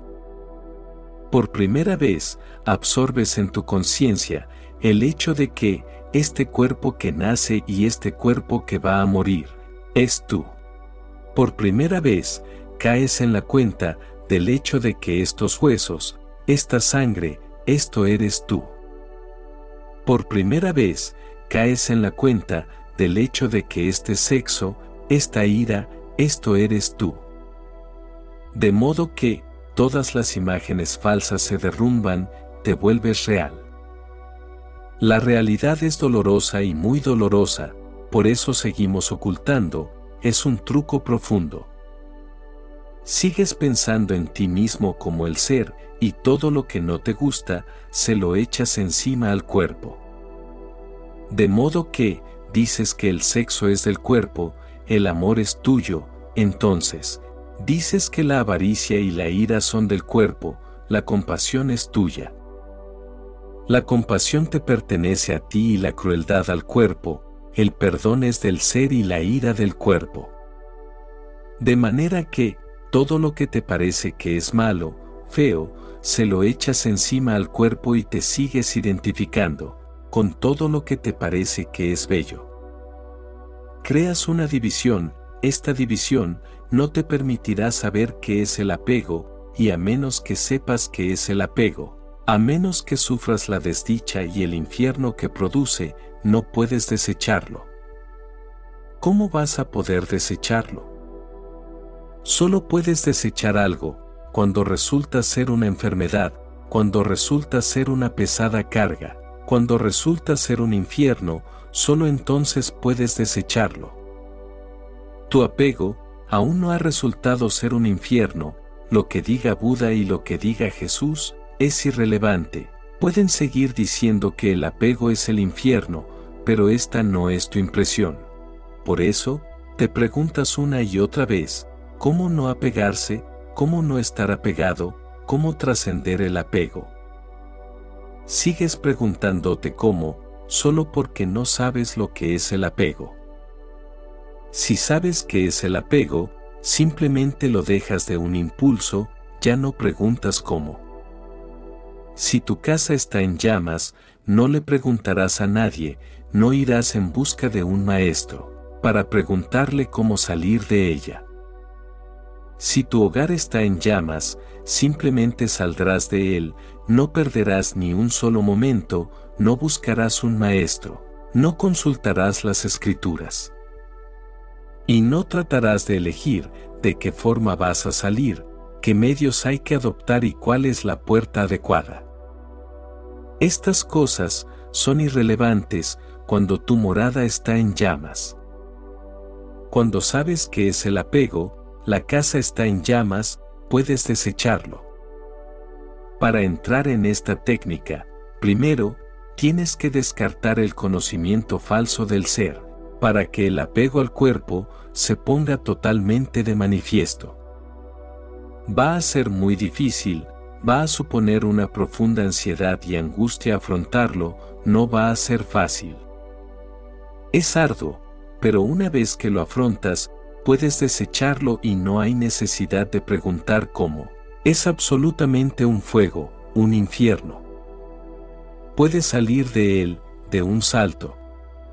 Por primera vez, absorbes en tu conciencia el hecho de que este cuerpo que nace y este cuerpo que va a morir, es tú. Por primera vez, caes en la cuenta del hecho de que estos huesos, esta sangre, esto eres tú. Por primera vez, caes en la cuenta del hecho de que este sexo, esta ira, esto eres tú. De modo que, todas las imágenes falsas se derrumban, te vuelves real. La realidad es dolorosa y muy dolorosa, por eso seguimos ocultando, es un truco profundo. Sigues pensando en ti mismo como el ser, y todo lo que no te gusta, se lo echas encima al cuerpo. De modo que, dices que el sexo es del cuerpo, el amor es tuyo, entonces, Dices que la avaricia y la ira son del cuerpo, la compasión es tuya. La compasión te pertenece a ti y la crueldad al cuerpo, el perdón es del ser y la ira del cuerpo. De manera que, todo lo que te parece que es malo, feo, se lo echas encima al cuerpo y te sigues identificando, con todo lo que te parece que es bello. Creas una división, esta división no te permitirá saber qué es el apego, y a menos que sepas qué es el apego, A menos que sufras la desdicha y el infierno que produce, no puedes desecharlo. ¿Cómo vas a poder desecharlo? Solo puedes desechar algo cuando resulta ser una enfermedad, cuando resulta ser una pesada carga, cuando resulta ser un infierno, solo entonces puedes desecharlo. Tu apego aún no ha resultado ser un infierno, lo que diga Buda y lo que diga Jesús es irrelevante. Pueden seguir diciendo que el apego es el infierno, pero esta no es tu impresión. Por eso, te preguntas una y otra vez, ¿cómo no apegarse? ¿Cómo no estar apegado? ¿Cómo trascender el apego? Sigues preguntándote cómo, solo porque no sabes lo que es el apego. Si sabes qué es el apego, simplemente lo dejas de un impulso, ya no preguntas cómo. Si tu casa está en llamas, no le preguntarás a nadie, no irás en busca de un maestro, para preguntarle cómo salir de ella. Si tu hogar está en llamas, simplemente saldrás de él, no perderás ni un solo momento, no buscarás un maestro, no consultarás las escrituras. Y no tratarás de elegir de qué forma vas a salir, qué medios hay que adoptar y cuál es la puerta adecuada. Estas cosas son irrelevantes cuando tu morada está en llamas. Cuando sabes que es el apego, la casa está en llamas, puedes desecharlo. Para entrar en esta técnica, primero, tienes que descartar el conocimiento falso del ser para que el apego al cuerpo se ponga totalmente de manifiesto. Va a ser muy difícil, va a suponer una profunda ansiedad y angustia afrontarlo, no va a ser fácil. Es arduo, pero una vez que lo afrontas, puedes desecharlo y no hay necesidad de preguntar cómo. Es absolutamente un fuego, un infierno. Puedes salir de él, de un salto.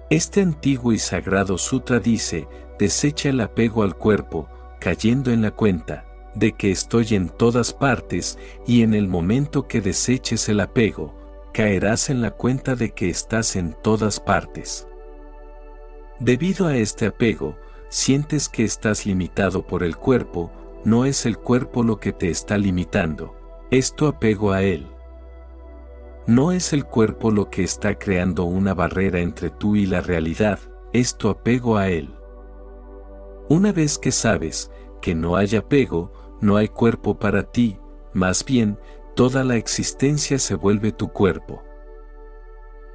Este antiguo y sagrado sutra dice, desecha el apego al cuerpo, cayendo en la cuenta, de que estoy en todas partes, y en el momento que deseches el apego, caerás en la cuenta de que estás en todas partes. Debido a este apego, sientes que estás limitado por el cuerpo, no es el cuerpo lo que te está limitando, es tu apego a él. No es el cuerpo lo que está creando una barrera entre tú y la realidad, es tu apego a él. Una vez que sabes que no hay apego, no hay cuerpo para ti, más bien, toda la existencia se vuelve tu cuerpo.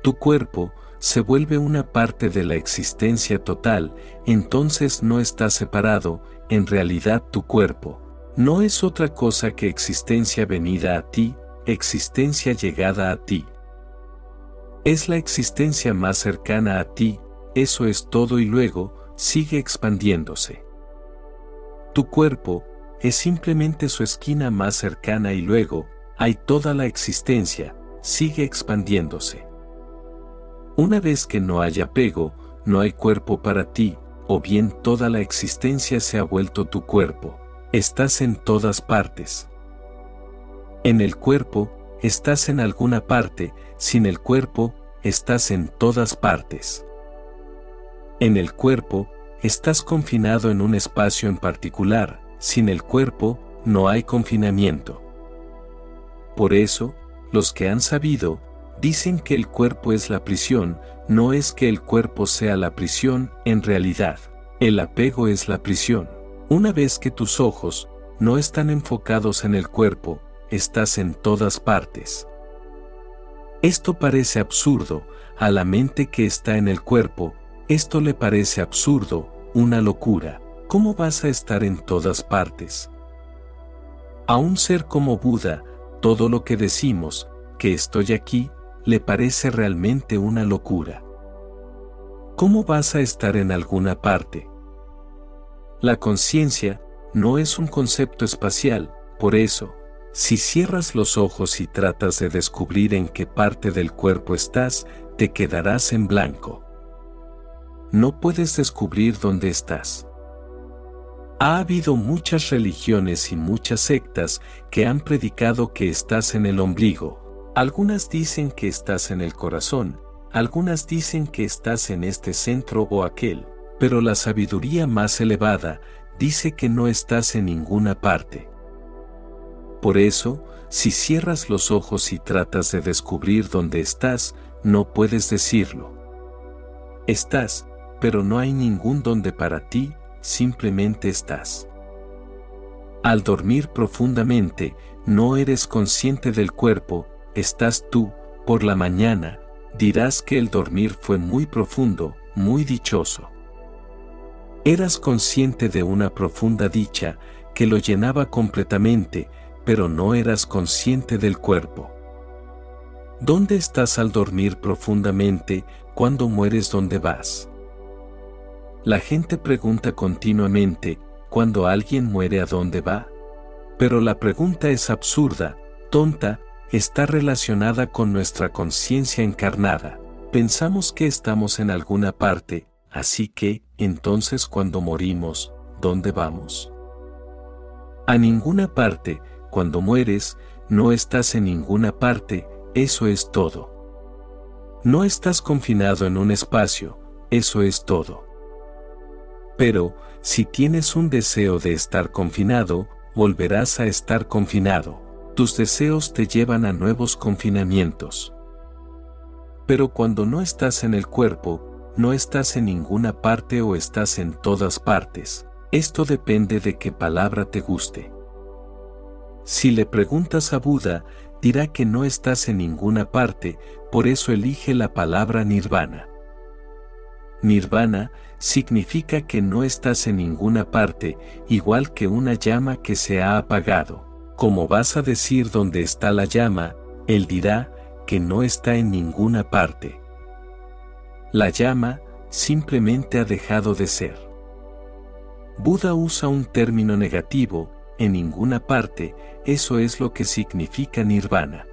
Tu cuerpo se vuelve una parte de la existencia total, entonces no está separado, en realidad tu cuerpo. No es otra cosa que existencia venida a ti, existencia llegada a ti. Es la existencia más cercana a ti, eso es todo y luego, sigue expandiéndose. Tu cuerpo, es simplemente su esquina más cercana y luego, hay toda la existencia, sigue expandiéndose. Una vez que no hay apego, no hay cuerpo para ti, o bien toda la existencia se ha vuelto tu cuerpo. Estás en todas partes. En el cuerpo, estás en alguna parte, sin el cuerpo, estás en todas partes. En el cuerpo, estás confinado en un espacio en particular, sin el cuerpo, no hay confinamiento. Por eso, los que han sabido, dicen que el cuerpo es la prisión, no es que el cuerpo sea la prisión, en realidad, el apego es la prisión. Una vez que tus ojos no están enfocados en el cuerpo, estás en todas partes. Esto parece absurdo, a la mente que está en el cuerpo, esto le parece absurdo, una locura. ¿Cómo vas a estar en todas partes? A un ser como Buda, todo lo que decimos, que estoy aquí, le parece realmente una locura. ¿Cómo vas a estar en alguna parte? La conciencia no es un concepto espacial, por eso, si cierras los ojos y tratas de descubrir en qué parte del cuerpo estás, te quedarás en blanco. No puedes descubrir dónde estás. Ha habido muchas religiones y muchas sectas que han predicado que estás en el ombligo, Algunas dicen que estás en el corazón, algunas dicen que estás en este centro o aquel, pero la sabiduría más elevada dice que no estás en ninguna parte. Por eso, si cierras los ojos y tratas de descubrir dónde estás, no puedes decirlo. Estás, pero no hay ningún donde para ti, simplemente estás. Al dormir profundamente, no eres consciente del cuerpo, estás tú, por la mañana, dirás que el dormir fue muy profundo, muy dichoso. Eras consciente de una profunda dicha que lo llenaba completamente, pero no eras consciente del cuerpo. ¿Dónde estás al dormir profundamente cuando mueres dónde vas? La gente pregunta continuamente, cuando alguien muere a dónde va? Pero la pregunta es absurda, tonta, está relacionada con nuestra conciencia encarnada. Pensamos que estamos en alguna parte, así que, entonces cuando morimos, ¿dónde vamos? A ninguna parte, cuando mueres, no estás en ninguna parte, eso es todo. No estás confinado en un espacio, eso es todo. Pero, si tienes un deseo de estar confinado, volverás a estar confinado. Tus deseos te llevan a nuevos confinamientos. Pero cuando no estás en el cuerpo, no estás en ninguna parte o estás en todas partes. Esto depende de qué palabra te guste. Si le preguntas a Buda, dirá que no estás en ninguna parte, por eso elige la palabra nirvana. Nirvana significa que no estás en ninguna parte, igual que una llama que se ha apagado. Como vas a decir dónde está la llama, él dirá que no está en ninguna parte. La llama simplemente ha dejado de ser. Buda usa un término negativo, en ninguna parte, eso es lo que significa nirvana.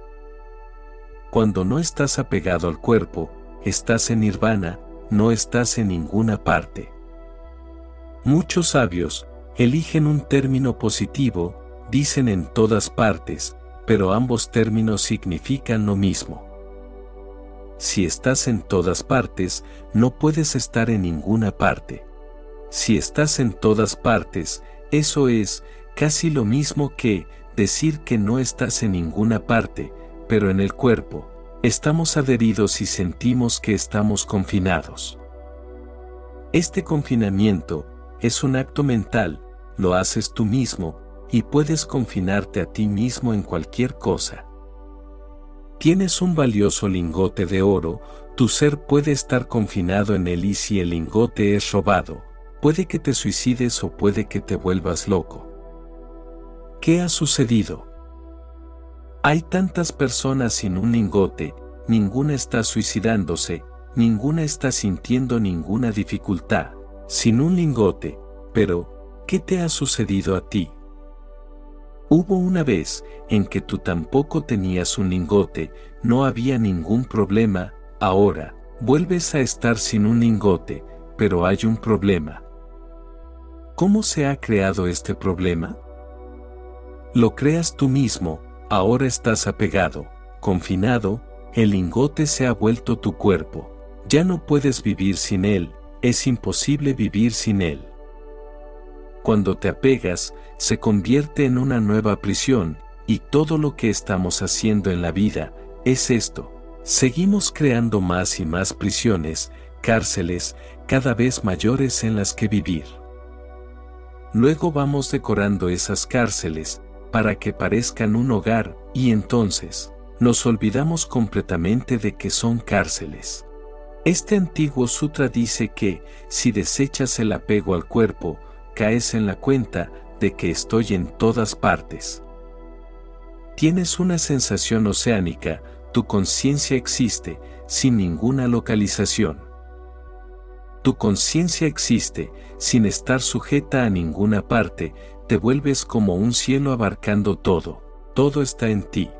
Cuando no estás apegado al cuerpo, estás en nirvana, no estás en ninguna parte. Muchos sabios eligen un término positivo, dicen en todas partes, pero ambos términos significan lo mismo. Si estás en todas partes, no puedes estar en ninguna parte. Si estás en todas partes, eso es casi lo mismo que decir que no estás en ninguna parte, pero en el cuerpo, estamos adheridos y sentimos que estamos confinados. Este confinamiento es un acto mental, lo haces tú mismo, y puedes confinarte a ti mismo en cualquier cosa. Tienes un valioso lingote de oro, tu ser puede estar confinado en él y si el lingote es robado, puede que te suicides o puede que te vuelvas loco. ¿Qué ha sucedido? Hay tantas personas sin un lingote, ninguna está suicidándose, ninguna está sintiendo ninguna dificultad, sin un lingote, pero, ¿qué te ha sucedido a ti? Hubo una vez en que tú tampoco tenías un lingote, no había ningún problema, ahora, vuelves a estar sin un lingote, pero hay un problema. ¿Cómo se ha creado este problema? Lo creas tú mismo, ahora estás apegado, confinado, el lingote se ha vuelto tu cuerpo. Ya no puedes vivir sin él, es imposible vivir sin él. Cuando te apegas, se convierte en una nueva prisión, y todo lo que estamos haciendo en la vida es esto. Seguimos creando más y más prisiones, cárceles, cada vez mayores en las que vivir. Luego vamos decorando esas cárceles, para que parezcan un hogar, y entonces, nos olvidamos completamente de que son cárceles. Este antiguo sutra dice que, si desechas el apego al cuerpo, caes en la cuenta de que estoy en todas partes. Tienes una sensación oceánica, tu conciencia existe, sin ninguna localización. Tu conciencia existe, sin estar sujeta a ninguna parte, te vuelves como un cielo abarcando todo, todo está en ti.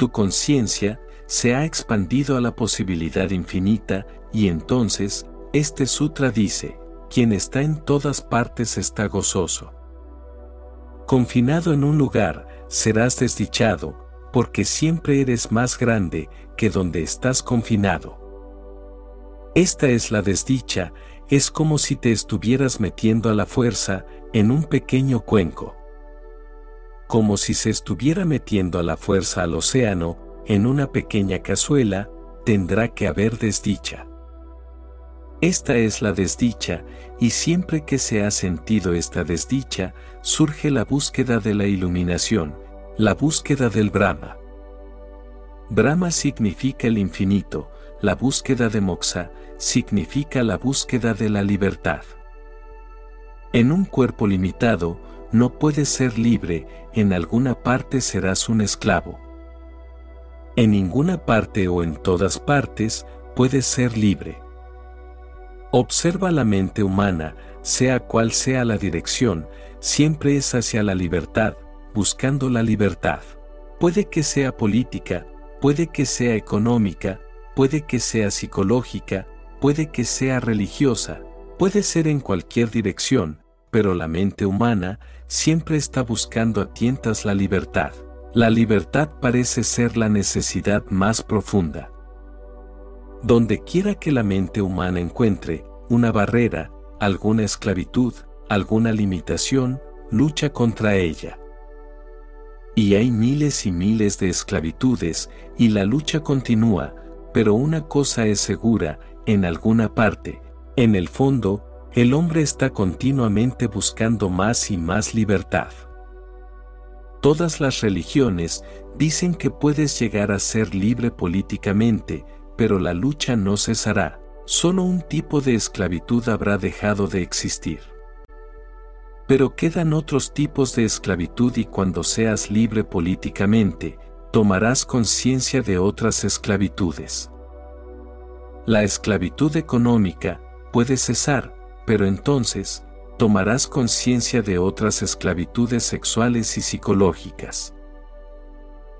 Tu conciencia se ha expandido a la posibilidad infinita y entonces, este sutra dice, quien está en todas partes está gozoso. Confinado en un lugar, serás desdichado, porque siempre eres más grande que donde estás confinado. Esta es la desdicha, es como si te estuvieras metiendo a la fuerza en un pequeño cuenco. Como si se estuviera metiendo a la fuerza al océano en una pequeña cazuela, tendrá que haber desdicha. Esta es la desdicha, y siempre que se ha sentido esta desdicha, surge la búsqueda de la iluminación, la búsqueda del Brahma. Brahma significa el infinito, la búsqueda de Moksha significa la búsqueda de la libertad. En un cuerpo limitado, no puedes ser libre, en alguna parte serás un esclavo. En ninguna parte o en todas partes puedes ser libre. Observa la mente humana, sea cual sea la dirección, siempre es hacia la libertad, buscando la libertad. Puede que sea política, puede que sea económica, puede que sea psicológica, puede que sea religiosa, puede ser en cualquier dirección, pero la mente humana siempre está buscando a tientas la libertad. La libertad parece ser la necesidad más profunda. Donde quiera que la mente humana encuentre una barrera, alguna esclavitud, alguna limitación, lucha contra ella. Y hay miles y miles de esclavitudes, y la lucha continúa, pero una cosa es segura, en alguna parte, en el fondo, el hombre está continuamente buscando más y más libertad. Todas las religiones dicen que puedes llegar a ser libre políticamente, pero la lucha no cesará, solo un tipo de esclavitud habrá dejado de existir. Pero quedan otros tipos de esclavitud y cuando seas libre políticamente, tomarás conciencia de otras esclavitudes. La esclavitud económica puede cesar, pero entonces, tomarás conciencia de otras esclavitudes sexuales y psicológicas.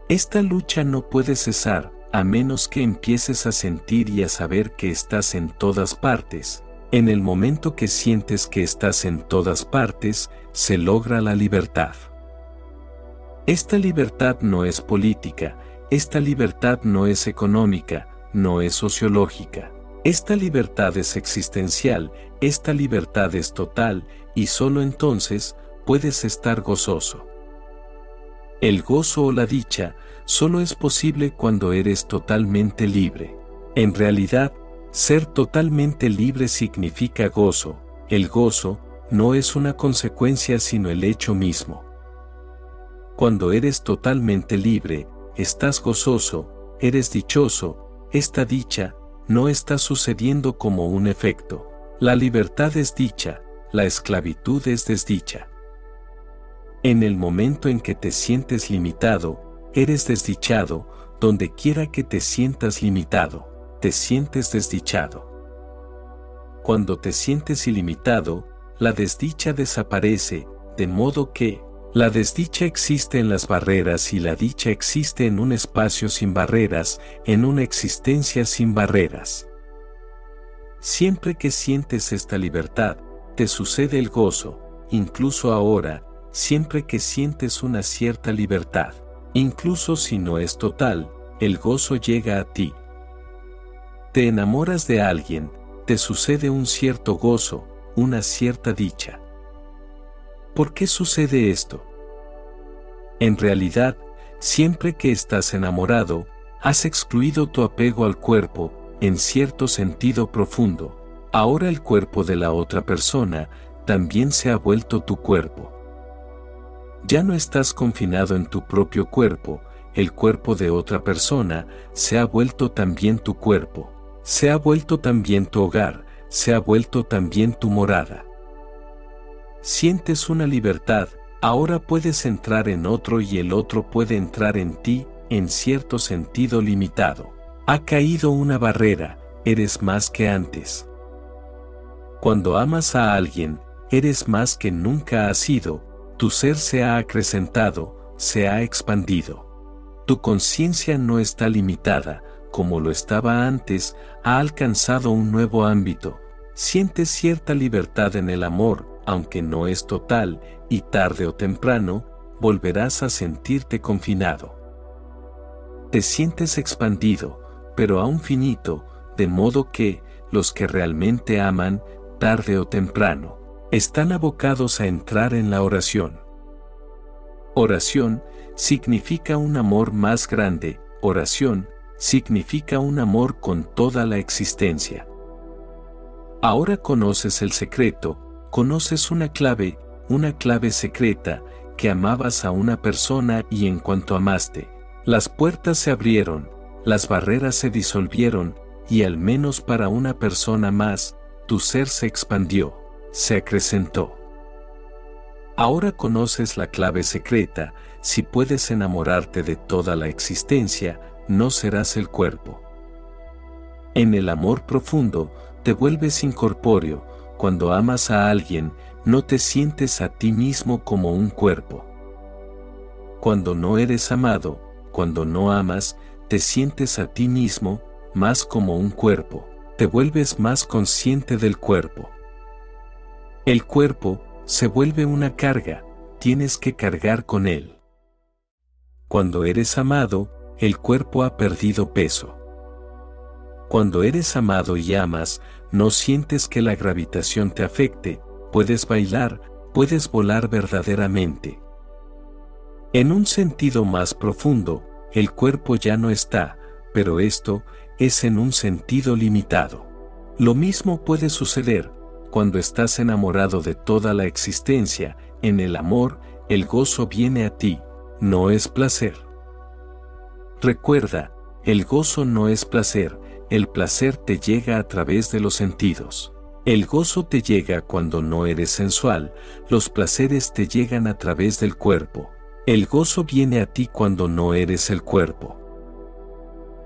Esta lucha no puede cesar, a menos que empieces a sentir y a saber que estás en todas partes. En el momento que sientes que estás en todas partes, se logra la libertad. Esta libertad no es política, esta libertad no es económica, no es sociológica. Esta libertad es existencial, esta libertad es total, y solo entonces puedes estar gozoso. El gozo o la dicha solo es posible cuando eres totalmente libre. En realidad, ser totalmente libre significa gozo. El gozo no es una consecuencia sino el hecho mismo. Cuando eres totalmente libre, estás gozoso, eres dichoso, esta dicha no está sucediendo como un efecto. La libertad es dicha, la esclavitud es desdicha. En el momento en que te sientes limitado, eres desdichado, donde quiera que te sientas limitado, te sientes desdichado. Cuando te sientes ilimitado, la desdicha desaparece, de modo que, la desdicha existe en las barreras y la dicha existe en un espacio sin barreras, en una existencia sin barreras. Siempre que sientes esta libertad, te sucede el gozo, incluso ahora, siempre que sientes una cierta libertad, incluso si no es total, el gozo llega a ti. Te enamoras de alguien, te sucede un cierto gozo, una cierta dicha. ¿Por qué sucede esto? En realidad, siempre que estás enamorado, has excluido tu apego al cuerpo, en cierto sentido profundo. Ahora el cuerpo de la otra persona también se ha vuelto tu cuerpo. Ya no estás confinado en tu propio cuerpo, el cuerpo de otra persona se ha vuelto también tu cuerpo, se ha vuelto también tu hogar, se ha vuelto también tu morada. Sientes una libertad, ahora puedes entrar en otro y el otro puede entrar en ti, en cierto sentido limitado. Ha caído una barrera, eres más que antes. Cuando amas a alguien, eres más que nunca has sido, tu ser se ha acrecentado, se ha expandido. Tu conciencia no está limitada, como lo estaba antes, ha alcanzado un nuevo ámbito. Sientes cierta libertad en el amor, aunque no es total, y tarde o temprano, volverás a sentirte confinado. te sientes expandido, pero aún finito, de modo que, los que realmente aman, tarde o temprano, están abocados a entrar en la oración. Oración significa un amor más grande, oración significa un amor con toda la existencia. Ahora conoces el secreto, conoces una clave, una clave secreta, que amabas a una persona y en cuanto amaste, las puertas se abrieron, las barreras se disolvieron, y al menos para una persona más, tu ser se expandió, se acrecentó. Ahora conoces la clave secreta, si puedes enamorarte de toda la existencia, no serás el cuerpo. En el amor profundo, te vuelves incorpóreo, cuando amas a alguien, no te sientes a ti mismo como un cuerpo. Cuando no eres amado, cuando no amas, te sientes a ti mismo, más como un cuerpo, te vuelves más consciente del cuerpo. El cuerpo se vuelve una carga, tienes que cargar con él. Cuando eres amado, el cuerpo ha perdido peso. Cuando eres amado y amas, no sientes que la gravitación te afecte, puedes bailar, puedes volar verdaderamente. En un sentido más profundo, el cuerpo ya no está, pero esto es en un sentido limitado. Lo mismo puede suceder cuando estás enamorado de toda la existencia, en el amor, el gozo viene a ti, no es placer. Recuerda, el gozo no es placer, el placer te llega a través de los sentidos. El gozo te llega cuando no eres sensual, los placeres te llegan a través del cuerpo. El gozo viene a ti cuando no eres el cuerpo.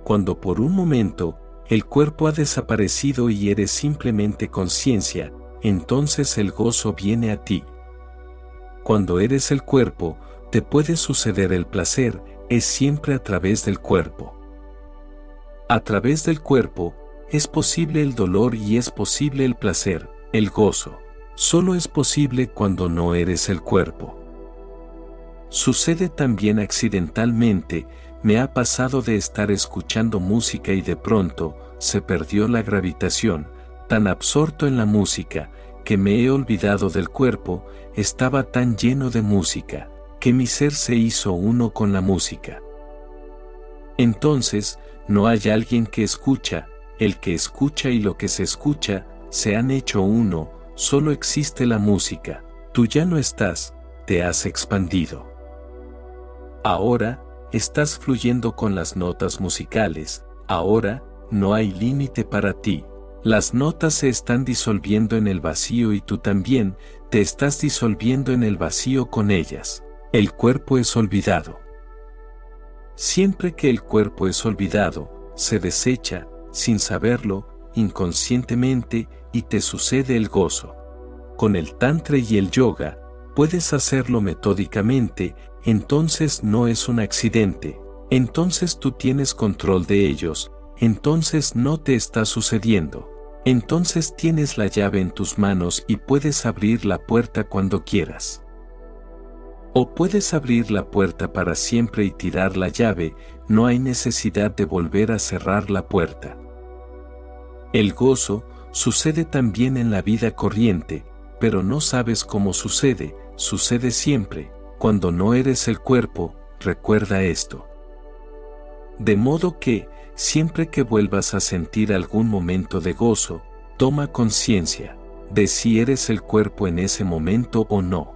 Cuando por un momento, el cuerpo ha desaparecido y eres simplemente conciencia, entonces el gozo viene a ti. Cuando eres el cuerpo, te puede suceder el placer, es siempre a través del cuerpo. A través del cuerpo, es posible el dolor y es posible el placer, el gozo. Solo es posible cuando no eres el cuerpo. Sucede también accidentalmente, me ha pasado de estar escuchando música y de pronto, se perdió la gravitación, tan absorto en la música, que me he olvidado del cuerpo, estaba tan lleno de música, que mi ser se hizo uno con la música. Entonces, no hay alguien que escucha, el que escucha y lo que se escucha, se han hecho uno, solo existe la música, tú ya no estás, te has expandido. Ahora, estás fluyendo con las notas musicales, ahora, no hay límite para ti. Las notas se están disolviendo en el vacío y tú también, te estás disolviendo en el vacío con ellas. El cuerpo es olvidado. Siempre que el cuerpo es olvidado, se desecha, sin saberlo, inconscientemente, y te sucede el gozo. Con el tantra y el yoga, puedes hacerlo metódicamente, entonces no es un accidente, entonces tú tienes control de ellos, entonces no te está sucediendo, entonces tienes la llave en tus manos y puedes abrir la puerta cuando quieras. O puedes abrir la puerta para siempre y tirar la llave, no hay necesidad de volver a cerrar la puerta. El gozo sucede también en la vida corriente, pero no sabes cómo sucede, sucede siempre, cuando no eres el cuerpo, recuerda esto. De modo que, siempre que vuelvas a sentir algún momento de gozo, toma conciencia de si eres el cuerpo en ese momento o no.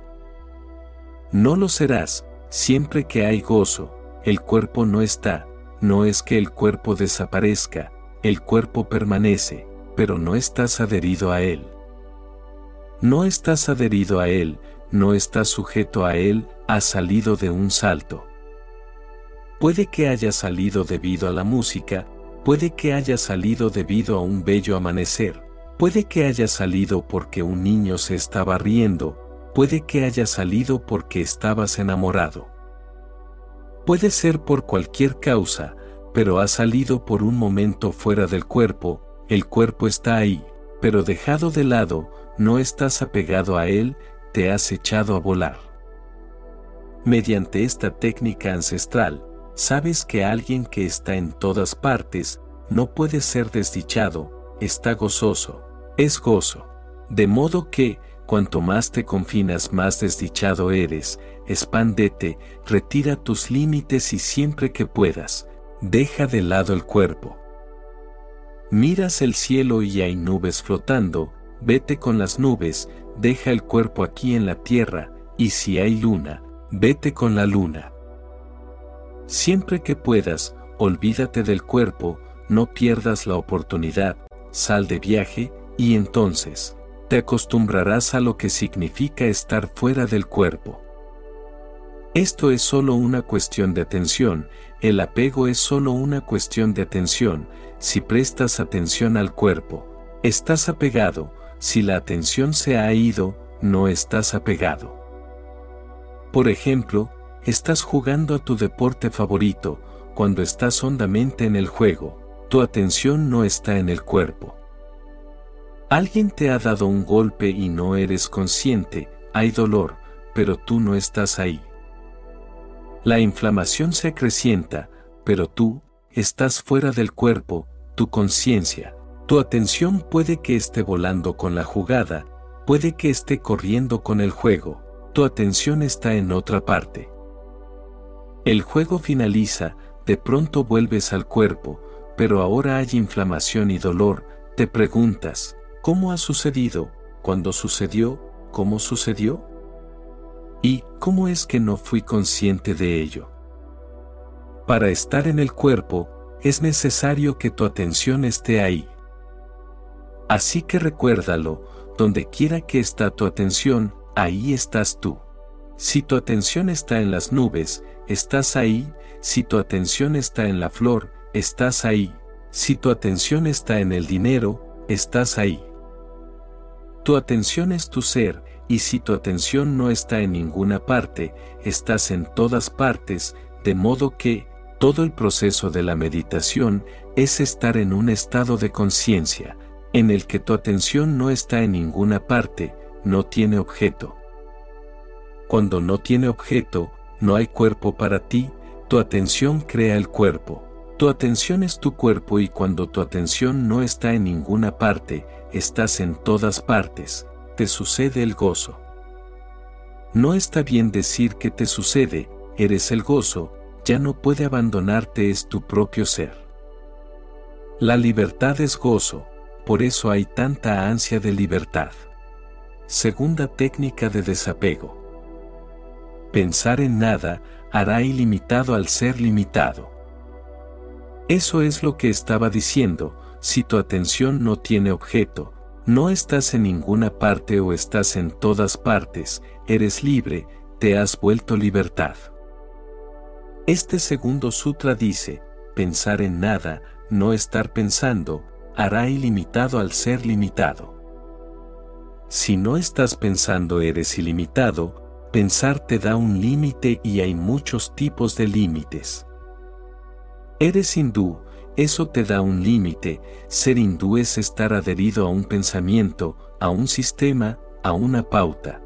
No lo serás, siempre que hay gozo, el cuerpo no está, no es que el cuerpo desaparezca, el cuerpo permanece, pero no estás adherido a él. No estás adherido a él, no estás sujeto a él, has salido de un salto. Puede que haya salido debido a la música, puede que haya salido debido a un bello amanecer, puede que haya salido porque un niño se estaba riendo, puede que haya salido porque estabas enamorado. Puede ser por cualquier causa, pero ha salido por un momento fuera del cuerpo, el cuerpo está ahí, pero dejado de lado, no estás apegado a él, te has echado a volar. Mediante esta técnica ancestral, sabes que alguien que está en todas partes, no puede ser desdichado, está gozoso, es gozo. De modo que, cuanto más te confinas más desdichado eres, expándete, retira tus límites y siempre que puedas, deja de lado el cuerpo. Miras el cielo y hay nubes flotando, vete con las nubes, deja el cuerpo aquí en la tierra, y si hay luna, vete con la luna. Siempre que puedas, olvídate del cuerpo, no pierdas la oportunidad, sal de viaje, y entonces, te acostumbrarás a lo que significa estar fuera del cuerpo. Esto es solo una cuestión de atención, el apego es solo una cuestión de atención, si prestas atención al cuerpo, estás apegado, si la atención se ha ido, no estás apegado. Por ejemplo, estás jugando a tu deporte favorito, cuando estás hondamente en el juego, tu atención no está en el cuerpo. Alguien te ha dado un golpe y no eres consciente, hay dolor, pero tú no estás ahí. La inflamación se acrecienta, pero tú, estás fuera del cuerpo, tu conciencia, tu atención puede que esté volando con la jugada, puede que esté corriendo con el juego, tu atención está en otra parte. El juego finaliza, de pronto vuelves al cuerpo, pero ahora hay inflamación y dolor, te preguntas, ¿cómo ha sucedido? ¿Cuándo sucedió? ¿Cómo sucedió? ¿Y cómo es que no fui consciente de ello? Para estar en el cuerpo, es necesario que tu atención esté ahí. Así que recuérdalo, donde quiera que está tu atención, ahí estás tú. Si tu atención está en las nubes, estás ahí, si tu atención está en la flor, estás ahí, si tu atención está en el dinero, estás ahí. Tu atención es tu ser, y si tu atención no está en ninguna parte, estás en todas partes, de modo que, todo el proceso de la meditación es estar en un estado de conciencia, en el que tu atención no está en ninguna parte, no tiene objeto. Cuando no tiene objeto, no hay cuerpo para ti, tu atención crea el cuerpo. Tu atención es tu cuerpo y cuando tu atención no está en ninguna parte, estás en todas partes, te sucede el gozo. No está bien decir que te sucede, eres el gozo, ya no puede abandonarte es tu propio ser. La libertad es gozo, por eso hay tanta ansia de libertad. Segunda técnica de desapego. Pensar en nada hará ilimitado al ser limitado. Eso es lo que estaba diciendo, si tu atención no tiene objeto, no estás en ninguna parte o estás en todas partes, eres libre, te has vuelto libertad. Este segundo sutra dice, pensar en nada, no estar pensando, hará ilimitado al ser limitado. Si no estás pensando eres ilimitado, pensar te da un límite y hay muchos tipos de límites. Eres hindú, eso te da un límite, ser hindú es estar adherido a un pensamiento, a un sistema, a una pauta.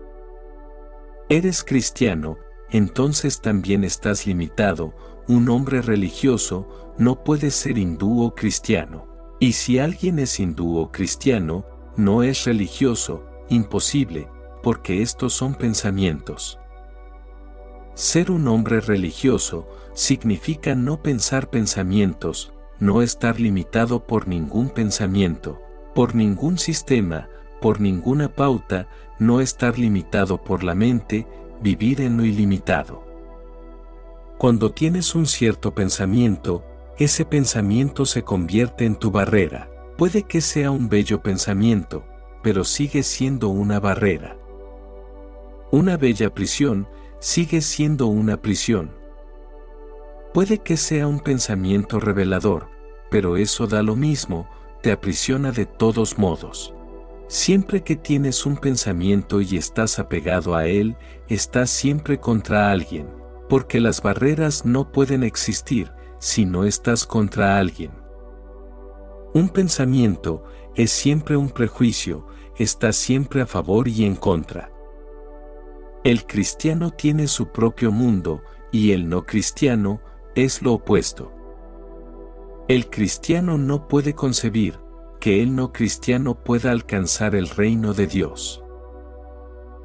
Eres cristiano, entonces también estás limitado, un hombre religioso no puede ser hindú o cristiano. Y si alguien es hindú o cristiano, no es religioso, imposible, porque estos son pensamientos. Ser un hombre religioso significa no pensar pensamientos, no estar limitado por ningún pensamiento, por ningún sistema, por ninguna pauta, no estar limitado por la mente, vivir en lo ilimitado. Cuando tienes un cierto pensamiento, ese pensamiento se convierte en tu barrera. Puede que sea un bello pensamiento, pero sigue siendo una barrera. Una bella prisión sigue siendo una prisión. Puede que sea un pensamiento revelador, pero eso da lo mismo, te aprisiona de todos modos. Siempre que tienes un pensamiento y estás apegado a él, estás siempre contra alguien, porque las barreras no pueden existir, si no estás contra alguien. Un pensamiento es siempre un prejuicio, está siempre a favor y en contra. El cristiano tiene su propio mundo y el no cristiano es lo opuesto. El cristiano no puede concebir que el no cristiano pueda alcanzar el reino de Dios.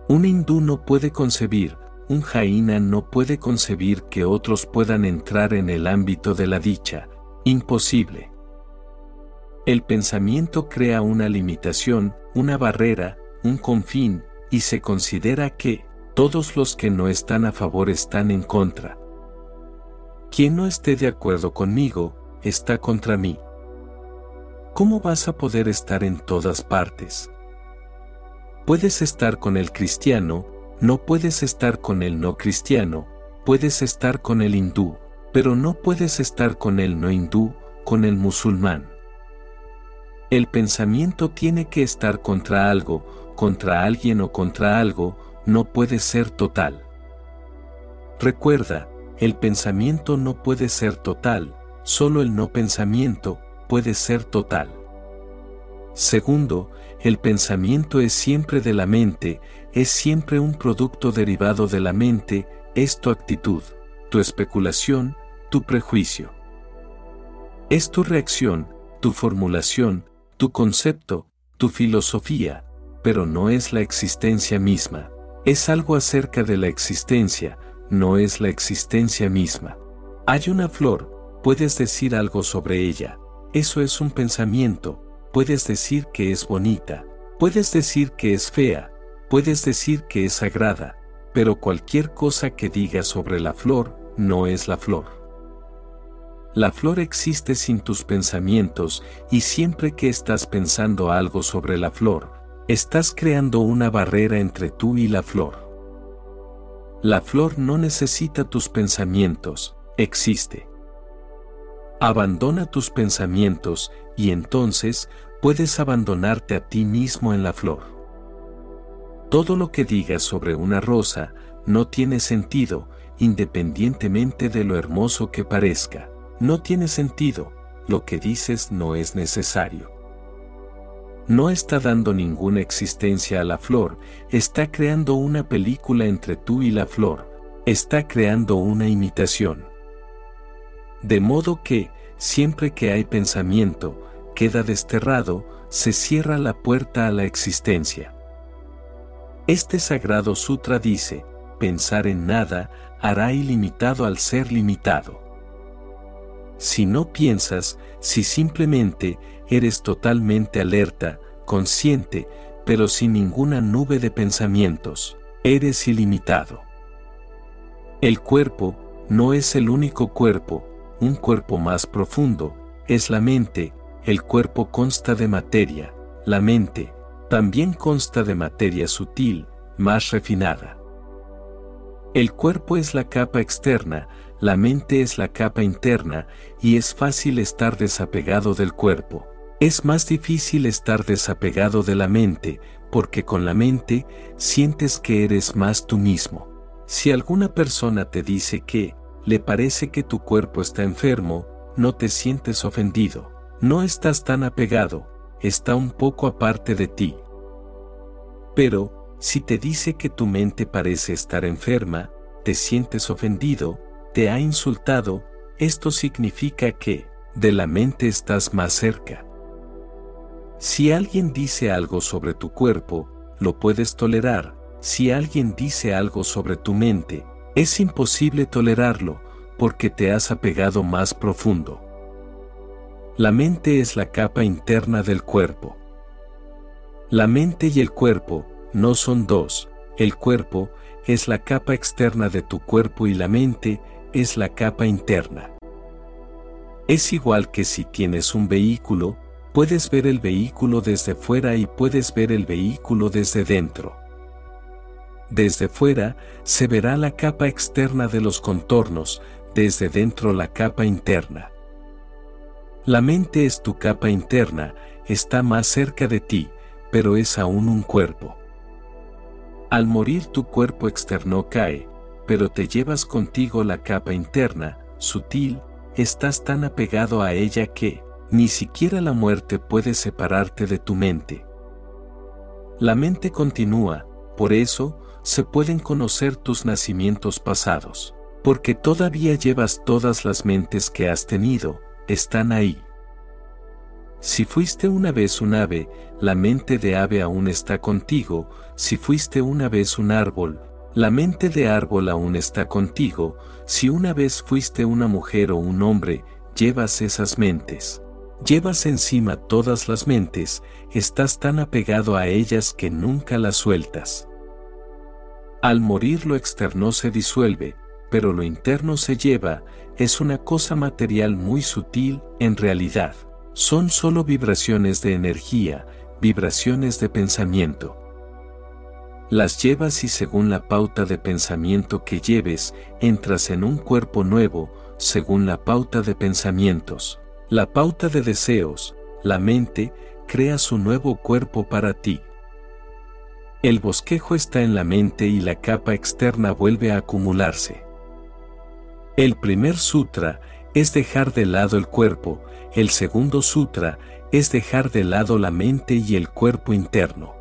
Un hindú no puede concebir, un jaina no puede concebir que otros puedan entrar en el ámbito de la dicha, imposible. El pensamiento crea una limitación, una barrera, un confín, y se considera que todos los que no están a favor están en contra. Quien no esté de acuerdo conmigo, está contra mí. ¿Cómo vas a poder estar en todas partes? Puedes estar con el cristiano, no puedes estar con el no cristiano, puedes estar con el hindú, pero no puedes estar con el no hindú, con el musulmán. El pensamiento tiene que estar contra algo, contra alguien o contra algo, no puede ser total. Recuerda, el pensamiento no puede ser total, solo el no pensamiento puede ser total. Segundo, el pensamiento es siempre de la mente, es siempre un producto derivado de la mente, es tu actitud, tu especulación, tu prejuicio. Es tu reacción, tu formulación, tu concepto, tu filosofía, pero no es la existencia misma. Es algo acerca de la existencia, no es la existencia misma. Hay una flor, puedes decir algo sobre ella. Eso es un pensamiento, puedes decir que es bonita, puedes decir que es fea, puedes decir que es sagrada, pero cualquier cosa que digas sobre la flor no es la flor. La flor existe sin tus pensamientos y siempre que estás pensando algo sobre la flor, estás creando una barrera entre tú y la flor. La flor no necesita tus pensamientos, existe. Abandona tus pensamientos y entonces puedes abandonarte a ti mismo en la flor. Todo lo que digas sobre una rosa no tiene sentido, independientemente de lo hermoso que parezca. No tiene sentido, lo que dices no es necesario. No está dando ninguna existencia a la flor, está creando una película entre tú y la flor, está creando una imitación. De modo que, siempre que hay pensamiento, queda desterrado, se cierra la puerta a la existencia. Este sagrado sutra dice, pensar en nada hará ilimitado al ser limitado. Si no piensas, si simplemente eres totalmente alerta, consciente, pero sin ninguna nube de pensamientos, eres ilimitado. El cuerpo no es el único cuerpo, un cuerpo más profundo, es la mente, el cuerpo consta de materia, la mente también consta de materia sutil, más refinada. El cuerpo es la capa externa, la mente es la capa interna y es fácil estar desapegado del cuerpo. Es más difícil estar desapegado de la mente, porque con la mente sientes que eres más tú mismo. Si alguna persona te dice que le parece que tu cuerpo está enfermo, no te sientes ofendido. No estás tan apegado, está un poco aparte de ti. Pero, si te dice que tu mente parece estar enferma, te sientes ofendido, te ha insultado, esto significa que, de la mente estás más cerca. Si alguien dice algo sobre tu cuerpo, lo puedes tolerar, si alguien dice algo sobre tu mente, es imposible tolerarlo, porque te has apegado más profundo. La mente es la capa interna del cuerpo. La mente y el cuerpo no son dos, el cuerpo es la capa externa de tu cuerpo y la mente es la capa interna. Es igual que si tienes un vehículo, puedes ver el vehículo desde fuera y puedes ver el vehículo desde dentro. Desde fuera se verá la capa externa de los contornos, desde dentro la capa interna. La mente es tu capa interna, está más cerca de ti, pero es aún un cuerpo. Al morir tu cuerpo externo cae, pero te llevas contigo la capa interna, sutil, estás tan apegado a ella que, ni siquiera la muerte puede separarte de tu mente. La mente continúa, por eso, se pueden conocer tus nacimientos pasados. Porque todavía llevas todas las mentes que has tenido, están ahí. Si fuiste una vez un ave, la mente de ave aún está contigo, si fuiste una vez un árbol, la mente de árbol aún está contigo, si una vez fuiste una mujer o un hombre, llevas esas mentes. Llevas encima todas las mentes, estás tan apegado a ellas que nunca las sueltas. Al morir lo externo se disuelve, pero lo interno se lleva, es una cosa material muy sutil, en realidad. Son solo vibraciones de energía, vibraciones de pensamiento. Las llevas y según la pauta de pensamiento que lleves, entras en un cuerpo nuevo, según la pauta de pensamientos. La pauta de deseos, la mente, crea su nuevo cuerpo para ti. El bosquejo está en la mente y la capa externa vuelve a acumularse. El primer sutra es dejar de lado el cuerpo, el segundo sutra es dejar de lado la mente y el cuerpo interno.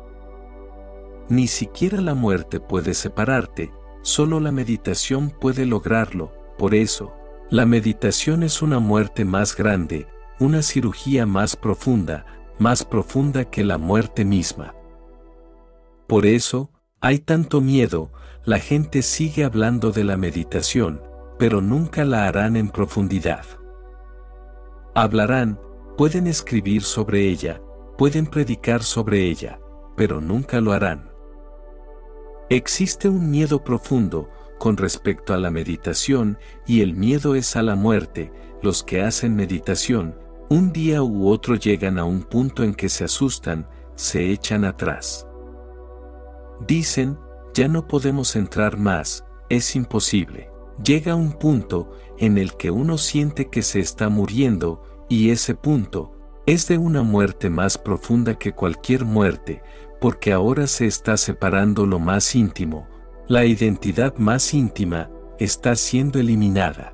Ni siquiera la muerte puede separarte, solo la meditación puede lograrlo, por eso, la meditación es una muerte más grande, una cirugía más profunda, más profunda que la muerte misma. Por eso, hay tanto miedo, la gente sigue hablando de la meditación, pero nunca la harán en profundidad. Hablarán, pueden escribir sobre ella, pueden predicar sobre ella, pero nunca lo harán. Existe un miedo profundo con respecto a la meditación y el miedo es a la muerte. Los que hacen meditación, un día u otro llegan a un punto en que se asustan, se echan atrás. Dicen, ya no podemos entrar más, es imposible. Llega un punto en el que uno siente que se está muriendo, y ese punto es de una muerte más profunda que cualquier muerte, porque ahora se está separando lo más íntimo, la identidad más íntima está siendo eliminada.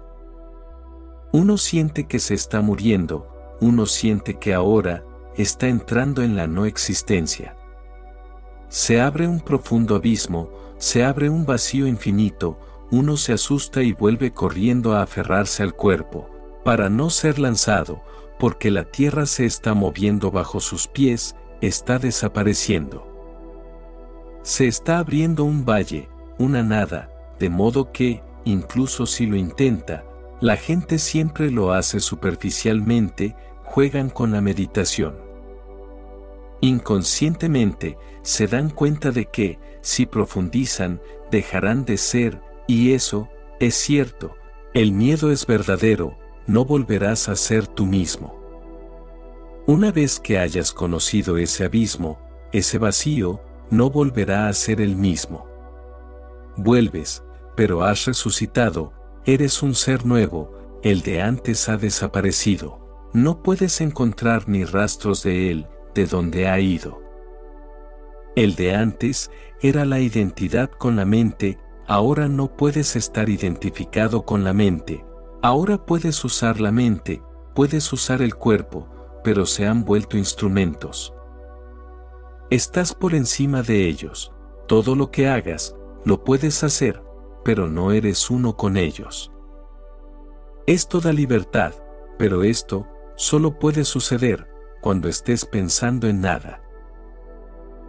Uno siente que se está muriendo, uno siente que ahora está entrando en la no existencia. Se abre un profundo abismo, se abre un vacío infinito, uno se asusta y vuelve corriendo a aferrarse al cuerpo, para no ser lanzado, porque la tierra se está moviendo bajo sus pies, está desapareciendo. Se está abriendo un valle, una nada, de modo que, incluso si lo intenta, la gente siempre lo hace superficialmente, juegan con la meditación. Inconscientemente, se dan cuenta de que, si profundizan, dejarán de ser, y eso, es cierto, el miedo es verdadero, no volverás a ser tú mismo. Una vez que hayas conocido ese abismo, ese vacío, no volverá a ser el mismo. Vuelves, pero has resucitado, eres un ser nuevo, el de antes ha desaparecido. No puedes encontrar ni rastros de él, de donde ha ido. El de antes era la identidad con la mente, Ahora no puedes estar identificado con la mente. Ahora puedes usar la mente, puedes usar el cuerpo, pero se han vuelto instrumentos. Estás por encima de ellos. Todo lo que hagas, lo puedes hacer, pero no eres uno con ellos. Es toda libertad, pero esto solo puede suceder cuando estés pensando en nada.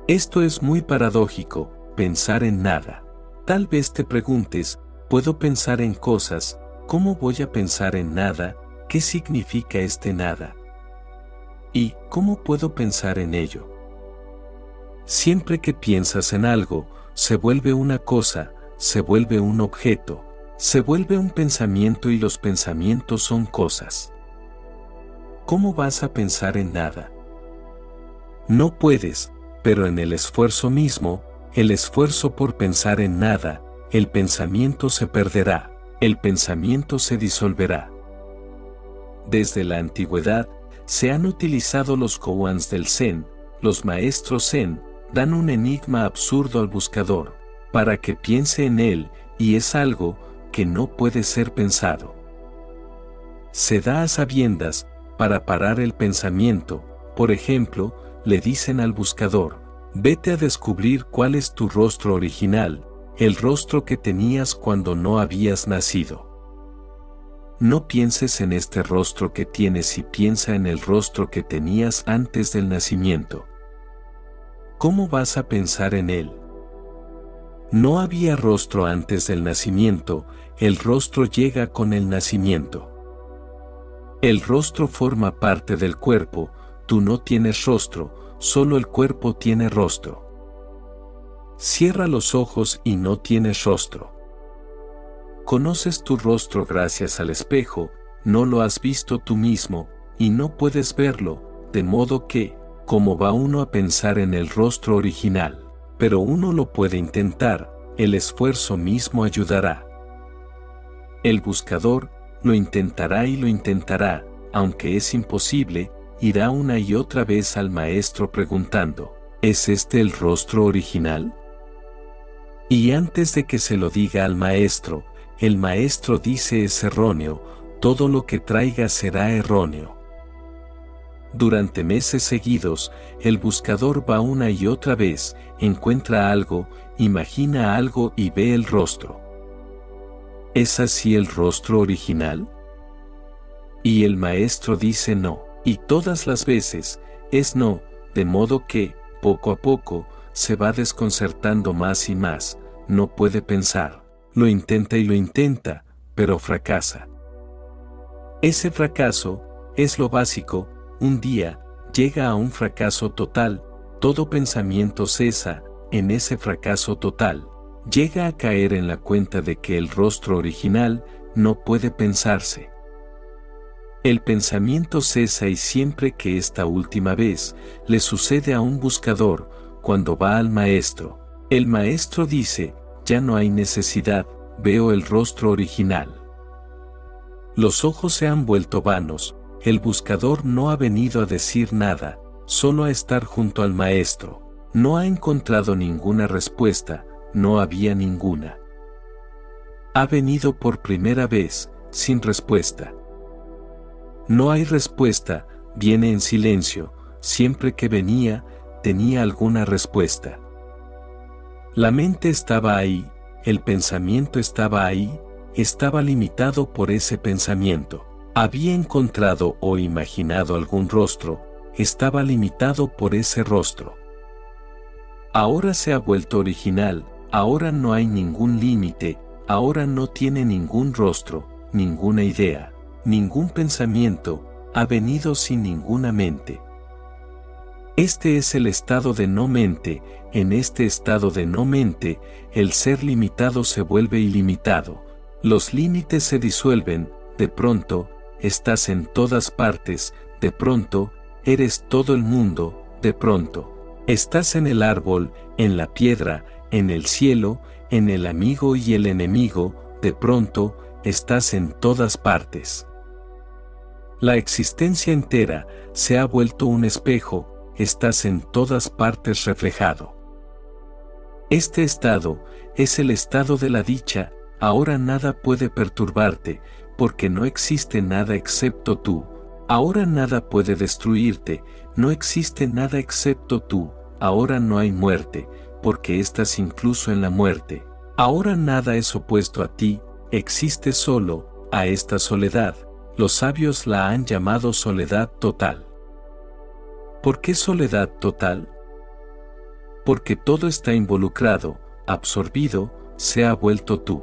Esto es muy paradójico, pensar en nada. Tal vez te preguntes, puedo pensar en cosas, ¿cómo voy a pensar en nada? ¿Qué significa este nada? ¿Y cómo puedo pensar en ello? Siempre que piensas en algo, se vuelve una cosa, se vuelve un objeto, se vuelve un pensamiento y los pensamientos son cosas. ¿Cómo vas a pensar en nada? No puedes, pero en el esfuerzo mismo, el esfuerzo por pensar en nada, el pensamiento se perderá, el pensamiento se disolverá. Desde la antigüedad, se han utilizado los koans del Zen, los maestros Zen, dan un enigma absurdo al buscador, para que piense en él, y es algo que no puede ser pensado. Se da a sabiendas, para parar el pensamiento, por ejemplo, le dicen al buscador, Vete a descubrir cuál es tu rostro original, el rostro que tenías cuando no habías nacido. No pienses en este rostro que tienes y piensa en el rostro que tenías antes del nacimiento. ¿Cómo vas a pensar en él? No había rostro antes del nacimiento, el rostro llega con el nacimiento. El rostro forma parte del cuerpo, tú no tienes rostro, solo el cuerpo tiene rostro. Cierra los ojos y no tienes rostro. Conoces tu rostro gracias al espejo, no lo has visto tú mismo, y no puedes verlo, de modo que, como va uno a pensar en el rostro original? Pero uno lo puede intentar, el esfuerzo mismo ayudará. El buscador lo intentará y lo intentará, aunque es imposible, irá una y otra vez al maestro preguntando, ¿es este el rostro original? Y antes de que se lo diga al maestro, el maestro dice es erróneo, todo lo que traiga será erróneo. Durante meses seguidos, el buscador va una y otra vez, encuentra algo, imagina algo y ve el rostro. ¿Es así el rostro original? Y el maestro dice no, y todas las veces, es no, de modo que, poco a poco, se va desconcertando más y más, no puede pensar lo intenta y lo intenta, pero fracasa. Ese fracaso es lo básico, un día llega a un fracaso total, todo pensamiento cesa, en ese fracaso total, llega a caer en la cuenta de que el rostro original no puede pensarse. El pensamiento cesa y siempre que esta última vez le sucede a un buscador, cuando va al maestro, el maestro dice, ya no hay necesidad, veo el rostro original. Los ojos se han vuelto vanos, el buscador no ha venido a decir nada, solo a estar junto al maestro, no ha encontrado ninguna respuesta, no había ninguna. Ha venido por primera vez, sin respuesta. No hay respuesta, viene en silencio, siempre que venía, tenía alguna respuesta. La mente estaba ahí, el pensamiento estaba ahí, estaba limitado por ese pensamiento. Había encontrado o imaginado algún rostro, estaba limitado por ese rostro. Ahora se ha vuelto original, ahora no hay ningún límite, ahora no tiene ningún rostro, ninguna idea, ningún pensamiento, ha venido sin ninguna mente. Este es el estado de no mente, en este estado de no mente, el ser limitado se vuelve ilimitado, los límites se disuelven, de pronto, estás en todas partes, de pronto, eres todo el mundo, de pronto, estás en el árbol, en la piedra, en el cielo, en el amigo y el enemigo, de pronto, estás en todas partes. La existencia entera se ha vuelto un espejo, estás en todas partes reflejado. Este estado es el estado de la dicha, ahora nada puede perturbarte, porque no existe nada excepto tú, ahora nada puede destruirte, no existe nada excepto tú, ahora no hay muerte, porque estás incluso en la muerte, ahora nada es opuesto a ti, existe solo, a esta soledad, los sabios la han llamado soledad total. ¿Por qué soledad total? Porque todo está involucrado, absorbido, se ha vuelto tú.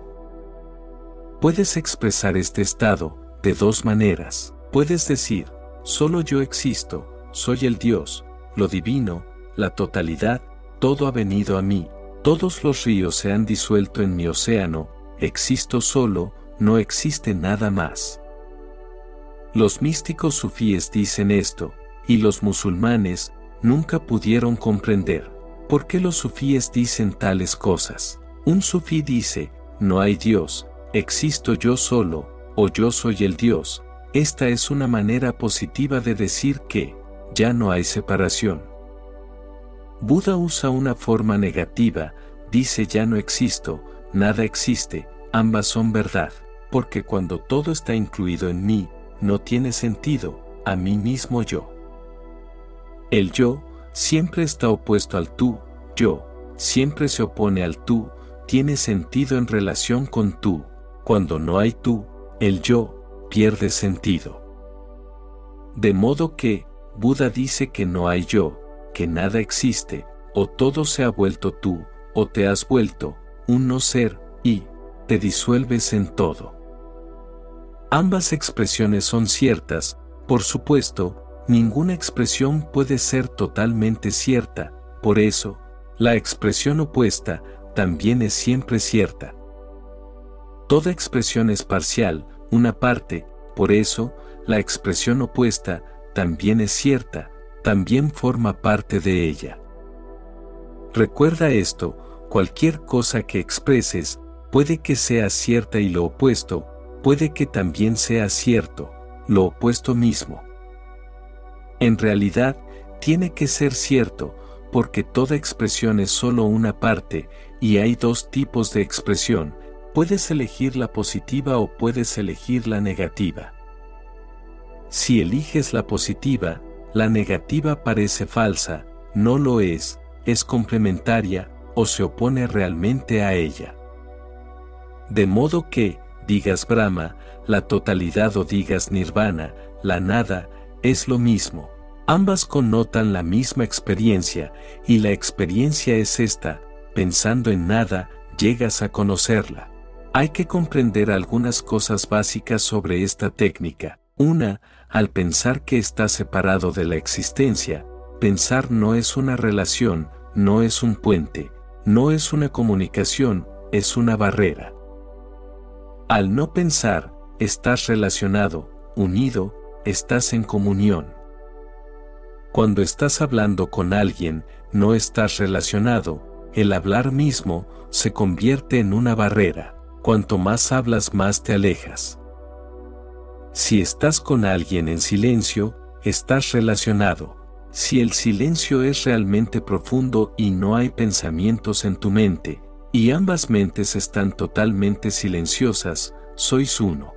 Puedes expresar este estado de dos maneras. Puedes decir, solo yo existo, soy el Dios, lo divino, la totalidad, todo ha venido a mí, todos los ríos se han disuelto en mi océano, existo solo, no existe nada más. Los místicos sufíes dicen esto, y los musulmanes nunca pudieron comprender por qué los sufíes dicen tales cosas. Un sufí dice, no hay Dios, existo yo solo, o yo soy el Dios. Esta es una manera positiva de decir que ya no hay separación. Buda usa una forma negativa, dice ya no existo, nada existe, ambas son verdad, porque cuando todo está incluido en mí, no tiene sentido, a mí mismo yo. El yo siempre está opuesto al tú, yo siempre se opone al tú, tiene sentido en relación con tú. Cuando no hay tú, el yo pierde sentido. De modo que, Buda dice que no hay yo, que nada existe, o todo se ha vuelto tú, o te has vuelto un no ser, y te disuelves en todo. Ambas expresiones son ciertas, por supuesto, ninguna expresión puede ser totalmente cierta, por eso, la expresión opuesta también es siempre cierta. Toda expresión es parcial, una parte, por eso, la expresión opuesta también es cierta, también forma parte de ella. Recuerda esto, cualquier cosa que expreses, puede que sea cierta y lo opuesto, puede que también sea cierto, lo opuesto mismo. En realidad, tiene que ser cierto, porque toda expresión es solo una parte, y hay dos tipos de expresión, puedes elegir la positiva o puedes elegir la negativa. Si eliges la positiva, la negativa parece falsa, no lo es, es complementaria, o se opone realmente a ella. De modo que, digas Brahma, la totalidad o digas Nirvana, la nada, es lo mismo. Ambas connotan la misma experiencia, y la experiencia es esta, pensando en nada, llegas a conocerla. Hay que comprender algunas cosas básicas sobre esta técnica. Una, al pensar que está separado de la existencia, pensar no es una relación, no es un puente, no es una comunicación, es una barrera. Al no pensar, estás relacionado, unido, estás en comunión. Cuando estás hablando con alguien, no estás relacionado, el hablar mismo se convierte en una barrera, cuanto más hablas más te alejas. Si estás con alguien en silencio, estás relacionado. Si el silencio es realmente profundo y no hay pensamientos en tu mente, y ambas mentes están totalmente silenciosas, sois uno.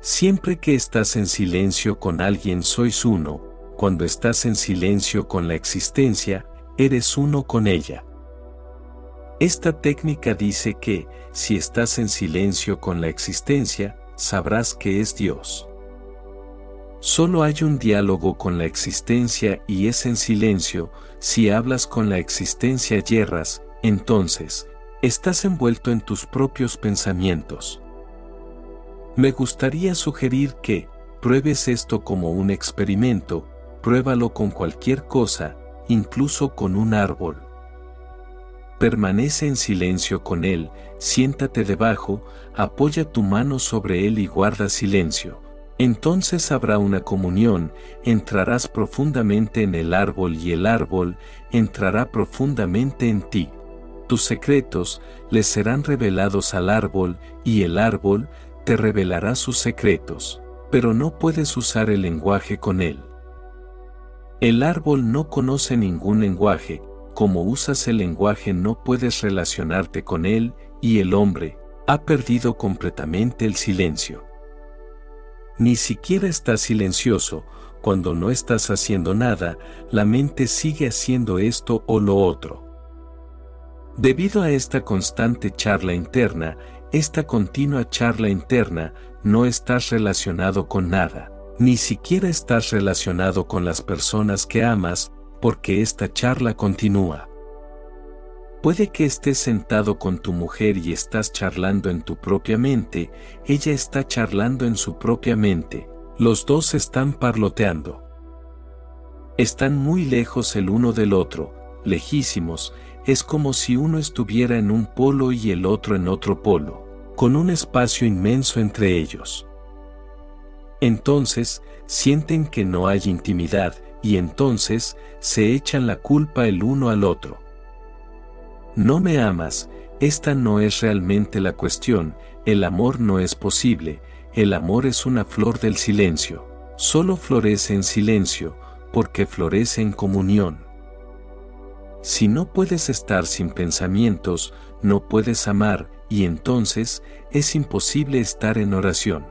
Siempre que estás en silencio con alguien sois uno, cuando estás en silencio con la existencia, eres uno con ella. Esta técnica dice que, si estás en silencio con la existencia, sabrás que es Dios. Solo hay un diálogo con la existencia y es en silencio, si hablas con la existencia yerras, entonces, estás envuelto en tus propios pensamientos. Me gustaría sugerir que, pruebes esto como un experimento, pruébalo con cualquier cosa, incluso con un árbol. Permanece en silencio con él, siéntate debajo, apoya tu mano sobre él y guarda silencio. Entonces habrá una comunión, entrarás profundamente en el árbol y el árbol entrará profundamente en ti. Tus secretos les serán revelados al árbol y el árbol te revelará sus secretos, pero no puedes usar el lenguaje con él. El árbol no conoce ningún lenguaje, como usas el lenguaje no puedes relacionarte con él, y el hombre ha perdido completamente el silencio. Ni siquiera estás silencioso, cuando no estás haciendo nada, la mente sigue haciendo esto o lo otro. Debido a esta constante charla interna, esta continua charla interna, no estás relacionado con nada ni siquiera estás relacionado con las personas que amas, porque esta charla continúa. Puede que estés sentado con tu mujer y estás charlando en tu propia mente, ella está charlando en su propia mente, los dos están parloteando. Están muy lejos el uno del otro, lejísimos, es como si uno estuviera en un polo y el otro en otro polo, con un espacio inmenso entre ellos. Entonces, sienten que no hay intimidad y entonces se echan la culpa el uno al otro. No me amas, esta no es realmente la cuestión, el amor no es posible, el amor es una flor del silencio, solo florece en silencio, porque florece en comunión. Si no puedes estar sin pensamientos, no puedes amar, y entonces es imposible estar en oración.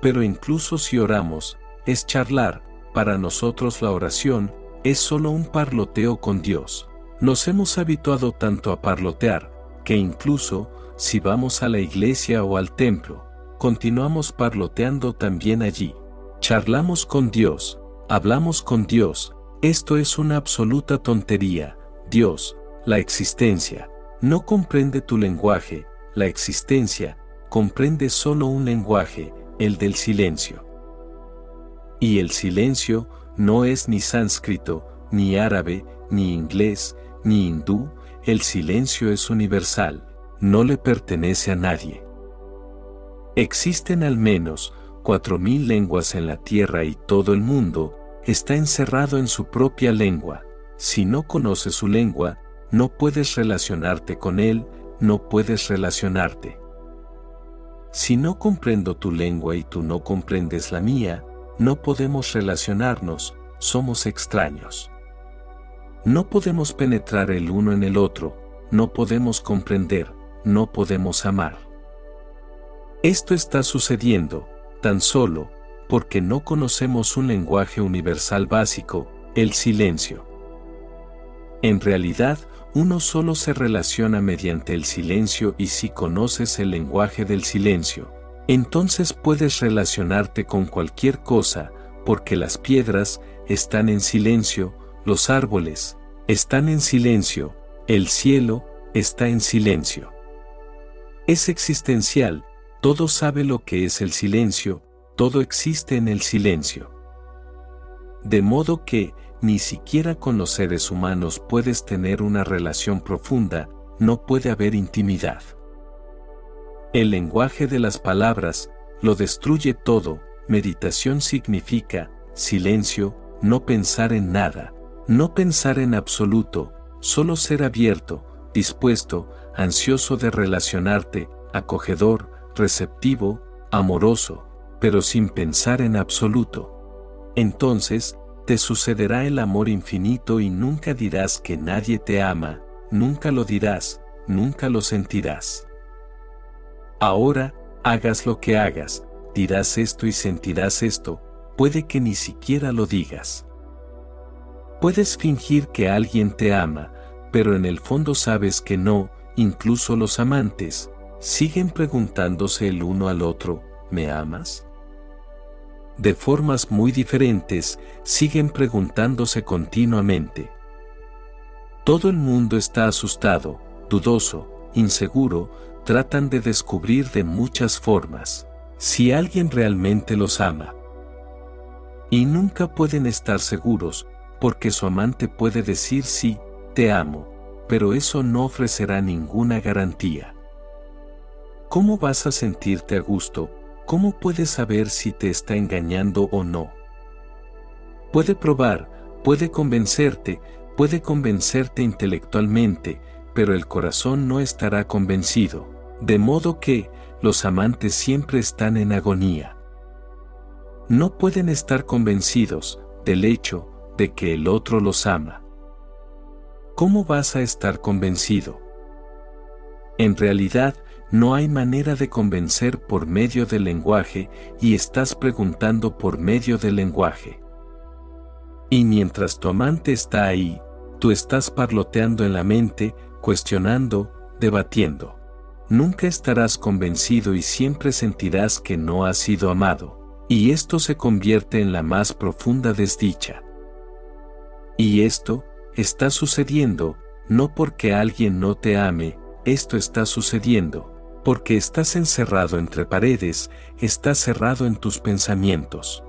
Pero incluso si oramos, es charlar, para nosotros la oración, es solo un parloteo con Dios. Nos hemos habituado tanto a parlotear, que incluso, si vamos a la iglesia o al templo, continuamos parloteando también allí. Charlamos con Dios, hablamos con Dios, esto es una absoluta tontería. Dios, la existencia, no comprende tu lenguaje, la existencia, comprende solo un lenguaje, el del silencio. Y el silencio no es ni sánscrito, ni árabe, ni inglés, ni hindú, el silencio es universal, no le pertenece a nadie. Existen al menos cuatro mil lenguas en la tierra y todo el mundo está encerrado en su propia lengua. Si no conoces su lengua, no puedes relacionarte con él, no puedes relacionarte. Si no comprendo tu lengua y tú no comprendes la mía, no podemos relacionarnos, somos extraños. No podemos penetrar el uno en el otro, no podemos comprender, no podemos amar. Esto está sucediendo, tan solo, porque no conocemos un lenguaje universal básico, el silencio. En realidad, uno solo se relaciona mediante el silencio y si conoces el lenguaje del silencio, entonces puedes relacionarte con cualquier cosa, porque las piedras están en silencio, los árboles están en silencio, el cielo está en silencio. Es existencial, todo sabe lo que es el silencio, todo existe en el silencio. De modo que, ni siquiera con los seres humanos puedes tener una relación profunda, no puede haber intimidad. El lenguaje de las palabras lo destruye todo, meditación significa silencio, no pensar en nada, no pensar en absoluto, solo ser abierto, dispuesto, ansioso de relacionarte, acogedor, receptivo, amoroso, pero sin pensar en absoluto. Entonces, te sucederá el amor infinito y nunca dirás que nadie te ama, nunca lo dirás, nunca lo sentirás. Ahora, hagas lo que hagas, dirás esto y sentirás esto, puede que ni siquiera lo digas. Puedes fingir que alguien te ama, pero en el fondo sabes que no, incluso los amantes, siguen preguntándose el uno al otro, ¿me amas? De formas muy diferentes, siguen preguntándose continuamente. Todo el mundo está asustado, dudoso, inseguro, tratan de descubrir de muchas formas si alguien realmente los ama. Y nunca pueden estar seguros, porque su amante puede decir sí, te amo, pero eso no ofrecerá ninguna garantía. ¿Cómo vas a sentirte a gusto ¿cómo puedes saber si te está engañando o no? Puede probar, puede convencerte, puede convencerte intelectualmente, pero el corazón no estará convencido, de modo que los amantes siempre están en agonía. No pueden estar convencidos del hecho de que el otro los ama. ¿Cómo vas a estar convencido? En realidad, no hay manera de convencer por medio del lenguaje y estás preguntando por medio del lenguaje. Y mientras tu amante está ahí, tú estás parloteando en la mente, cuestionando, debatiendo. Nunca estarás convencido y siempre sentirás que no has sido amado, y esto se convierte en la más profunda desdicha. Y esto está sucediendo, no porque alguien no te ame, esto está sucediendo, porque estás encerrado entre paredes, estás cerrado en tus pensamientos.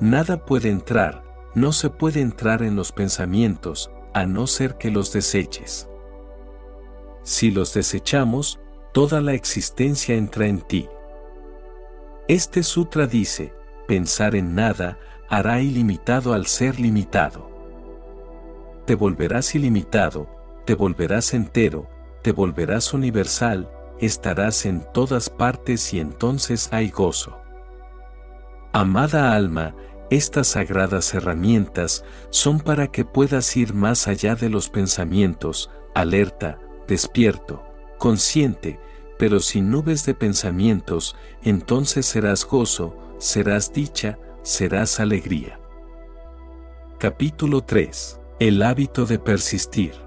Nada puede entrar, no se puede entrar en los pensamientos, a no ser que los deseches. Si los desechamos, toda la existencia entra en ti. Este sutra dice, pensar en nada hará ilimitado al ser limitado. Te volverás ilimitado, te volverás entero, te volverás universal, estarás en todas partes y entonces hay gozo. Amada alma, estas sagradas herramientas son para que puedas ir más allá de los pensamientos, alerta, despierto, consciente, pero sin nubes de pensamientos, entonces serás gozo, serás dicha, serás alegría. Capítulo 3. El hábito de persistir.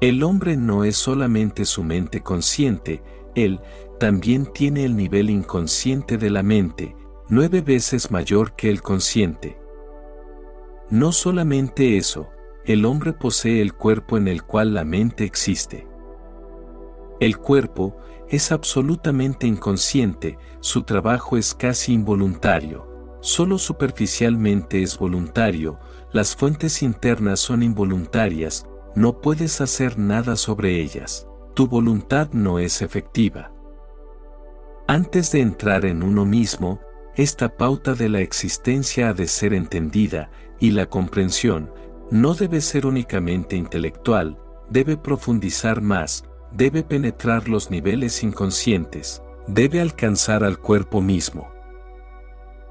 El hombre no es solamente su mente consciente, él también tiene el nivel inconsciente de la mente, nueve veces mayor que el consciente. No solamente eso, el hombre posee el cuerpo en el cual la mente existe. El cuerpo es absolutamente inconsciente, su trabajo es casi involuntario, solo superficialmente es voluntario, las fuentes internas son involuntarias, no puedes hacer nada sobre ellas, tu voluntad no es efectiva. Antes de entrar en uno mismo, esta pauta de la existencia ha de ser entendida, y la comprensión no debe ser únicamente intelectual, debe profundizar más, debe penetrar los niveles inconscientes, debe alcanzar al cuerpo mismo.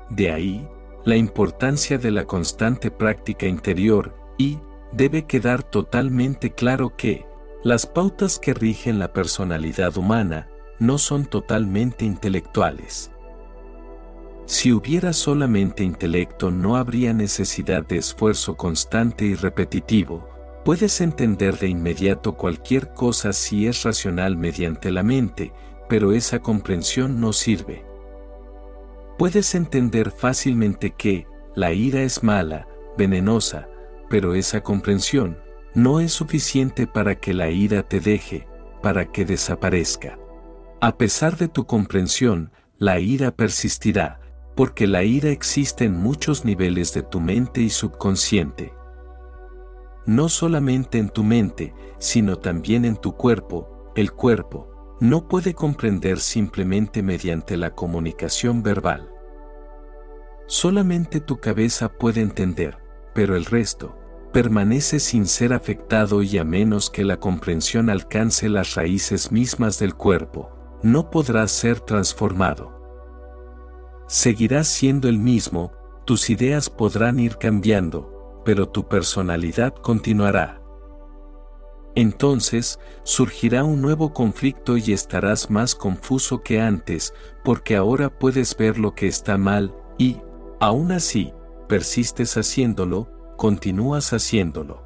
De ahí, la importancia de la constante práctica interior y, debe quedar totalmente claro que, las pautas que rigen la personalidad humana no son totalmente intelectuales. Si hubiera solamente intelecto no habría necesidad de esfuerzo constante y repetitivo, puedes entender de inmediato cualquier cosa si es racional mediante la mente, pero esa comprensión no sirve. Puedes entender fácilmente que la ira es mala, venenosa, pero esa comprensión no es suficiente para que la ira te deje, para que desaparezca. A pesar de tu comprensión, la ira persistirá, porque la ira existe en muchos niveles de tu mente y subconsciente. No solamente en tu mente, sino también en tu cuerpo, el cuerpo, no puede comprender simplemente mediante la comunicación verbal. Solamente tu cabeza puede entender, pero el resto permanece sin ser afectado y a menos que la comprensión alcance las raíces mismas del cuerpo, no podrás ser transformado. Seguirás siendo el mismo, tus ideas podrán ir cambiando, pero tu personalidad continuará. Entonces, surgirá un nuevo conflicto y estarás más confuso que antes, porque ahora puedes ver lo que está mal, y, aún así, persistes haciéndolo, continúas haciéndolo.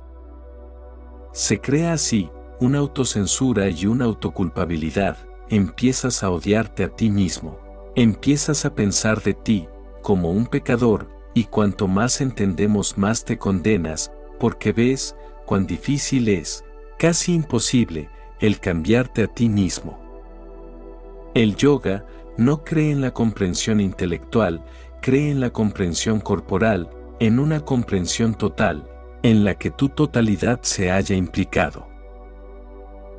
Se crea así, una autocensura y una autoculpabilidad, empiezas a odiarte a ti mismo, empiezas a pensar de ti, como un pecador, y cuanto más entendemos más te condenas, porque ves, cuán difícil es, casi imposible, el cambiarte a ti mismo. El yoga no cree en la comprensión intelectual, cree en la comprensión corporal, en una comprensión total, en la que tu totalidad se haya implicado.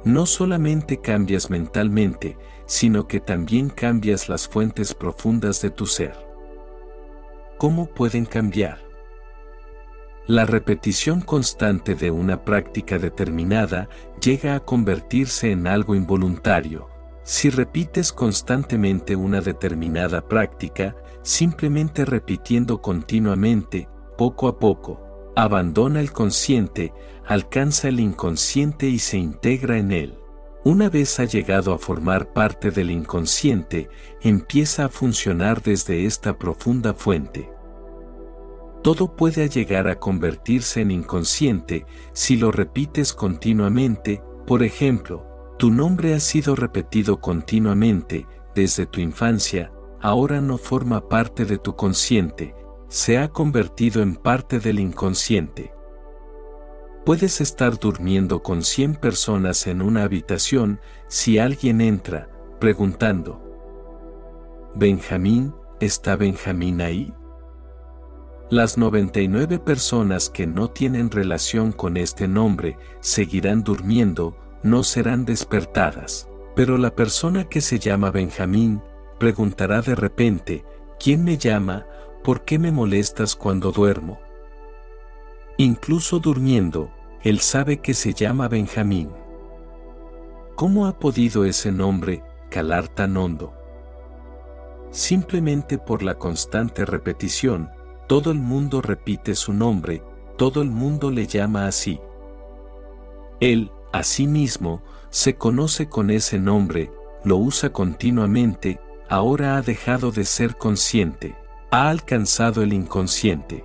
No solamente cambias mentalmente, sino que también cambias las fuentes profundas de tu ser. ¿Cómo pueden cambiar? La repetición constante de una práctica determinada llega a convertirse en algo involuntario. Si repites constantemente una determinada práctica, simplemente repitiendo continuamente, poco a poco, abandona el consciente, alcanza el inconsciente y se integra en él. Una vez ha llegado a formar parte del inconsciente, empieza a funcionar desde esta profunda fuente. Todo puede llegar a convertirse en inconsciente si lo repites continuamente, por ejemplo, tu nombre ha sido repetido continuamente desde tu infancia, ahora no forma parte de tu consciente, se ha convertido en parte del inconsciente. Puedes estar durmiendo con 100 personas en una habitación si alguien entra, preguntando, ¿Benjamín, está Benjamín ahí? Las 99 personas que no tienen relación con este nombre seguirán durmiendo, no serán despertadas. Pero la persona que se llama Benjamín preguntará de repente, ¿quién me llama? ¿Por qué me molestas cuando duermo? Incluso durmiendo, él sabe que se llama Benjamín. ¿Cómo ha podido ese nombre calar tan hondo? Simplemente por la constante repetición, todo el mundo repite su nombre, todo el mundo le llama así. Él, a sí mismo, se conoce con ese nombre, lo usa continuamente, ahora ha dejado de ser consciente, ha alcanzado el inconsciente.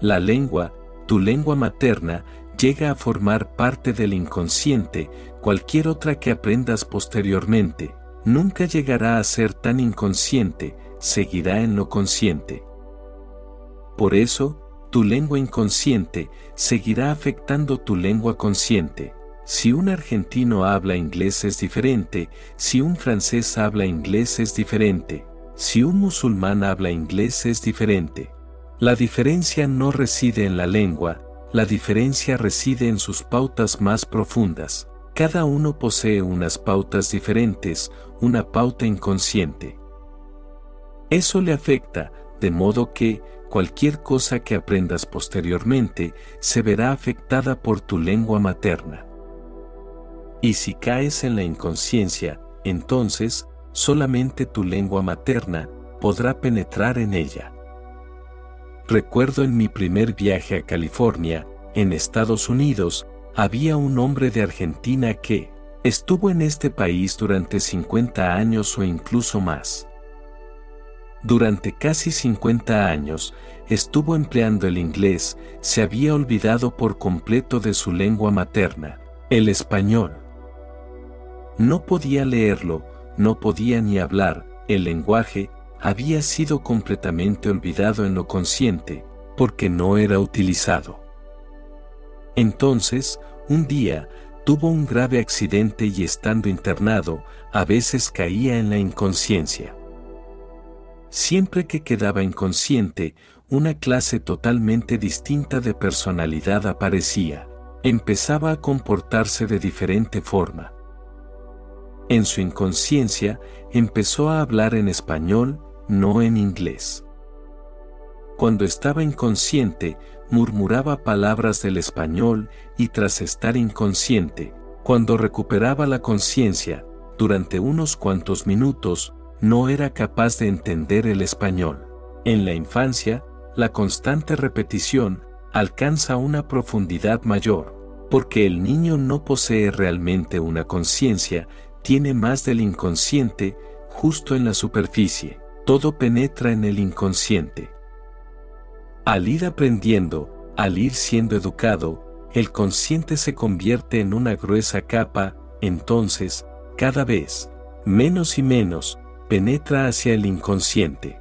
La lengua, tu lengua materna llega a formar parte del inconsciente, cualquier otra que aprendas posteriormente, nunca llegará a ser tan inconsciente, seguirá en lo consciente. Por eso, tu lengua inconsciente seguirá afectando tu lengua consciente. Si un argentino habla inglés es diferente, si un francés habla inglés es diferente, si un musulmán habla inglés es diferente. La diferencia no reside en la lengua, la diferencia reside en sus pautas más profundas. Cada uno posee unas pautas diferentes, una pauta inconsciente. Eso le afecta, de modo que, cualquier cosa que aprendas posteriormente se verá afectada por tu lengua materna. Y si caes en la inconsciencia, entonces, solamente tu lengua materna podrá penetrar en ella. Recuerdo en mi primer viaje a California, en Estados Unidos, había un hombre de Argentina que estuvo en este país durante 50 años o incluso más. Durante casi 50 años, estuvo empleando el inglés, se había olvidado por completo de su lengua materna, el español. No podía leerlo, no podía ni hablar, el lenguaje había sido completamente olvidado en lo consciente, porque no era utilizado. Entonces, un día, tuvo un grave accidente y estando internado, a veces caía en la inconsciencia. Siempre que quedaba inconsciente, una clase totalmente distinta de personalidad aparecía. Empezaba a comportarse de diferente forma. En su inconsciencia, empezó a hablar en español, no en inglés. Cuando estaba inconsciente, murmuraba palabras del español y tras estar inconsciente, cuando recuperaba la conciencia, durante unos cuantos minutos, no era capaz de entender el español. En la infancia, la constante repetición alcanza una profundidad mayor, porque el niño no posee realmente una conciencia, tiene más del inconsciente, justo en la superficie, todo penetra en el inconsciente. Al ir aprendiendo, al ir siendo educado, el consciente se convierte en una gruesa capa, entonces, cada vez, menos y menos, penetra hacia el inconsciente.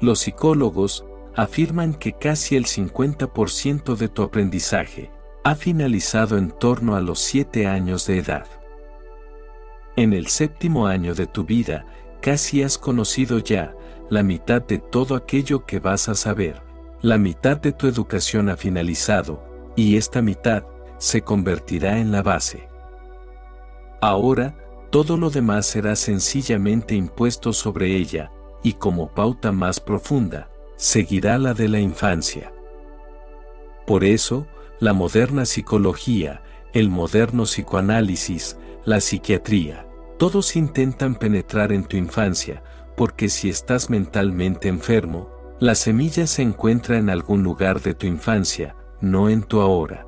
Los psicólogos afirman que casi el 50% de tu aprendizaje ha finalizado en torno a los 7 años de edad. En el séptimo año de tu vida, casi has conocido ya la mitad de todo aquello que vas a saber. La mitad de tu educación ha finalizado, y esta mitad se convertirá en la base. Ahora, todo lo demás será sencillamente impuesto sobre ella, y como pauta más profunda, seguirá la de la infancia. Por eso, la moderna psicología, el moderno psicoanálisis, la psiquiatría, todos intentan penetrar en tu infancia, porque si estás mentalmente enfermo, la semilla se encuentra en algún lugar de tu infancia, no en tu ahora.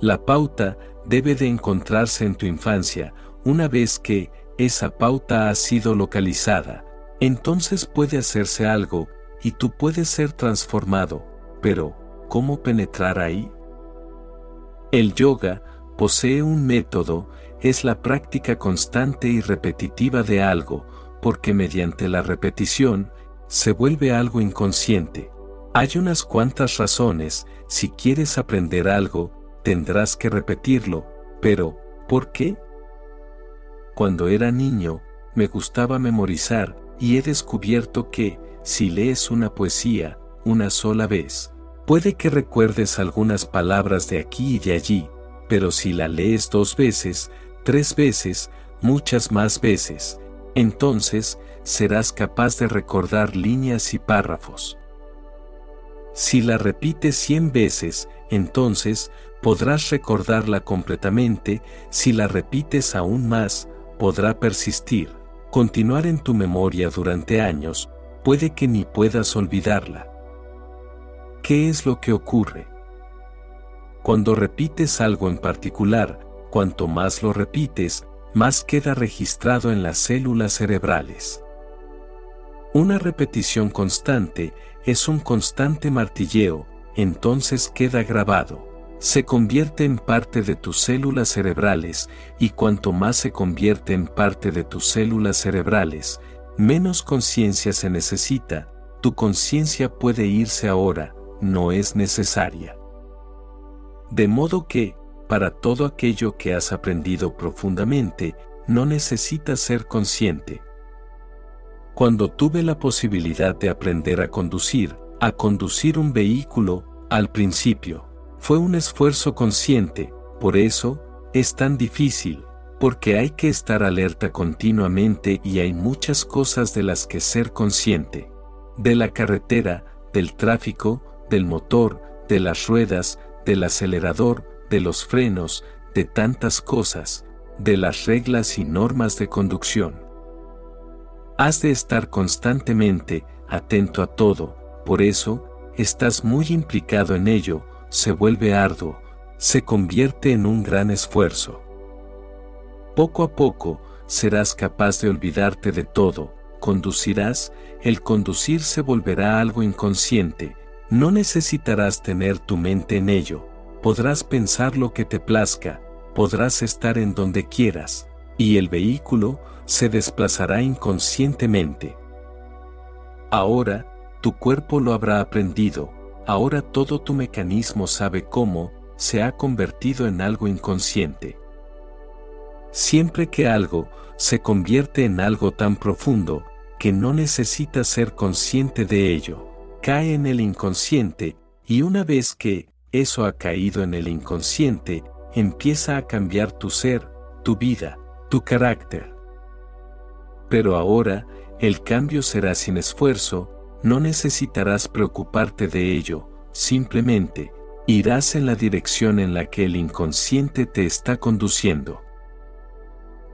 La pauta debe de encontrarse en tu infancia, una vez que esa pauta ha sido localizada, entonces puede hacerse algo y tú puedes ser transformado, pero ¿cómo penetrar ahí? El yoga posee un método, es la práctica constante y repetitiva de algo, porque mediante la repetición, se vuelve algo inconsciente. Hay unas cuantas razones, si quieres aprender algo, tendrás que repetirlo, pero, ¿por qué? Cuando era niño, me gustaba memorizar, y he descubierto que, si lees una poesía, una sola vez, puede que recuerdes algunas palabras de aquí y de allí, pero si la lees dos veces, tres veces, muchas más veces, entonces serás capaz de recordar líneas y párrafos. Si la repites cien veces, entonces podrás recordarla completamente, si la repites aún más, podrá persistir, continuar en tu memoria durante años, puede que ni puedas olvidarla. ¿Qué es lo que ocurre? Cuando repites algo en particular, cuanto más lo repites, más queda registrado en las células cerebrales. Una repetición constante es un constante martilleo, entonces queda grabado. Se convierte en parte de tus células cerebrales y cuanto más se convierte en parte de tus células cerebrales, menos conciencia se necesita, tu conciencia puede irse ahora, no es necesaria. De modo que, para todo aquello que has aprendido profundamente, no necesitas ser consciente. Cuando tuve la posibilidad de aprender a conducir, a conducir un vehículo, al principio, fue un esfuerzo consciente, por eso, es tan difícil, porque hay que estar alerta continuamente y hay muchas cosas de las que ser consciente. De la carretera, del tráfico, del motor, de las ruedas, del acelerador, de los frenos, de tantas cosas, de las reglas y normas de conducción. Has de estar constantemente atento a todo, por eso, estás muy implicado en ello, se vuelve arduo, se convierte en un gran esfuerzo. Poco a poco, serás capaz de olvidarte de todo, conducirás, el conducir se volverá algo inconsciente, no necesitarás tener tu mente en ello, podrás pensar lo que te plazca, podrás estar en donde quieras, y el vehículo se desplazará inconscientemente. Ahora, tu cuerpo lo habrá aprendido, ahora todo tu mecanismo sabe cómo, se ha convertido en algo inconsciente. Siempre que algo se convierte en algo tan profundo, que no necesitas ser consciente de ello, cae en el inconsciente, y una vez que eso ha caído en el inconsciente, empieza a cambiar tu ser, tu vida, tu carácter. Pero ahora, el cambio será sin esfuerzo, no necesitarás preocuparte de ello, simplemente, irás en la dirección en la que el inconsciente te está conduciendo.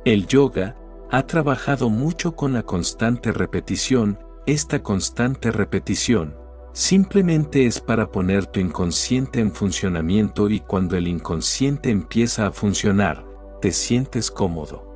El yoga ha trabajado mucho con la constante repetición, esta constante repetición, simplemente es para poner tu inconsciente en funcionamiento y cuando el inconsciente empieza a funcionar, te sientes cómodo.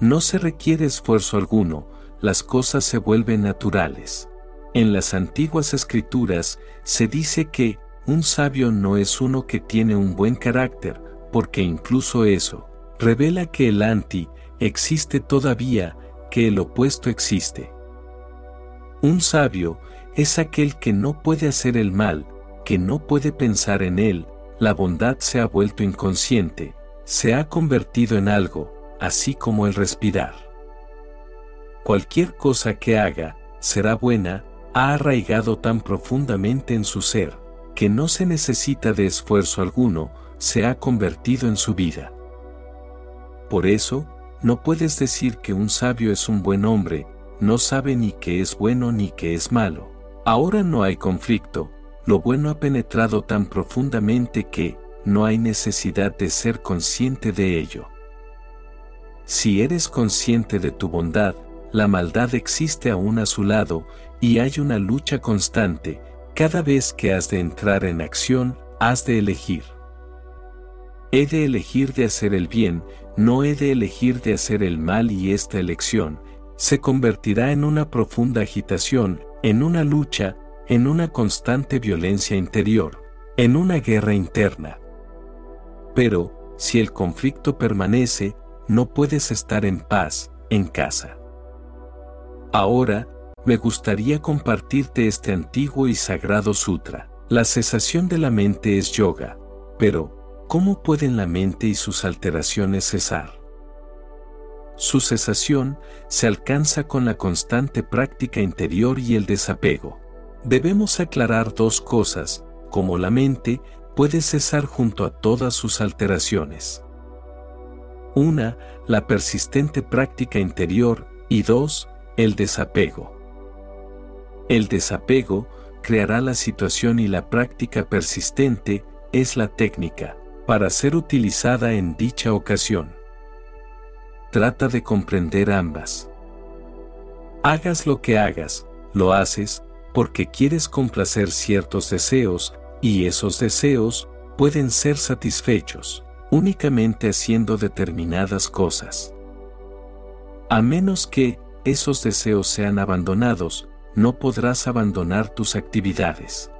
No se requiere esfuerzo alguno, las cosas se vuelven naturales. En las antiguas escrituras se dice que un sabio no es uno que tiene un buen carácter, porque incluso eso revela que el anti existe todavía, que el opuesto existe. Un sabio es aquel que no puede hacer el mal, que no puede pensar en él, la bondad se ha vuelto inconsciente, se ha convertido en algo, así como el respirar cualquier cosa que haga, será buena, ha arraigado tan profundamente en su ser, que no se necesita de esfuerzo alguno, se ha convertido en su vida. Por eso, no puedes decir que un sabio es un buen hombre, no sabe ni qué es bueno ni qué es malo. Ahora no hay conflicto, lo bueno ha penetrado tan profundamente que, no hay necesidad de ser consciente de ello. Si eres consciente de tu bondad, la maldad existe aún a su lado, y hay una lucha constante, cada vez que has de entrar en acción, has de elegir. He de elegir de hacer el bien, no he de elegir de hacer el mal y esta elección se convertirá en una profunda agitación, en una lucha, en una constante violencia interior, en una guerra interna. Pero, si el conflicto permanece, no puedes estar en paz, en casa. Ahora, me gustaría compartirte este antiguo y sagrado sutra. La cesación de la mente es yoga, pero, ¿cómo pueden la mente y sus alteraciones cesar? Su cesación se alcanza con la constante práctica interior y el desapego. Debemos aclarar dos cosas, como la mente puede cesar junto a todas sus alteraciones. Una, la persistente práctica interior, y dos, el desapego. El desapego creará la situación y la práctica persistente es la técnica para ser utilizada en dicha ocasión. Trata de comprender ambas. Hagas lo que hagas, lo haces porque quieres complacer ciertos deseos y esos deseos pueden ser satisfechos únicamente haciendo determinadas cosas. A menos que esos deseos sean abandonados, no podrás abandonar tus actividades.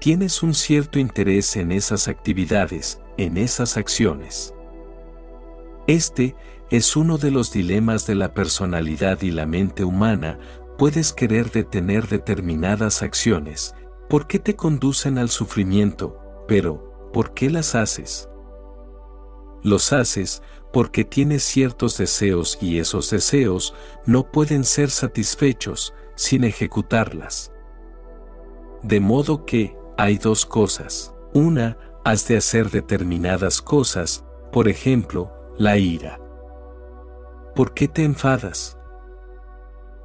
Tienes un cierto interés en esas actividades, en esas acciones. Este es uno de los dilemas de la personalidad y la mente humana, puedes querer detener determinadas acciones, ¿por qué te conducen al sufrimiento? Pero, ¿por qué las haces? Los haces porque tienes ciertos deseos y esos deseos no pueden ser satisfechos sin ejecutarlas. De modo que, hay dos cosas. Una, has de hacer determinadas cosas, por ejemplo, la ira. ¿Por qué te enfadas?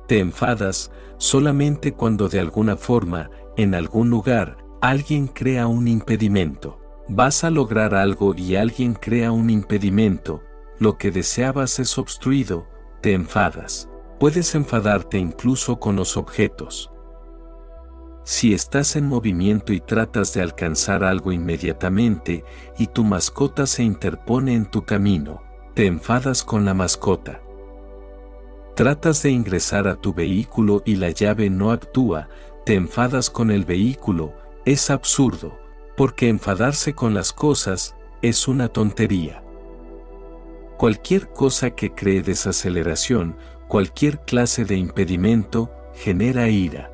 Te enfadas solamente cuando de alguna forma, en algún lugar, alguien crea un impedimento. Vas a lograr algo y alguien crea un impedimento, lo que deseabas es obstruido, te enfadas. Puedes enfadarte incluso con los objetos. Si estás en movimiento y tratas de alcanzar algo inmediatamente y tu mascota se interpone en tu camino, te enfadas con la mascota. Tratas de ingresar a tu vehículo y la llave no actúa, te enfadas con el vehículo, es absurdo, porque enfadarse con las cosas es una tontería. Cualquier cosa que cree desaceleración, cualquier clase de impedimento, genera ira.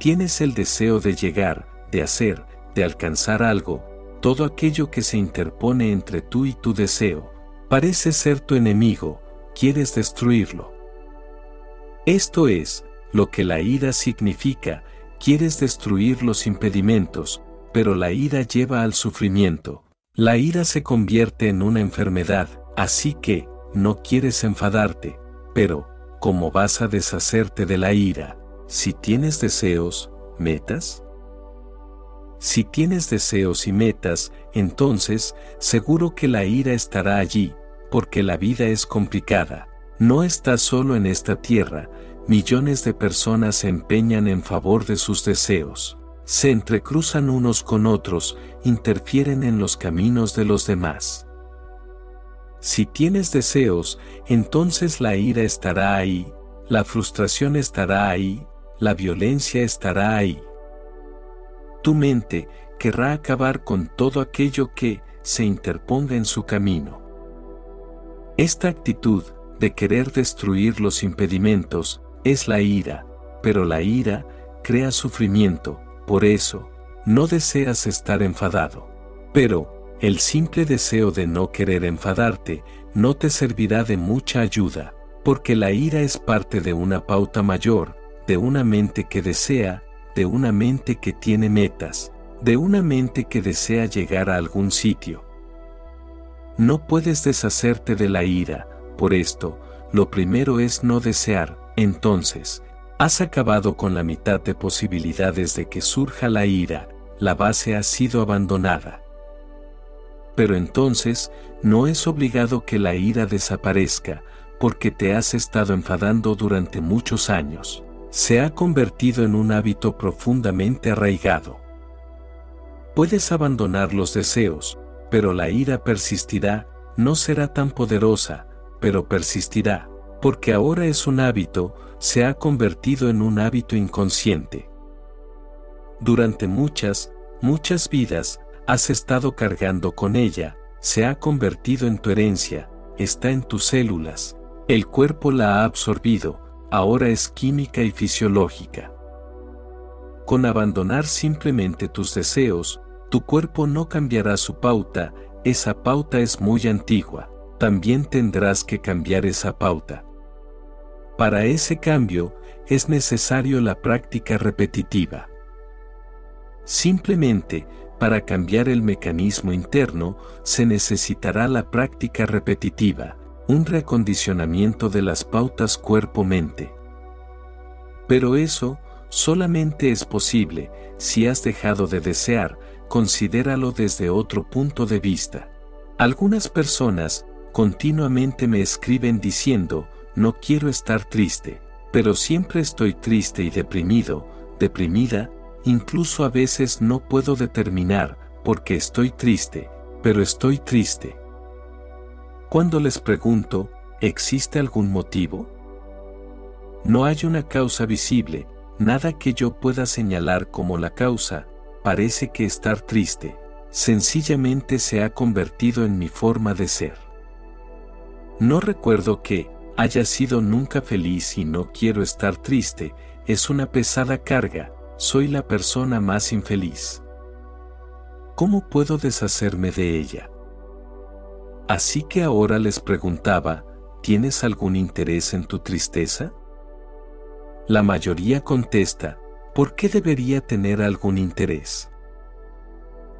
Tienes el deseo de llegar, de hacer, de alcanzar algo, todo aquello que se interpone entre tú y tu deseo, parece ser tu enemigo, quieres destruirlo. Esto es, lo que la ira significa, quieres destruir los impedimentos, pero la ira lleva al sufrimiento. La ira se convierte en una enfermedad, así que, no quieres enfadarte, pero, ¿cómo vas a deshacerte de la ira? Si tienes deseos, metas. Si tienes deseos y metas, entonces, seguro que la ira estará allí, porque la vida es complicada. No estás solo en esta tierra, millones de personas se empeñan en favor de sus deseos. Se entrecruzan unos con otros, interfieren en los caminos de los demás. Si tienes deseos, entonces la ira estará ahí, la frustración estará ahí, la violencia estará ahí. Tu mente querrá acabar con todo aquello que se interponga en su camino. Esta actitud de querer destruir los impedimentos es la ira, pero la ira crea sufrimiento, por eso, no deseas estar enfadado. Pero, el simple deseo de no querer enfadarte no te servirá de mucha ayuda, porque la ira es parte de una pauta mayor, de una mente que desea, de una mente que tiene metas, de una mente que desea llegar a algún sitio. No puedes deshacerte de la ira, por esto, lo primero es no desear, entonces, has acabado con la mitad de posibilidades de que surja la ira, la base ha sido abandonada. Pero entonces, no es obligado que la ira desaparezca, porque te has estado enfadando durante muchos años. Se ha convertido en un hábito profundamente arraigado. Puedes abandonar los deseos, pero la ira persistirá, no será tan poderosa, pero persistirá, porque ahora es un hábito, se ha convertido en un hábito inconsciente. Durante muchas, muchas vidas, has estado cargando con ella, se ha convertido en tu herencia, está en tus células, el cuerpo la ha absorbido, ahora es química y fisiológica. Con abandonar simplemente tus deseos, tu cuerpo no cambiará su pauta, esa pauta es muy antigua, también tendrás que cambiar esa pauta. Para ese cambio, es necesario la práctica repetitiva. Simplemente, para cambiar el mecanismo interno, se necesitará la práctica repetitiva, un reacondicionamiento de las pautas cuerpo-mente. Pero eso solamente es posible si has dejado de desear, considéralo desde otro punto de vista. Algunas personas continuamente me escriben diciendo, no quiero estar triste, pero siempre estoy triste y deprimido, deprimida, incluso a veces no puedo determinar por qué estoy triste, pero estoy triste. Cuando les pregunto, ¿existe algún motivo? No hay una causa visible, nada que yo pueda señalar como la causa, parece que estar triste, sencillamente se ha convertido en mi forma de ser. No recuerdo que, haya sido nunca feliz y no quiero estar triste, es una pesada carga, soy la persona más infeliz. ¿Cómo puedo deshacerme de ella? Así que ahora les preguntaba, ¿tienes algún interés en tu tristeza? La mayoría contesta, ¿por qué debería tener algún interés?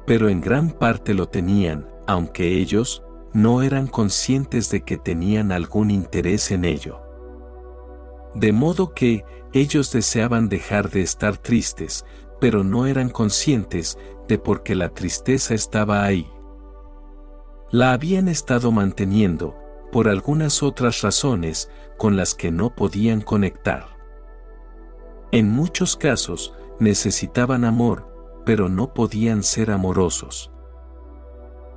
Pero en gran parte lo tenían, aunque ellos no eran conscientes de que tenían algún interés en ello. De modo que ellos deseaban dejar de estar tristes, pero no eran conscientes de por qué la tristeza estaba ahí. La habían estado manteniendo, por algunas otras razones con las que no podían conectar. En muchos casos, necesitaban amor, pero no podían ser amorosos.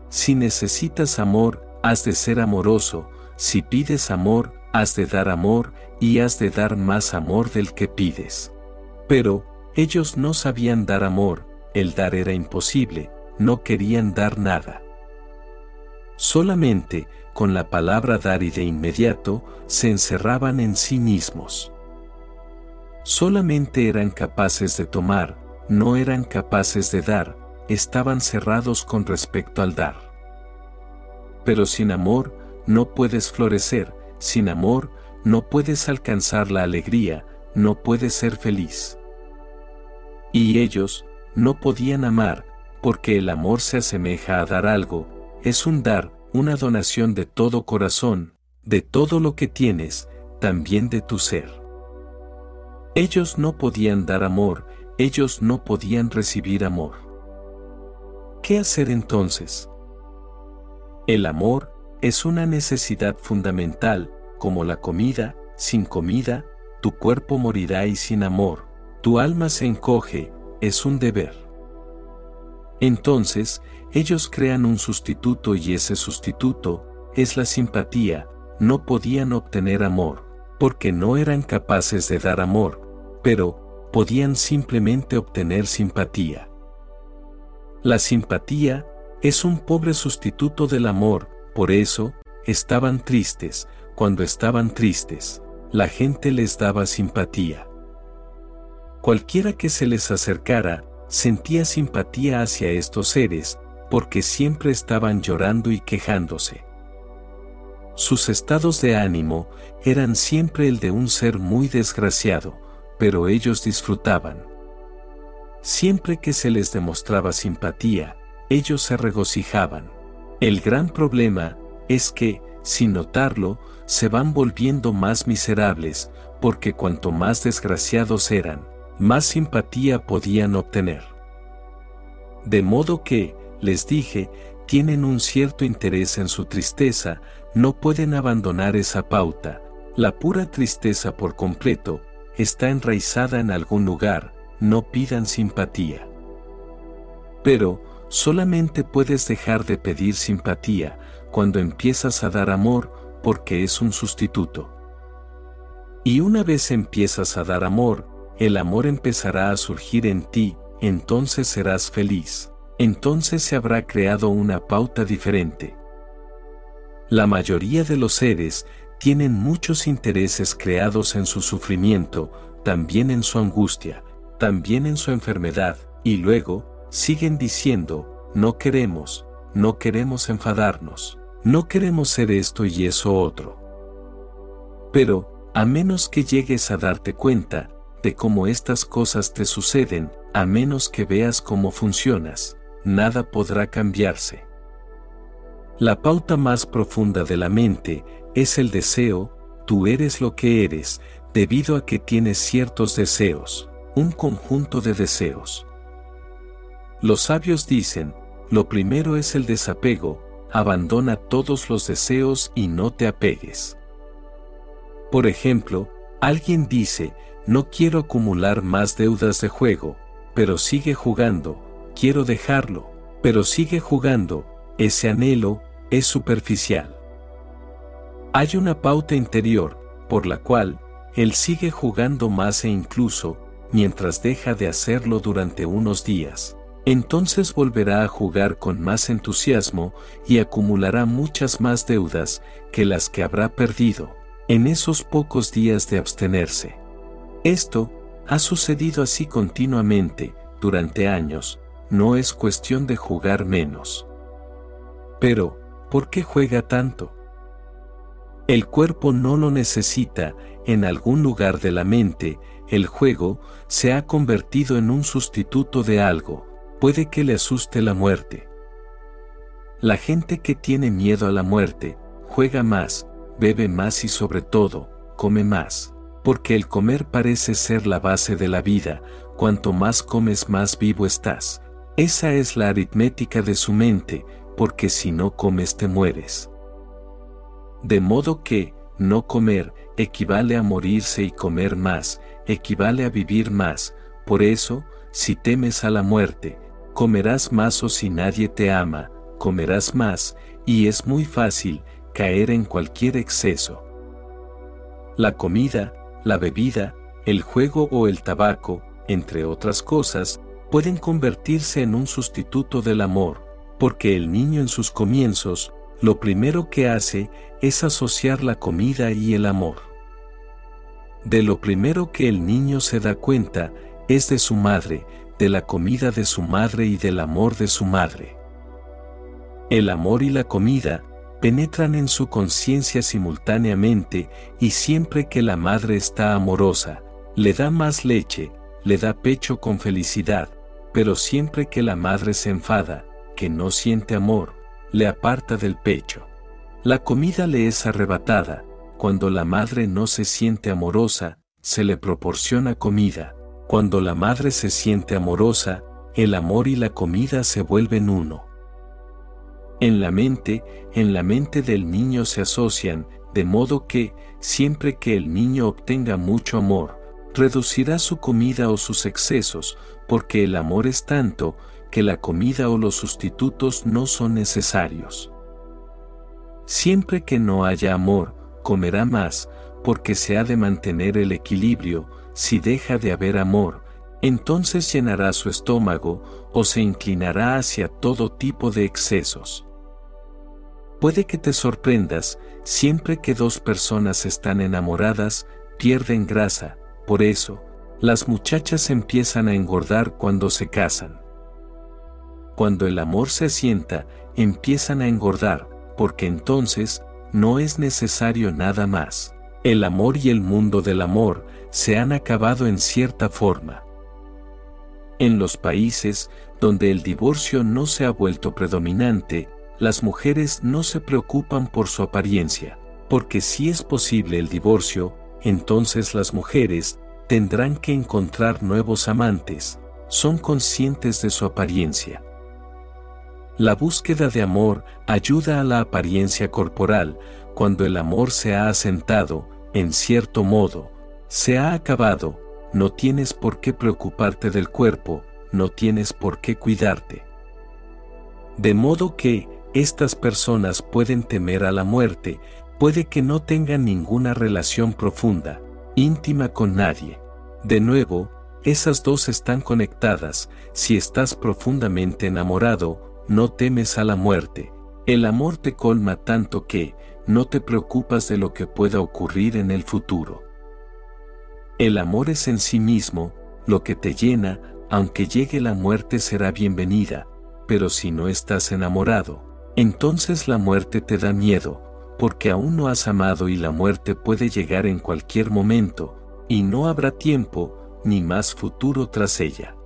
Si necesitas amor, has de ser amoroso, si pides amor, has de dar amor y has de dar más amor del que pides. Pero, ellos no sabían dar amor, el dar era imposible, no querían dar nada. Solamente, con la palabra dar y de inmediato, se encerraban en sí mismos. Solamente eran capaces de tomar, no eran capaces de dar, estaban cerrados con respecto al dar. Pero sin amor, no puedes florecer, sin amor, no puedes alcanzar la alegría, no puedes ser feliz. Y ellos, no podían amar, porque el amor se asemeja a dar algo, es un dar, una donación de todo corazón, de todo lo que tienes, también de tu ser. Ellos no podían dar amor, ellos no podían recibir amor. ¿Qué hacer entonces? El amor es una necesidad fundamental, como la comida, sin comida, tu cuerpo morirá y sin amor, tu alma se encoge, es un deber. Entonces, ellos crean un sustituto y ese sustituto es la simpatía, no podían obtener amor, porque no eran capaces de dar amor, pero podían simplemente obtener simpatía. La simpatía es un pobre sustituto del amor, por eso, estaban tristes, cuando estaban tristes, la gente les daba simpatía. Cualquiera que se les acercara, sentía simpatía hacia estos seres, porque siempre estaban llorando y quejándose. Sus estados de ánimo eran siempre el de un ser muy desgraciado, pero ellos disfrutaban. Siempre que se les demostraba simpatía, ellos se regocijaban. El gran problema es que, sin notarlo, se van volviendo más miserables, porque cuanto más desgraciados eran, más simpatía podían obtener. De modo que, les dije, tienen un cierto interés en su tristeza, no pueden abandonar esa pauta, la pura tristeza por completo, está enraizada en algún lugar, no pidan simpatía. Pero, solamente puedes dejar de pedir simpatía cuando empiezas a dar amor porque es un sustituto. Y una vez empiezas a dar amor, el amor empezará a surgir en ti, entonces serás feliz, entonces se habrá creado una pauta diferente. La mayoría de los seres tienen muchos intereses creados en su sufrimiento, también en su angustia, también en su enfermedad, y luego, siguen diciendo, no queremos, no queremos enfadarnos, no queremos ser esto y eso otro. Pero, a menos que llegues a darte cuenta, de cómo estas cosas te suceden, a menos que veas cómo funcionas, nada podrá cambiarse. La pauta más profunda de la mente es el deseo, tú eres lo que eres, debido a que tienes ciertos deseos, un conjunto de deseos. Los sabios dicen, lo primero es el desapego, abandona todos los deseos y no te apegues. Por ejemplo, alguien dice, no quiero acumular más deudas de juego, pero sigue jugando, quiero dejarlo, pero sigue jugando, ese anhelo es superficial. Hay una pauta interior, por la cual, él sigue jugando más e incluso, mientras deja de hacerlo durante unos días, entonces volverá a jugar con más entusiasmo y acumulará muchas más deudas que las que habrá perdido en esos pocos días de abstenerse. Esto ha sucedido así continuamente, durante años, no es cuestión de jugar menos. Pero, ¿por qué juega tanto? El cuerpo no lo necesita, en algún lugar de la mente, el juego se ha convertido en un sustituto de algo, puede que le asuste la muerte. La gente que tiene miedo a la muerte, juega más, bebe más y sobre todo, come más, porque el comer parece ser la base de la vida, cuanto más comes más vivo estás. Esa es la aritmética de su mente, porque si no comes te mueres. De modo que, no comer, equivale a morirse y comer más, equivale a vivir más, por eso, si temes a la muerte, comerás más o si nadie te ama, comerás más, y es muy fácil caer en cualquier exceso. La comida, la bebida, el juego o el tabaco, entre otras cosas, pueden convertirse en un sustituto del amor, porque el niño en sus comienzos, lo primero que hace es asociar la comida y el amor. De lo primero que el niño se da cuenta es de su madre, de la comida de su madre y del amor de su madre. El amor y la comida penetran en su conciencia simultáneamente y siempre que la madre está amorosa, le da más leche, le da pecho con felicidad, pero siempre que la madre se enfada, que no siente amor, le aparta del pecho. La comida le es arrebatada, cuando la madre no se siente amorosa, se le proporciona comida, cuando la madre se siente amorosa, el amor y la comida se vuelven uno. En la mente, en la mente del niño se asocian, de modo que, siempre que el niño obtenga mucho amor, reducirá su comida o sus excesos, porque el amor es tanto, que la comida o los sustitutos no son necesarios. Siempre que no haya amor, comerá más, porque se ha de mantener el equilibrio, si deja de haber amor, entonces llenará su estómago o se inclinará hacia todo tipo de excesos. Puede que te sorprendas, siempre que dos personas están enamoradas, pierden grasa, por eso, las muchachas empiezan a engordar cuando se casan. Cuando el amor se asienta, empiezan a engordar, porque entonces no es necesario nada más. El amor y el mundo del amor se han acabado en cierta forma. En los países donde el divorcio no se ha vuelto predominante, las mujeres no se preocupan por su apariencia, porque si es posible el divorcio, entonces las mujeres tendrán que encontrar nuevos amantes, son conscientes de su apariencia. La búsqueda de amor ayuda a la apariencia corporal, cuando el amor se ha asentado, en cierto modo, se ha acabado, no tienes por qué preocuparte del cuerpo, no tienes por qué cuidarte. De modo que, estas personas pueden temer a la muerte, puede que no tengan ninguna relación profunda, íntima con nadie. De nuevo, esas dos están conectadas, si estás profundamente enamorado, no temes a la muerte. El amor te colma tanto que, no te preocupas de lo que pueda ocurrir en el futuro. El amor es en sí mismo, lo que te llena, aunque llegue la muerte será bienvenida, pero si no estás enamorado, entonces la muerte te da miedo, porque aún no has amado y la muerte puede llegar en cualquier momento, y no habrá tiempo, ni más futuro tras ella.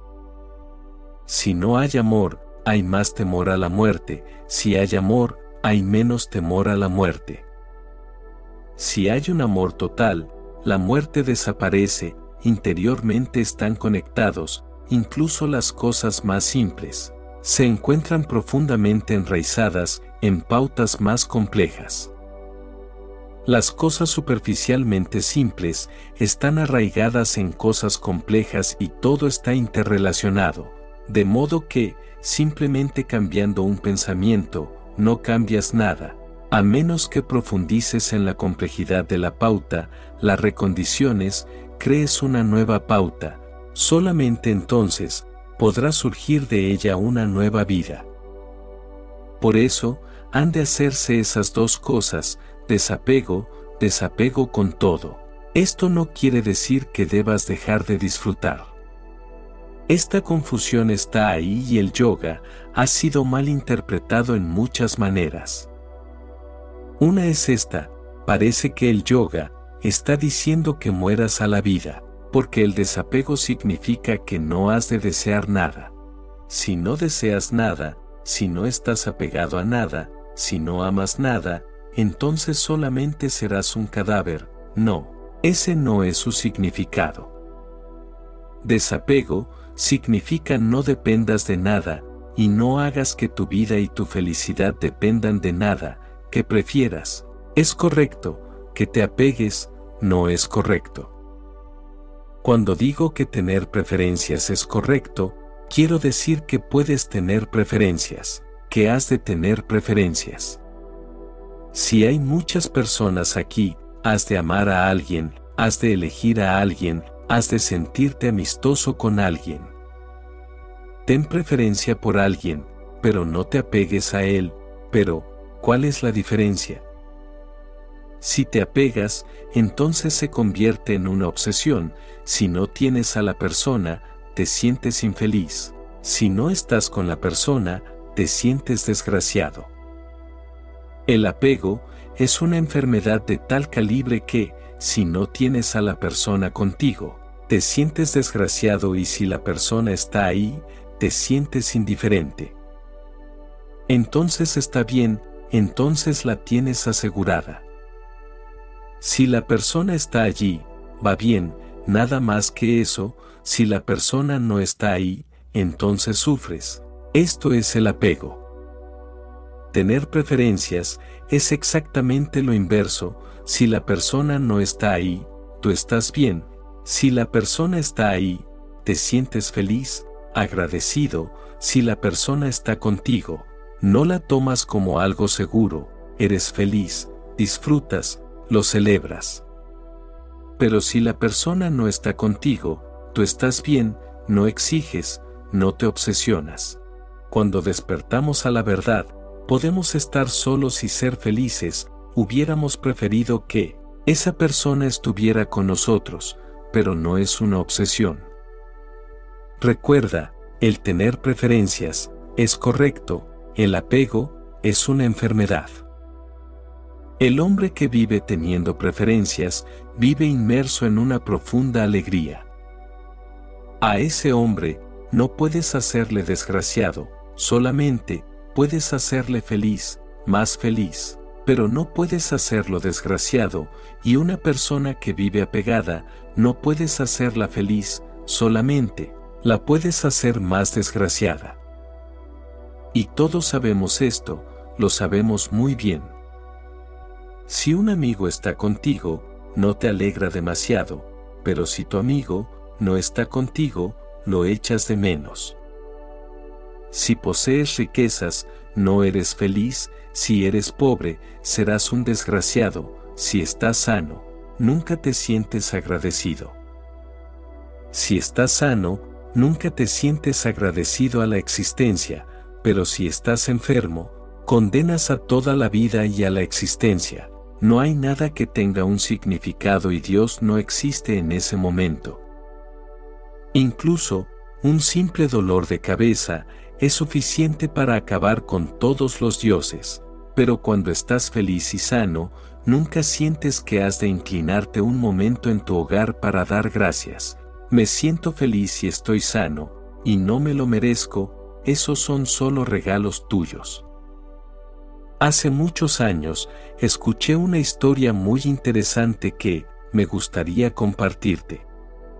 Si no hay amor, hay más temor a la muerte, si hay amor, hay menos temor a la muerte. Si hay un amor total, la muerte desaparece, interiormente están conectados, incluso las cosas más simples, se encuentran profundamente enraizadas en pautas más complejas. Las cosas superficialmente simples están arraigadas en cosas complejas y todo está interrelacionado, de modo que, simplemente cambiando un pensamiento, no cambias nada. A menos que profundices en la complejidad de la pauta, las recondiciones, crees una nueva pauta. Solamente entonces, podrá surgir de ella una nueva vida. Por eso, han de hacerse esas dos cosas, desapego, desapego con todo. Esto no quiere decir que debas dejar de disfrutar. Esta confusión está ahí y el yoga ha sido mal interpretado en muchas maneras. Una es esta, parece que el yoga está diciendo que mueras a la vida, porque el desapego significa que no has de desear nada. Si no deseas nada, si no estás apegado a nada, si no amas nada, entonces solamente serás un cadáver. No, ese no es su significado. Desapego significa no dependas de nada, y no hagas que tu vida y tu felicidad dependan de nada, que prefieras. Es correcto, que te apegues, no es correcto. Cuando digo que tener preferencias es correcto, quiero decir que puedes tener preferencias, que has de tener preferencias. Si hay muchas personas aquí, has de amar a alguien, has de elegir a alguien, has de sentirte amistoso con alguien. Ten preferencia por alguien, pero no te apegues a él, pero, ¿cuál es la diferencia? Si te apegas, entonces se convierte en una obsesión, si no tienes a la persona, te sientes infeliz. Si no estás con la persona, te sientes desgraciado. El apego es una enfermedad de tal calibre que, si no tienes a la persona contigo, te sientes desgraciado y si la persona está ahí, te sientes indiferente. Entonces está bien, entonces la tienes asegurada. Si la persona está allí, va bien, nada más que eso, si la persona no está ahí, entonces sufres. Esto es el apego. Tener preferencias es exactamente lo inverso, si la persona no está ahí, tú estás bien, si la persona está ahí, te sientes feliz, agradecido, si la persona está contigo, no la tomas como algo seguro, eres feliz, disfrutas, lo celebras. Pero si la persona no está contigo, tú estás bien, no exiges, no te obsesionas. Cuando despertamos a la verdad, podemos estar solos y ser felices, hubiéramos preferido que esa persona estuviera con nosotros, pero no es una obsesión. Recuerda, el tener preferencias es correcto, el apego es una enfermedad. El hombre que vive teniendo preferencias vive inmerso en una profunda alegría. A ese hombre no puedes hacerle desgraciado, solamente puedes hacerle feliz, más feliz, pero no puedes hacerlo desgraciado, y una persona que vive apegada, no puedes hacerla feliz, solamente la puedes hacer más desgraciada. Y todos sabemos esto, lo sabemos muy bien. Si un amigo está contigo, no te alegra demasiado, pero si tu amigo no está contigo, lo echas de menos. Si posees riquezas, no eres feliz, si eres pobre, serás un desgraciado, si estás sano, nunca te sientes agradecido. Si estás sano, nunca te sientes agradecido a la existencia, pero si estás enfermo, condenas a toda la vida y a la existencia. No hay nada que tenga un significado y Dios no existe en ese momento. Incluso, un simple dolor de cabeza es suficiente para acabar con todos los dioses, pero cuando estás feliz y sano, nunca sientes que has de inclinarte un momento en tu hogar para dar gracias. Me siento feliz y estoy sano, y no me lo merezco, esos son solo regalos tuyos. Hace muchos años, escuché una historia muy interesante que, me gustaría compartirte.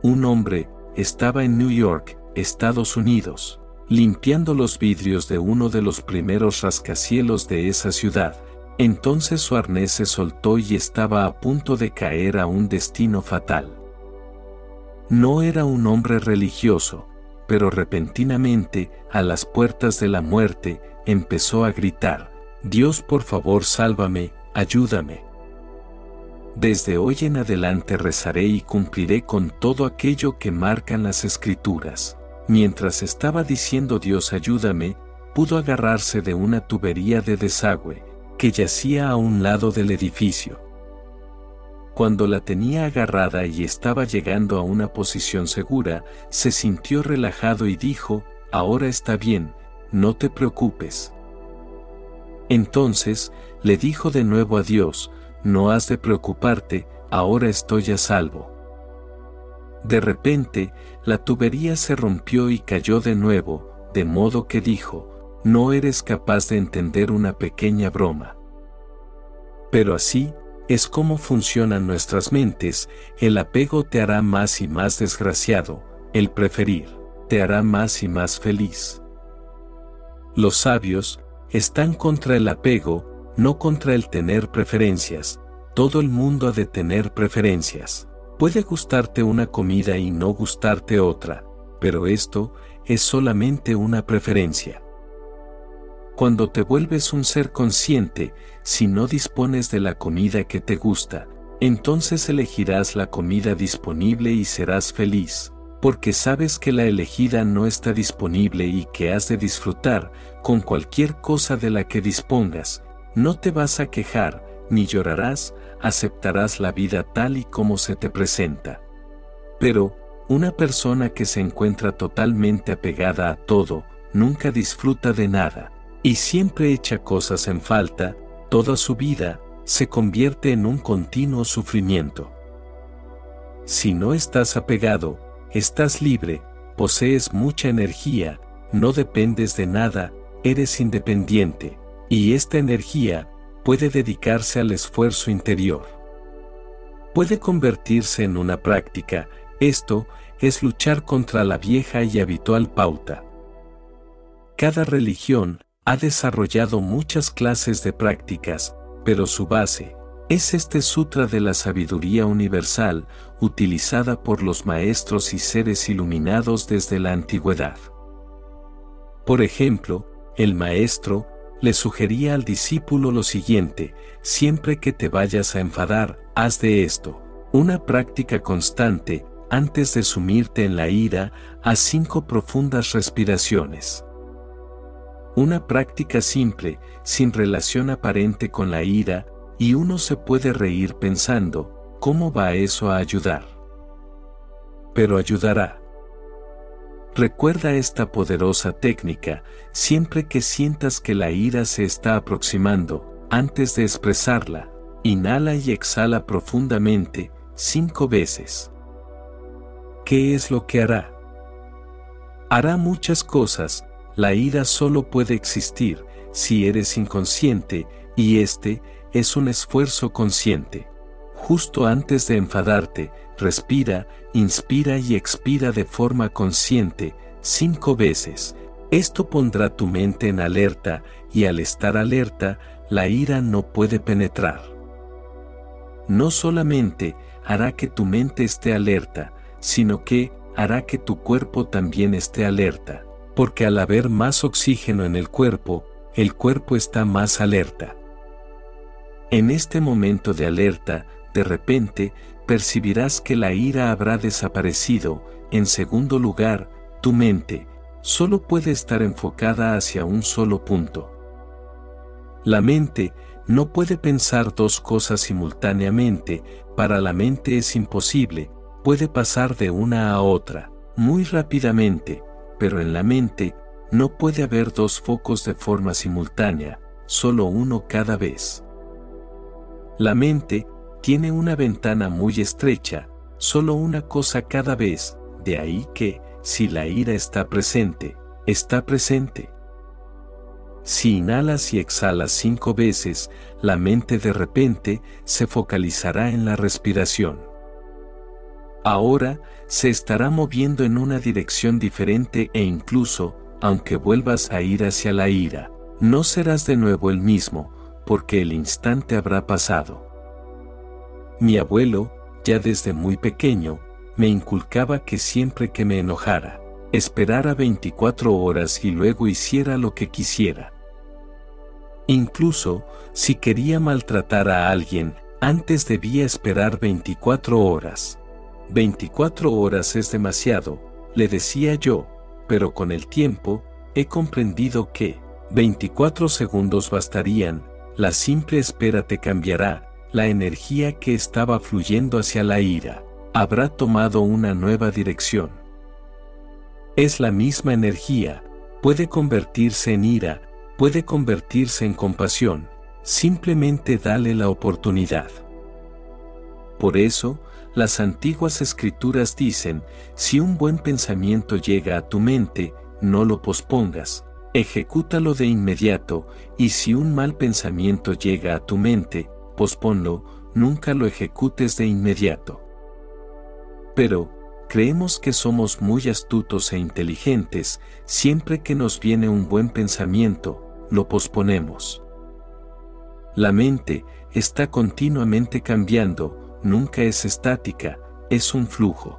Un hombre, estaba en New York, Estados Unidos, limpiando los vidrios de uno de los primeros rascacielos de esa ciudad. Entonces su arnés se soltó y estaba a punto de caer a un destino fatal. No era un hombre religioso, pero repentinamente, a las puertas de la muerte, empezó a gritar, Dios por favor sálvame, ayúdame. Desde hoy en adelante rezaré y cumpliré con todo aquello que marcan las escrituras. Mientras estaba diciendo Dios ayúdame, pudo agarrarse de una tubería de desagüe, que yacía a un lado del edificio. Cuando la tenía agarrada y estaba llegando a una posición segura, se sintió relajado y dijo, ahora está bien, no te preocupes. Entonces, le dijo de nuevo a Dios, no has de preocuparte, ahora estoy a salvo. De repente, la tubería se rompió y cayó de nuevo, de modo que dijo, no eres capaz de entender una pequeña broma. Pero así, es como funcionan nuestras mentes, el apego te hará más y más desgraciado, el preferir, te hará más y más feliz. Los sabios, están contra el apego, no contra el tener preferencias, todo el mundo ha de tener preferencias. Puede gustarte una comida y no gustarte otra, pero esto es solamente una preferencia. Cuando te vuelves un ser consciente, si no dispones de la comida que te gusta, entonces elegirás la comida disponible y serás feliz, porque sabes que la elegida no está disponible y que has de disfrutar con cualquier cosa de la que dispongas, no te vas a quejar, ni llorarás, aceptarás la vida tal y como se te presenta. Pero, una persona que se encuentra totalmente apegada a todo, nunca disfruta de nada, y siempre echa cosas en falta, toda su vida, se convierte en un continuo sufrimiento. Si no estás apegado, estás libre, posees mucha energía, no dependes de nada, eres independiente, y esta energía puede dedicarse al esfuerzo interior. Puede convertirse en una práctica, esto es luchar contra la vieja y habitual pauta. Cada religión ha desarrollado muchas clases de prácticas, pero su base es este sutra de la sabiduría universal, utilizada por los maestros y seres iluminados desde la antigüedad. Por ejemplo, el maestro le sugería al discípulo lo siguiente, siempre que te vayas a enfadar, haz de esto, una práctica constante, antes de sumirte en la ira, a cinco profundas respiraciones. Una práctica simple, sin relación aparente con la ira, y uno se puede reír pensando, ¿cómo va eso a ayudar? Pero ayudará. Recuerda esta poderosa técnica siempre que sientas que la ira se está aproximando, antes de expresarla, inhala y exhala profundamente, cinco veces. ¿Qué es lo que hará? Hará muchas cosas, la ira solo puede existir si eres inconsciente, y este es un esfuerzo consciente. Justo antes de enfadarte, respira, inspira y expira de forma consciente, cinco veces. Esto pondrá tu mente en alerta, y al estar alerta, la ira no puede penetrar. No solamente hará que tu mente esté alerta, sino que hará que tu cuerpo también esté alerta, porque al haber más oxígeno en el cuerpo, el cuerpo está más alerta. En este momento de alerta, de repente, percibirás que la ira habrá desaparecido, en segundo lugar, tu mente, solo puede estar enfocada hacia un solo punto. La mente no puede pensar dos cosas simultáneamente, para la mente es imposible, puede pasar de una a otra, muy rápidamente, pero en la mente, no puede haber dos focos de forma simultánea, solo uno cada vez. La mente tiene una ventana muy estrecha, solo una cosa cada vez, de ahí que, si la ira está presente, está presente. Si inhalas y exhalas cinco veces, la mente de repente se focalizará en la respiración. Ahora, se estará moviendo en una dirección diferente e incluso, aunque vuelvas a ir hacia la ira, no serás de nuevo el mismo, porque el instante habrá pasado. Mi abuelo, ya desde muy pequeño, me inculcaba que siempre que me enojara, esperara 24 horas y luego hiciera lo que quisiera. Incluso, si quería maltratar a alguien, antes debía esperar 24 horas. 24 horas es demasiado, le decía yo, pero con el tiempo, he comprendido que 24 segundos bastarían, la simple espera te cambiará, la energía que estaba fluyendo hacia la ira, habrá tomado una nueva dirección. Es la misma energía, puede convertirse en ira, puede convertirse en compasión, simplemente dale la oportunidad. Por eso, las antiguas escrituras dicen, si un buen pensamiento llega a tu mente, no lo pospongas, ejecútalo de inmediato, y si un mal pensamiento llega a tu mente, posponlo, nunca lo ejecutes de inmediato. Pero, creemos que somos muy astutos e inteligentes, siempre que nos viene un buen pensamiento, lo posponemos. La mente está continuamente cambiando, nunca es estática, es un flujo.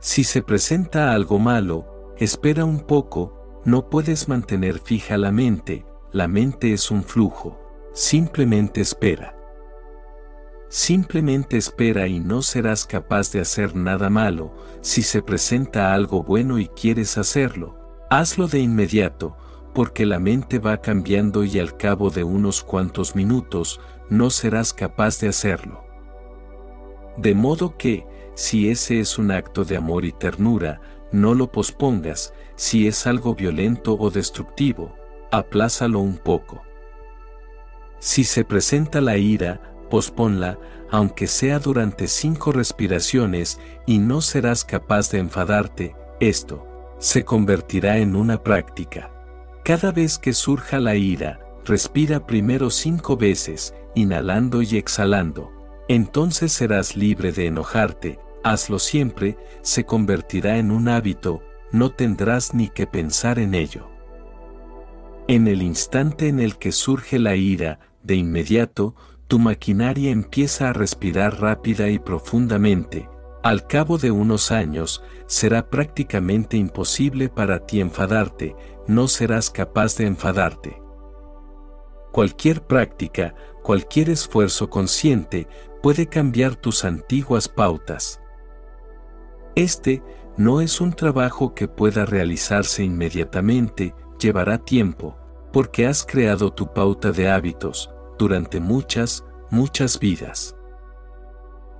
Si se presenta algo malo, espera un poco, no puedes mantener fija la mente, la mente es un flujo, simplemente espera. Simplemente espera y no serás capaz de hacer nada malo, si se presenta algo bueno y quieres hacerlo, hazlo de inmediato, porque la mente va cambiando y al cabo de unos cuantos minutos no serás capaz de hacerlo. De modo que, si ese es un acto de amor y ternura, no lo pospongas, si es algo violento o destructivo, aplázalo un poco. Si se presenta la ira, posponla, aunque sea durante cinco respiraciones, y no serás capaz de enfadarte, esto se convertirá en una práctica. Cada vez que surja la ira, respira primero cinco veces, inhalando y exhalando. Entonces serás libre de enojarte, hazlo siempre, se convertirá en un hábito, no tendrás ni que pensar en ello. En el instante en el que surge la ira, de inmediato, tu maquinaria empieza a respirar rápida y profundamente, al cabo de unos años, será prácticamente imposible para ti enfadarte, no serás capaz de enfadarte. Cualquier práctica, cualquier esfuerzo consciente puede cambiar tus antiguas pautas. Este no es un trabajo que pueda realizarse inmediatamente, llevará tiempo, porque has creado tu pauta de hábitos, durante muchas, muchas vidas.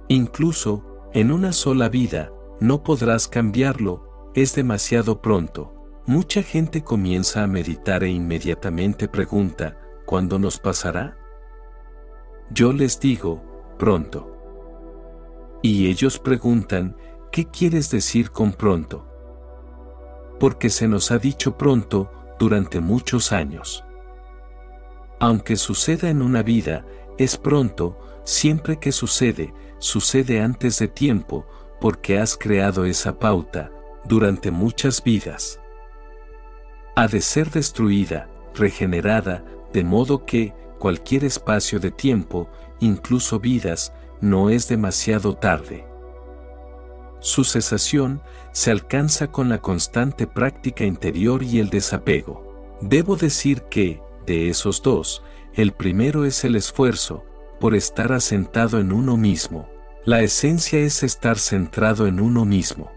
Incluso, en una sola vida, no podrás cambiarlo, es demasiado pronto. Mucha gente comienza a meditar e inmediatamente pregunta, ¿cuándo nos pasará? Yo les digo, pronto. Y ellos preguntan, ¿qué quieres decir con pronto? Porque se nos ha dicho pronto durante muchos años. Aunque suceda en una vida, es pronto, siempre que sucede, sucede antes de tiempo, porque has creado esa pauta, durante muchas vidas. Ha de ser destruida, regenerada, de modo que, cualquier espacio de tiempo, incluso vidas, no es demasiado tarde. Su cesación se alcanza con la constante práctica interior y el desapego. Debo decir que, de esos dos, el primero es el esfuerzo, por estar asentado en uno mismo. La esencia es estar centrado en uno mismo.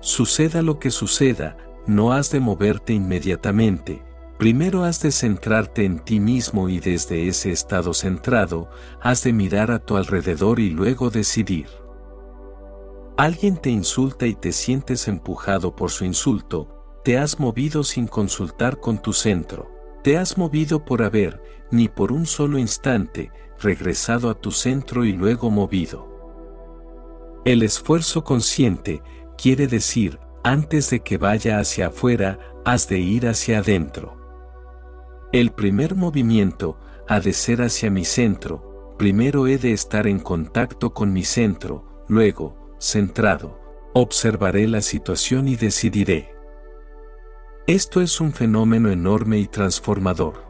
Suceda lo que suceda, no has de moverte inmediatamente, primero has de centrarte en ti mismo y desde ese estado centrado, has de mirar a tu alrededor y luego decidir. Alguien te insulta y te sientes empujado por su insulto, te has movido sin consultar con tu centro. Te has movido por haber, ni por un solo instante, regresado a tu centro y luego movido. El esfuerzo consciente quiere decir, antes de que vaya hacia afuera, has de ir hacia adentro. El primer movimiento ha de ser hacia mi centro, primero he de estar en contacto con mi centro, luego, centrado, observaré la situación y decidiré. Esto es un fenómeno enorme y transformador.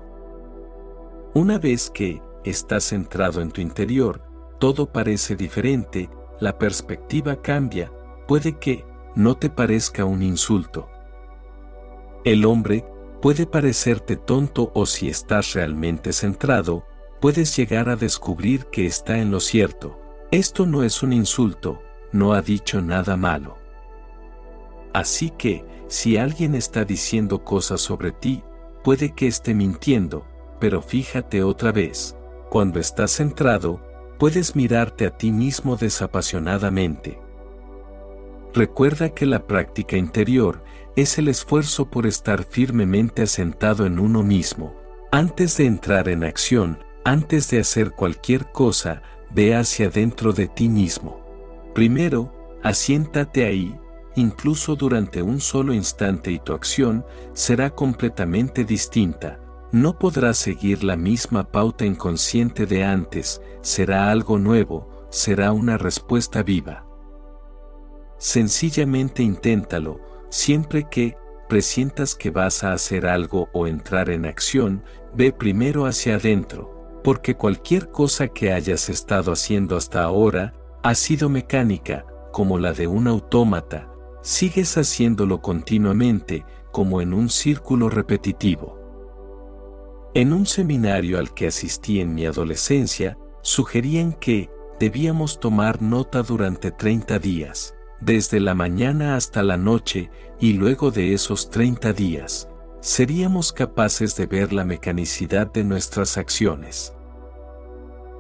Una vez que estás centrado en tu interior, todo parece diferente, la perspectiva cambia, puede que no te parezca un insulto. El hombre puede parecerte tonto o si estás realmente centrado, puedes llegar a descubrir que está en lo cierto. Esto no es un insulto, no ha dicho nada malo. Así que, si alguien está diciendo cosas sobre ti, puede que esté mintiendo, pero fíjate otra vez, cuando estás centrado, puedes mirarte a ti mismo desapasionadamente. Recuerda que la práctica interior es el esfuerzo por estar firmemente asentado en uno mismo. Antes de entrar en acción, antes de hacer cualquier cosa, ve hacia dentro de ti mismo. Primero, asiéntate ahí, incluso durante un solo instante y tu acción será completamente distinta. No podrás seguir la misma pauta inconsciente de antes, será algo nuevo, será una respuesta viva. Sencillamente inténtalo, siempre que presientas que vas a hacer algo o entrar en acción, ve primero hacia adentro, porque cualquier cosa que hayas estado haciendo hasta ahora ha sido mecánica, como la de un autómata, sigues haciéndolo continuamente, como en un círculo repetitivo. En un seminario al que asistí en mi adolescencia, sugerían que debíamos tomar nota durante 30 días, desde la mañana hasta la noche, y luego de esos 30 días, seríamos capaces de ver la mecanicidad de nuestras acciones.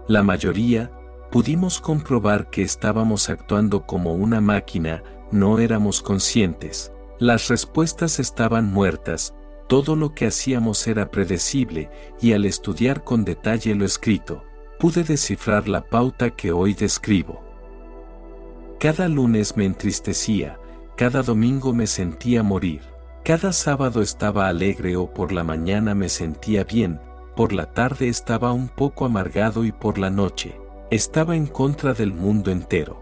La mayoría, pudimos comprobar que estábamos actuando como una máquina no éramos conscientes, las respuestas estaban muertas, todo lo que hacíamos era predecible y al estudiar con detalle lo escrito, pude descifrar la pauta que hoy describo. Cada lunes me entristecía, cada domingo me sentía morir, cada sábado estaba alegre o por la mañana me sentía bien, por la tarde estaba un poco amargado y por la noche, estaba en contra del mundo entero.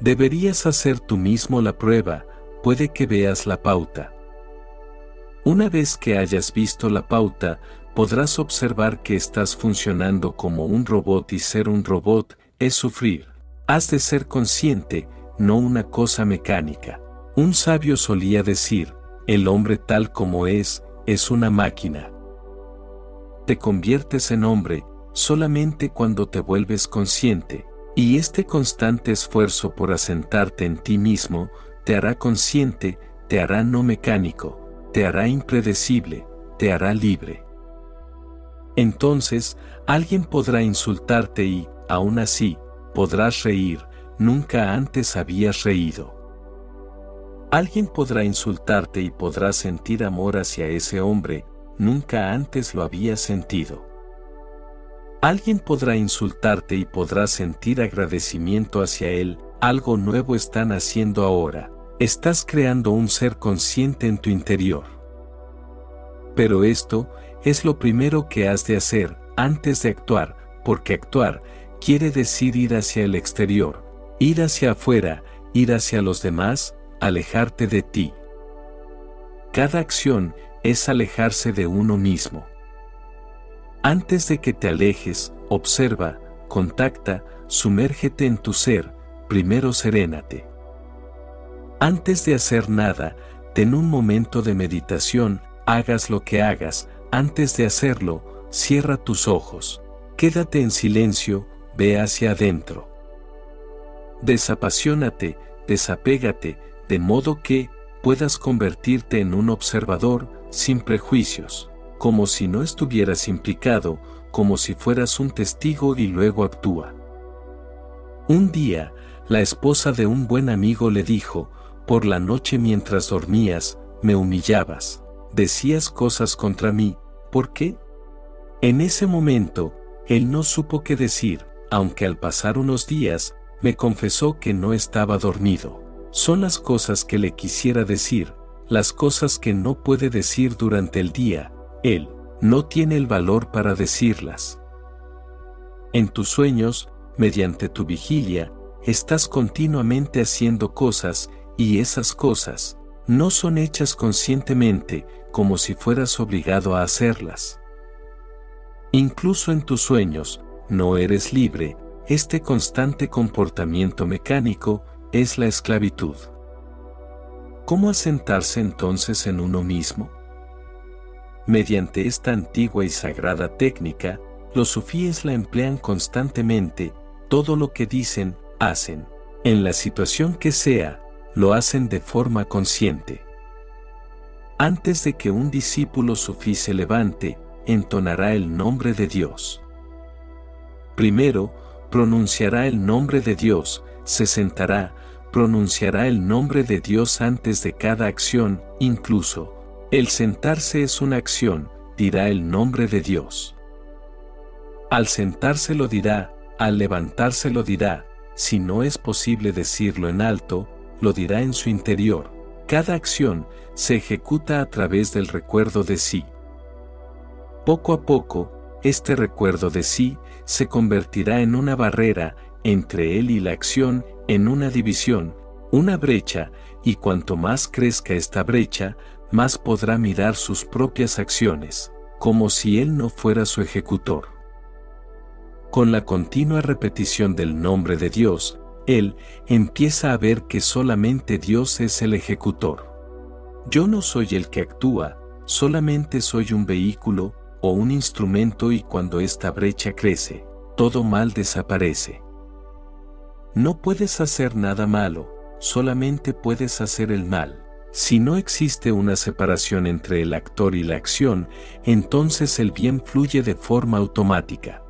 Deberías hacer tú mismo la prueba, puede que veas la pauta. Una vez que hayas visto la pauta, podrás observar que estás funcionando como un robot y ser un robot es sufrir. Has de ser consciente, no una cosa mecánica. Un sabio solía decir, el hombre tal como es, es una máquina. Te conviertes en hombre solamente cuando te vuelves consciente, y este constante esfuerzo por asentarte en ti mismo te hará consciente, te hará no mecánico, te hará impredecible, te hará libre. Entonces, alguien podrá insultarte y, aún así, podrás reír, nunca antes habías reído. Alguien podrá insultarte y podrás sentir amor hacia ese hombre, nunca antes lo habías sentido. Alguien podrá insultarte y podrás sentir agradecimiento hacia él, algo nuevo están haciendo ahora, estás creando un ser consciente en tu interior. Pero esto es lo primero que has de hacer antes de actuar, porque actuar quiere decir ir hacia el exterior, ir hacia afuera, ir hacia los demás, alejarte de ti. Cada acción es alejarse de uno mismo. Antes de que te alejes, observa, contacta, sumérgete en tu ser, primero serénate. Antes de hacer nada, ten un momento de meditación, hagas lo que hagas, antes de hacerlo, cierra tus ojos, quédate en silencio, ve hacia adentro. Desapasionate, desapégate, de modo que puedas convertirte en un observador sin prejuicios como si no estuvieras implicado, como si fueras un testigo y luego actúa. Un día, la esposa de un buen amigo le dijo, por la noche mientras dormías, me humillabas, decías cosas contra mí, ¿por qué? En ese momento, él no supo qué decir, aunque al pasar unos días, me confesó que no estaba dormido. Son las cosas que le quisiera decir, las cosas que no puede decir durante el día, él no tiene el valor para decirlas. En tus sueños, mediante tu vigilia, estás continuamente haciendo cosas y esas cosas no son hechas conscientemente como si fueras obligado a hacerlas. Incluso en tus sueños, no eres libre, este constante comportamiento mecánico es la esclavitud. ¿Cómo asentarse entonces en uno mismo? Mediante esta antigua y sagrada técnica, los sufíes la emplean constantemente, todo lo que dicen, hacen. En la situación que sea, lo hacen de forma consciente. Antes de que un discípulo sufí se levante, entonará el nombre de Dios. Primero, pronunciará el nombre de Dios, se sentará, pronunciará el nombre de Dios antes de cada acción, incluso, el sentarse es una acción, dirá el nombre de Dios. Al sentarse lo dirá, al levantarse lo dirá, si no es posible decirlo en alto, lo dirá en su interior. Cada acción se ejecuta a través del recuerdo de sí. Poco a poco, este recuerdo de sí se convertirá en una barrera entre él y la acción, en una división, una brecha, y cuanto más crezca esta brecha, más podrá mirar sus propias acciones, como si él no fuera su ejecutor. Con la continua repetición del nombre de Dios, él empieza a ver que solamente Dios es el ejecutor. Yo no soy el que actúa, solamente soy un vehículo o un instrumento y cuando esta brecha crece, todo mal desaparece. No puedes hacer nada malo, solamente puedes hacer el mal. Si no existe una separación entre el actor y la acción, entonces el bien fluye de forma automática.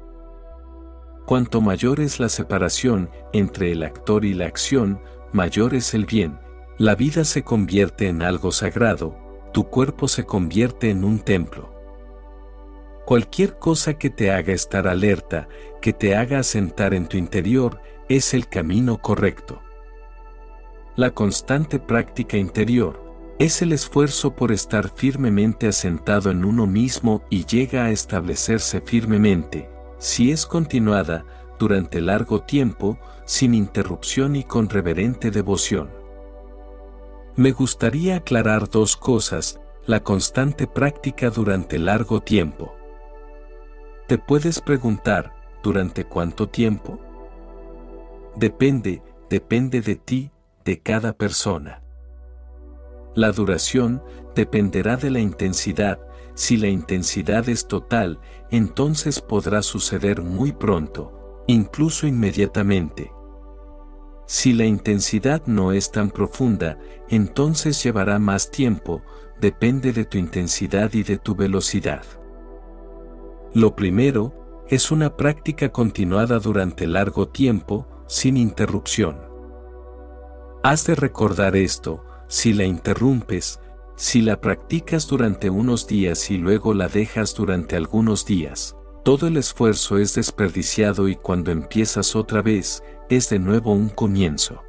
Cuanto mayor es la separación entre el actor y la acción, mayor es el bien. La vida se convierte en algo sagrado, tu cuerpo se convierte en un templo. Cualquier cosa que te haga estar alerta, que te haga asentar en tu interior, es el camino correcto. La constante práctica interior es el esfuerzo por estar firmemente asentado en uno mismo y llega a establecerse firmemente, si es continuada, durante largo tiempo, sin interrupción y con reverente devoción. Me gustaría aclarar dos cosas, la constante práctica durante largo tiempo. Te puedes preguntar, ¿durante cuánto tiempo? Depende, depende de ti, de cada persona. La duración dependerá de la intensidad, si la intensidad es total, entonces podrá suceder muy pronto, incluso inmediatamente. Si la intensidad no es tan profunda, entonces llevará más tiempo, depende de tu intensidad y de tu velocidad. Lo primero, es una práctica continuada durante largo tiempo, sin interrupción. Has de recordar esto, si la interrumpes, si la practicas durante unos días y luego la dejas durante algunos días, todo el esfuerzo es desperdiciado y cuando empiezas otra vez, es de nuevo un comienzo.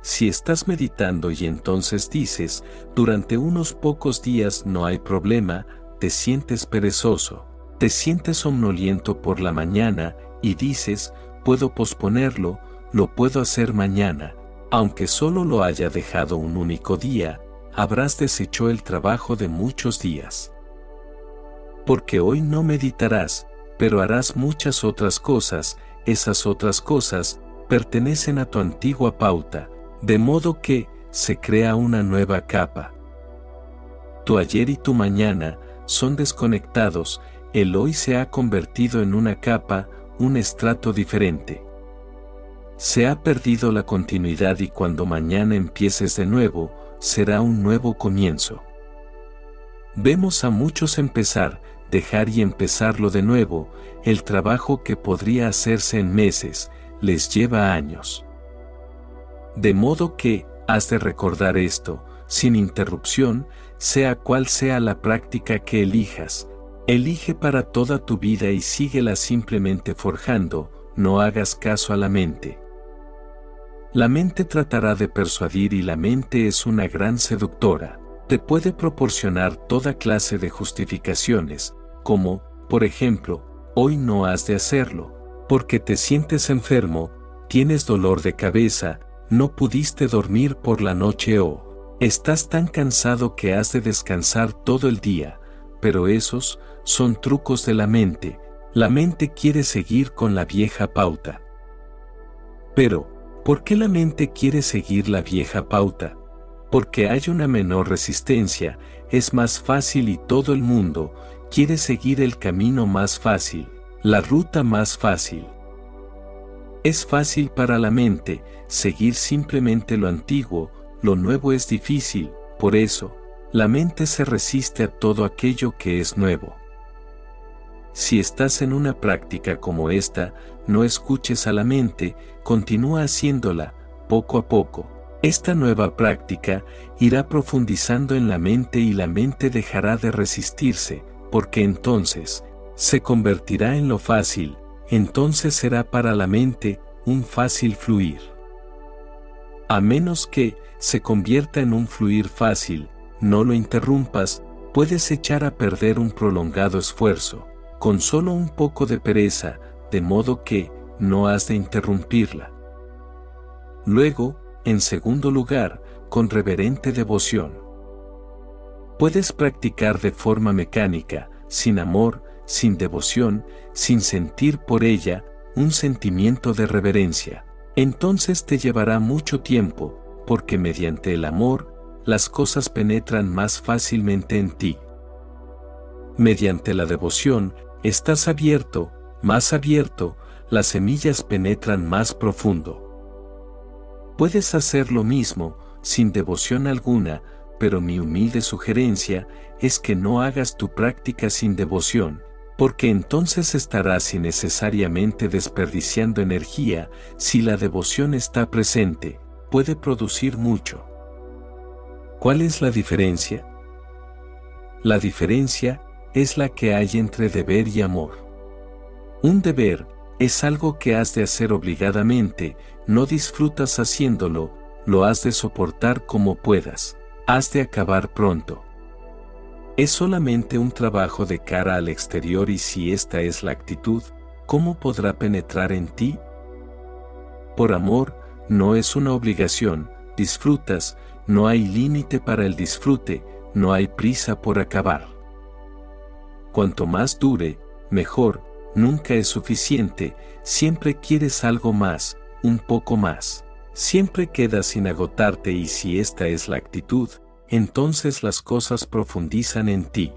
Si estás meditando y entonces dices, durante unos pocos días no hay problema, te sientes perezoso, te sientes somnoliento por la mañana y dices, puedo posponerlo, lo puedo hacer mañana, aunque solo lo haya dejado un único día, habrás deshecho el trabajo de muchos días. Porque hoy no meditarás, pero harás muchas otras cosas, esas otras cosas pertenecen a tu antigua pauta, de modo que se crea una nueva capa. Tu ayer y tu mañana son desconectados, el hoy se ha convertido en una capa, un estrato diferente. Se ha perdido la continuidad y cuando mañana empieces de nuevo, será un nuevo comienzo. Vemos a muchos empezar, dejar y empezarlo de nuevo, el trabajo que podría hacerse en meses, les lleva años. De modo que, has de recordar esto, sin interrupción, sea cual sea la práctica que elijas, elige para toda tu vida y síguela simplemente forjando, no hagas caso a la mente. La mente tratará de persuadir y la mente es una gran seductora. Te puede proporcionar toda clase de justificaciones, como, por ejemplo, hoy no has de hacerlo, porque te sientes enfermo, tienes dolor de cabeza, no pudiste dormir por la noche o estás tan cansado que has de descansar todo el día, pero esos son trucos de la mente, la mente quiere seguir con la vieja pauta. Pero, ¿Por qué la mente quiere seguir la vieja pauta? Porque hay una menor resistencia, es más fácil y todo el mundo quiere seguir el camino más fácil, la ruta más fácil. Es fácil para la mente seguir simplemente lo antiguo, lo nuevo es difícil, por eso, la mente se resiste a todo aquello que es nuevo. Si estás en una práctica como esta, no escuches a la mente, continúa haciéndola, poco a poco. Esta nueva práctica irá profundizando en la mente y la mente dejará de resistirse, porque entonces, se convertirá en lo fácil, entonces será para la mente un fácil fluir. A menos que se convierta en un fluir fácil, no lo interrumpas, puedes echar a perder un prolongado esfuerzo, con solo un poco de pereza, de modo que no has de interrumpirla. Luego, en segundo lugar, con reverente devoción. Puedes practicar de forma mecánica, sin amor, sin devoción, sin sentir por ella un sentimiento de reverencia. Entonces te llevará mucho tiempo, porque mediante el amor, las cosas penetran más fácilmente en ti. Mediante la devoción, estás abierto, más abierto, las semillas penetran más profundo. Puedes hacer lo mismo, sin devoción alguna, pero mi humilde sugerencia es que no hagas tu práctica sin devoción, porque entonces estarás innecesariamente desperdiciando energía, si la devoción está presente, puede producir mucho. ¿Cuál es la diferencia? La diferencia es la que hay entre deber y amor. Un deber es algo que has de hacer obligadamente, no disfrutas haciéndolo, lo has de soportar como puedas, has de acabar pronto. Es solamente un trabajo de cara al exterior y si esta es la actitud, ¿cómo podrá penetrar en ti? Por amor, no es una obligación, disfrutas, no hay límite para el disfrute, no hay prisa por acabar. Cuanto más dure, mejor, nunca es suficiente, siempre quieres algo más, un poco más. Siempre quedas sin agotarte y si esta es la actitud, entonces las cosas profundizan en ti.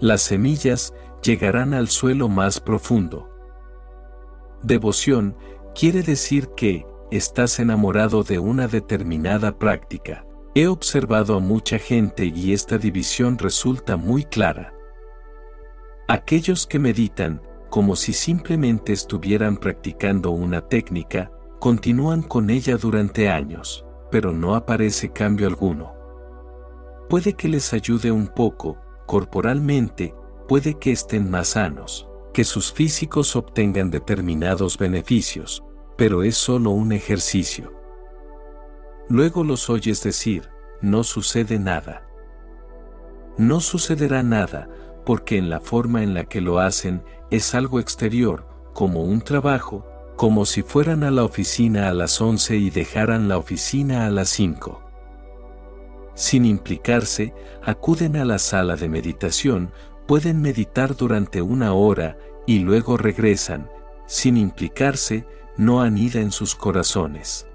Las semillas llegarán al suelo más profundo. Devoción quiere decir que estás enamorado de una determinada práctica. He observado a mucha gente y esta división resulta muy clara. Aquellos que meditan, como si simplemente estuvieran practicando una técnica, continúan con ella durante años, pero no aparece cambio alguno. Puede que les ayude un poco, corporalmente, puede que estén más sanos, que sus físicos obtengan determinados beneficios, pero es solo un ejercicio. Luego los oyes decir, no sucede nada. No sucederá nada, porque en la forma en la que lo hacen es algo exterior, como un trabajo, como si fueran a la oficina a las 11 y dejaran la oficina a las 5. Sin implicarse, acuden a la sala de meditación, pueden meditar durante una hora y luego regresan, sin implicarse, no anida en sus corazones.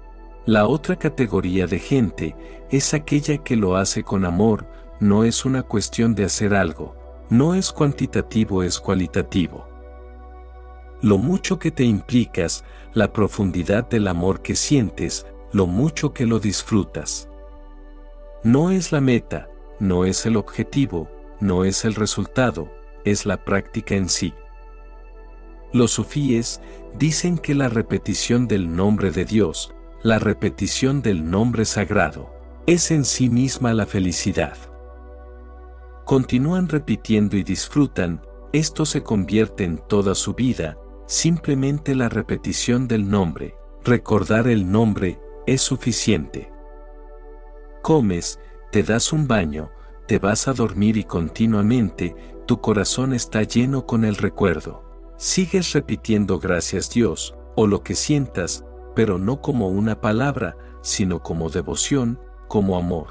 La otra categoría de gente es aquella que lo hace con amor, no es una cuestión de hacer algo, no es cuantitativo, es cualitativo. Lo mucho que te implicas, la profundidad del amor que sientes, lo mucho que lo disfrutas. No es la meta, no es el objetivo, no es el resultado, es la práctica en sí. Los sufíes dicen que la repetición del nombre de Dios, la repetición del nombre sagrado, es en sí misma la felicidad continúan repitiendo y disfrutan, esto se convierte en toda su vida, simplemente la repetición del nombre, recordar el nombre, es suficiente. Comes, te das un baño, te vas a dormir y continuamente, tu corazón está lleno con el recuerdo. Sigues repitiendo gracias Dios, o lo que sientas, pero no como una palabra, sino como devoción, como amor.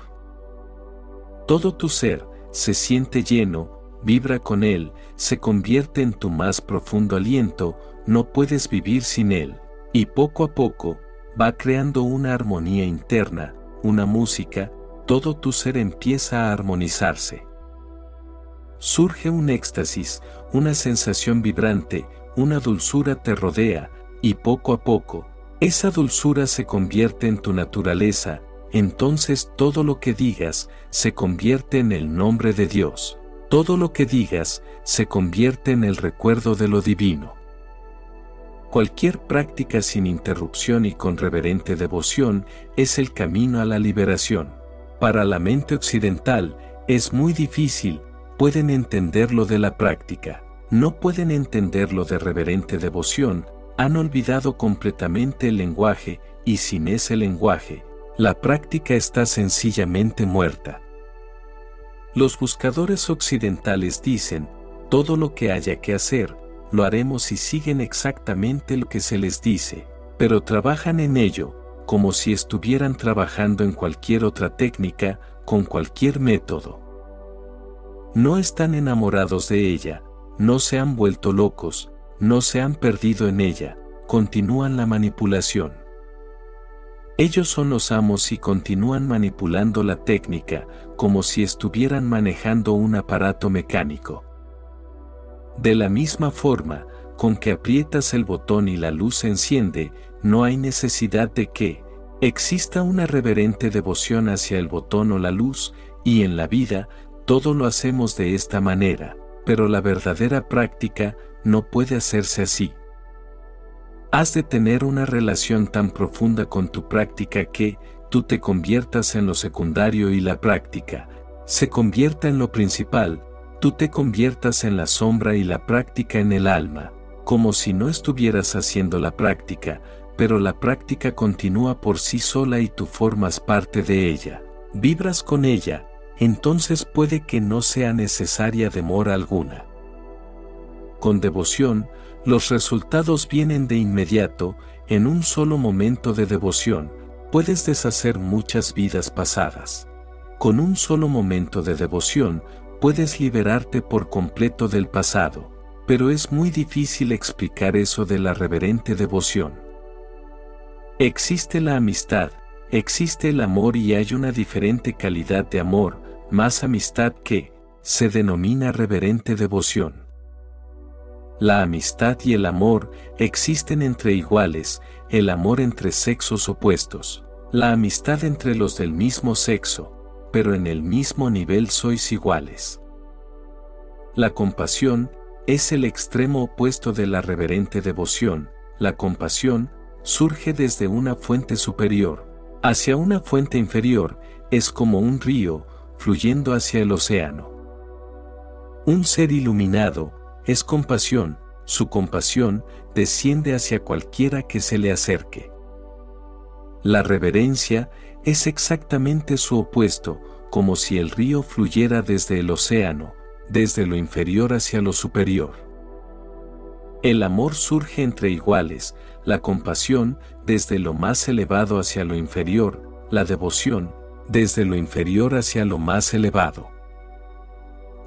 Todo tu ser, se siente lleno, vibra con él, se convierte en tu más profundo aliento, no puedes vivir sin él, y poco a poco, va creando una armonía interna, una música, todo tu ser empieza a armonizarse. Surge un éxtasis, una sensación vibrante, una dulzura te rodea, y poco a poco, esa dulzura se convierte en tu naturaleza, entonces todo lo que digas se convierte en el nombre de Dios. Todo lo que digas se convierte en el recuerdo de lo divino. Cualquier práctica sin interrupción y con reverente devoción es el camino a la liberación. Para la mente occidental, es muy difícil, pueden entenderlo de la práctica, no pueden entenderlo de reverente devoción, han olvidado completamente el lenguaje, y sin ese lenguaje, la práctica está sencillamente muerta. Los buscadores occidentales dicen, todo lo que haya que hacer, lo haremos si siguen exactamente lo que se les dice, pero trabajan en ello, como si estuvieran trabajando en cualquier otra técnica, con cualquier método. No están enamorados de ella, no se han vuelto locos, no se han perdido en ella, continúan la manipulación. Ellos son los amos y continúan manipulando la técnica, como si estuvieran manejando un aparato mecánico. De la misma forma, con que aprietas el botón y la luz se enciende, no hay necesidad de que exista una reverente devoción hacia el botón o la luz, y en la vida, todo lo hacemos de esta manera, pero la verdadera práctica no puede hacerse así. Has de tener una relación tan profunda con tu práctica que tú te conviertas en lo secundario y la práctica se convierta en lo principal, tú te conviertas en la sombra y la práctica en el alma, como si no estuvieras haciendo la práctica, pero la práctica continúa por sí sola y tú formas parte de ella. Vibras con ella, entonces puede que no sea necesaria demora alguna. Con devoción, los resultados vienen de inmediato, en un solo momento de devoción, puedes deshacer muchas vidas pasadas. Con un solo momento de devoción, puedes liberarte por completo del pasado, pero es muy difícil explicar eso de la reverente devoción. Existe la amistad, existe el amor y hay una diferente calidad de amor, más amistad que, se denomina reverente devoción. La amistad y el amor existen entre iguales, el amor entre sexos opuestos, la amistad entre los del mismo sexo, pero en el mismo nivel sois iguales. La compasión es el extremo opuesto de la reverente devoción. La compasión surge desde una fuente superior. Hacia una fuente inferior es como un río fluyendo hacia el océano. Un ser iluminado es compasión, su compasión desciende hacia cualquiera que se le acerque. La reverencia es exactamente su opuesto, como si el río fluyera desde el océano, desde lo inferior hacia lo superior. El amor surge entre iguales, la compasión desde lo más elevado hacia lo inferior, la devoción desde lo inferior hacia lo más elevado.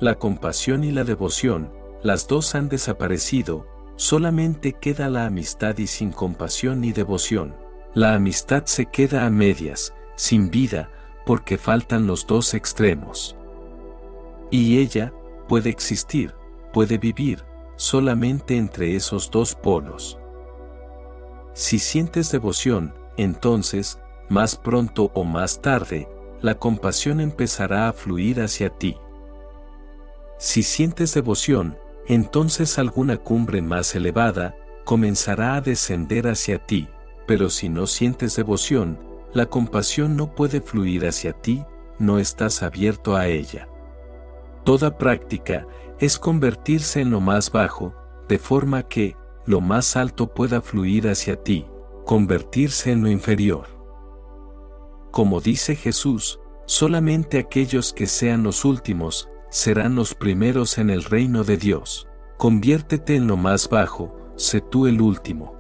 La compasión y la devoción, las dos han desaparecido, solamente queda la amistad y sin compasión ni devoción. La amistad se queda a medias, sin vida, porque faltan los dos extremos. Y ella puede existir, puede vivir, solamente entre esos dos polos. Si sientes devoción, entonces, más pronto o más tarde, la compasión empezará a fluir hacia ti. Si sientes devoción, entonces alguna cumbre más elevada comenzará a descender hacia ti, pero si no sientes devoción, la compasión no puede fluir hacia ti, no estás abierto a ella. Toda práctica es convertirse en lo más bajo, de forma que lo más alto pueda fluir hacia ti, convertirse en lo inferior. Como dice Jesús, solamente aquellos que sean los últimos serán los primeros en el reino de Dios. Conviértete en lo más bajo, sé tú el último.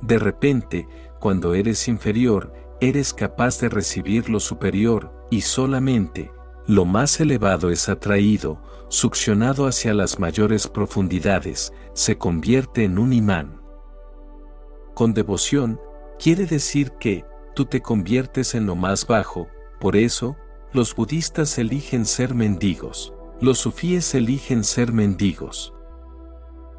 De repente, cuando eres inferior, eres capaz de recibir lo superior, y solamente, lo más elevado es atraído, succionado hacia las mayores profundidades, se convierte en un imán. Con devoción, quiere decir que, tú te conviertes en lo más bajo, por eso, los budistas eligen ser mendigos, los sufíes eligen ser mendigos.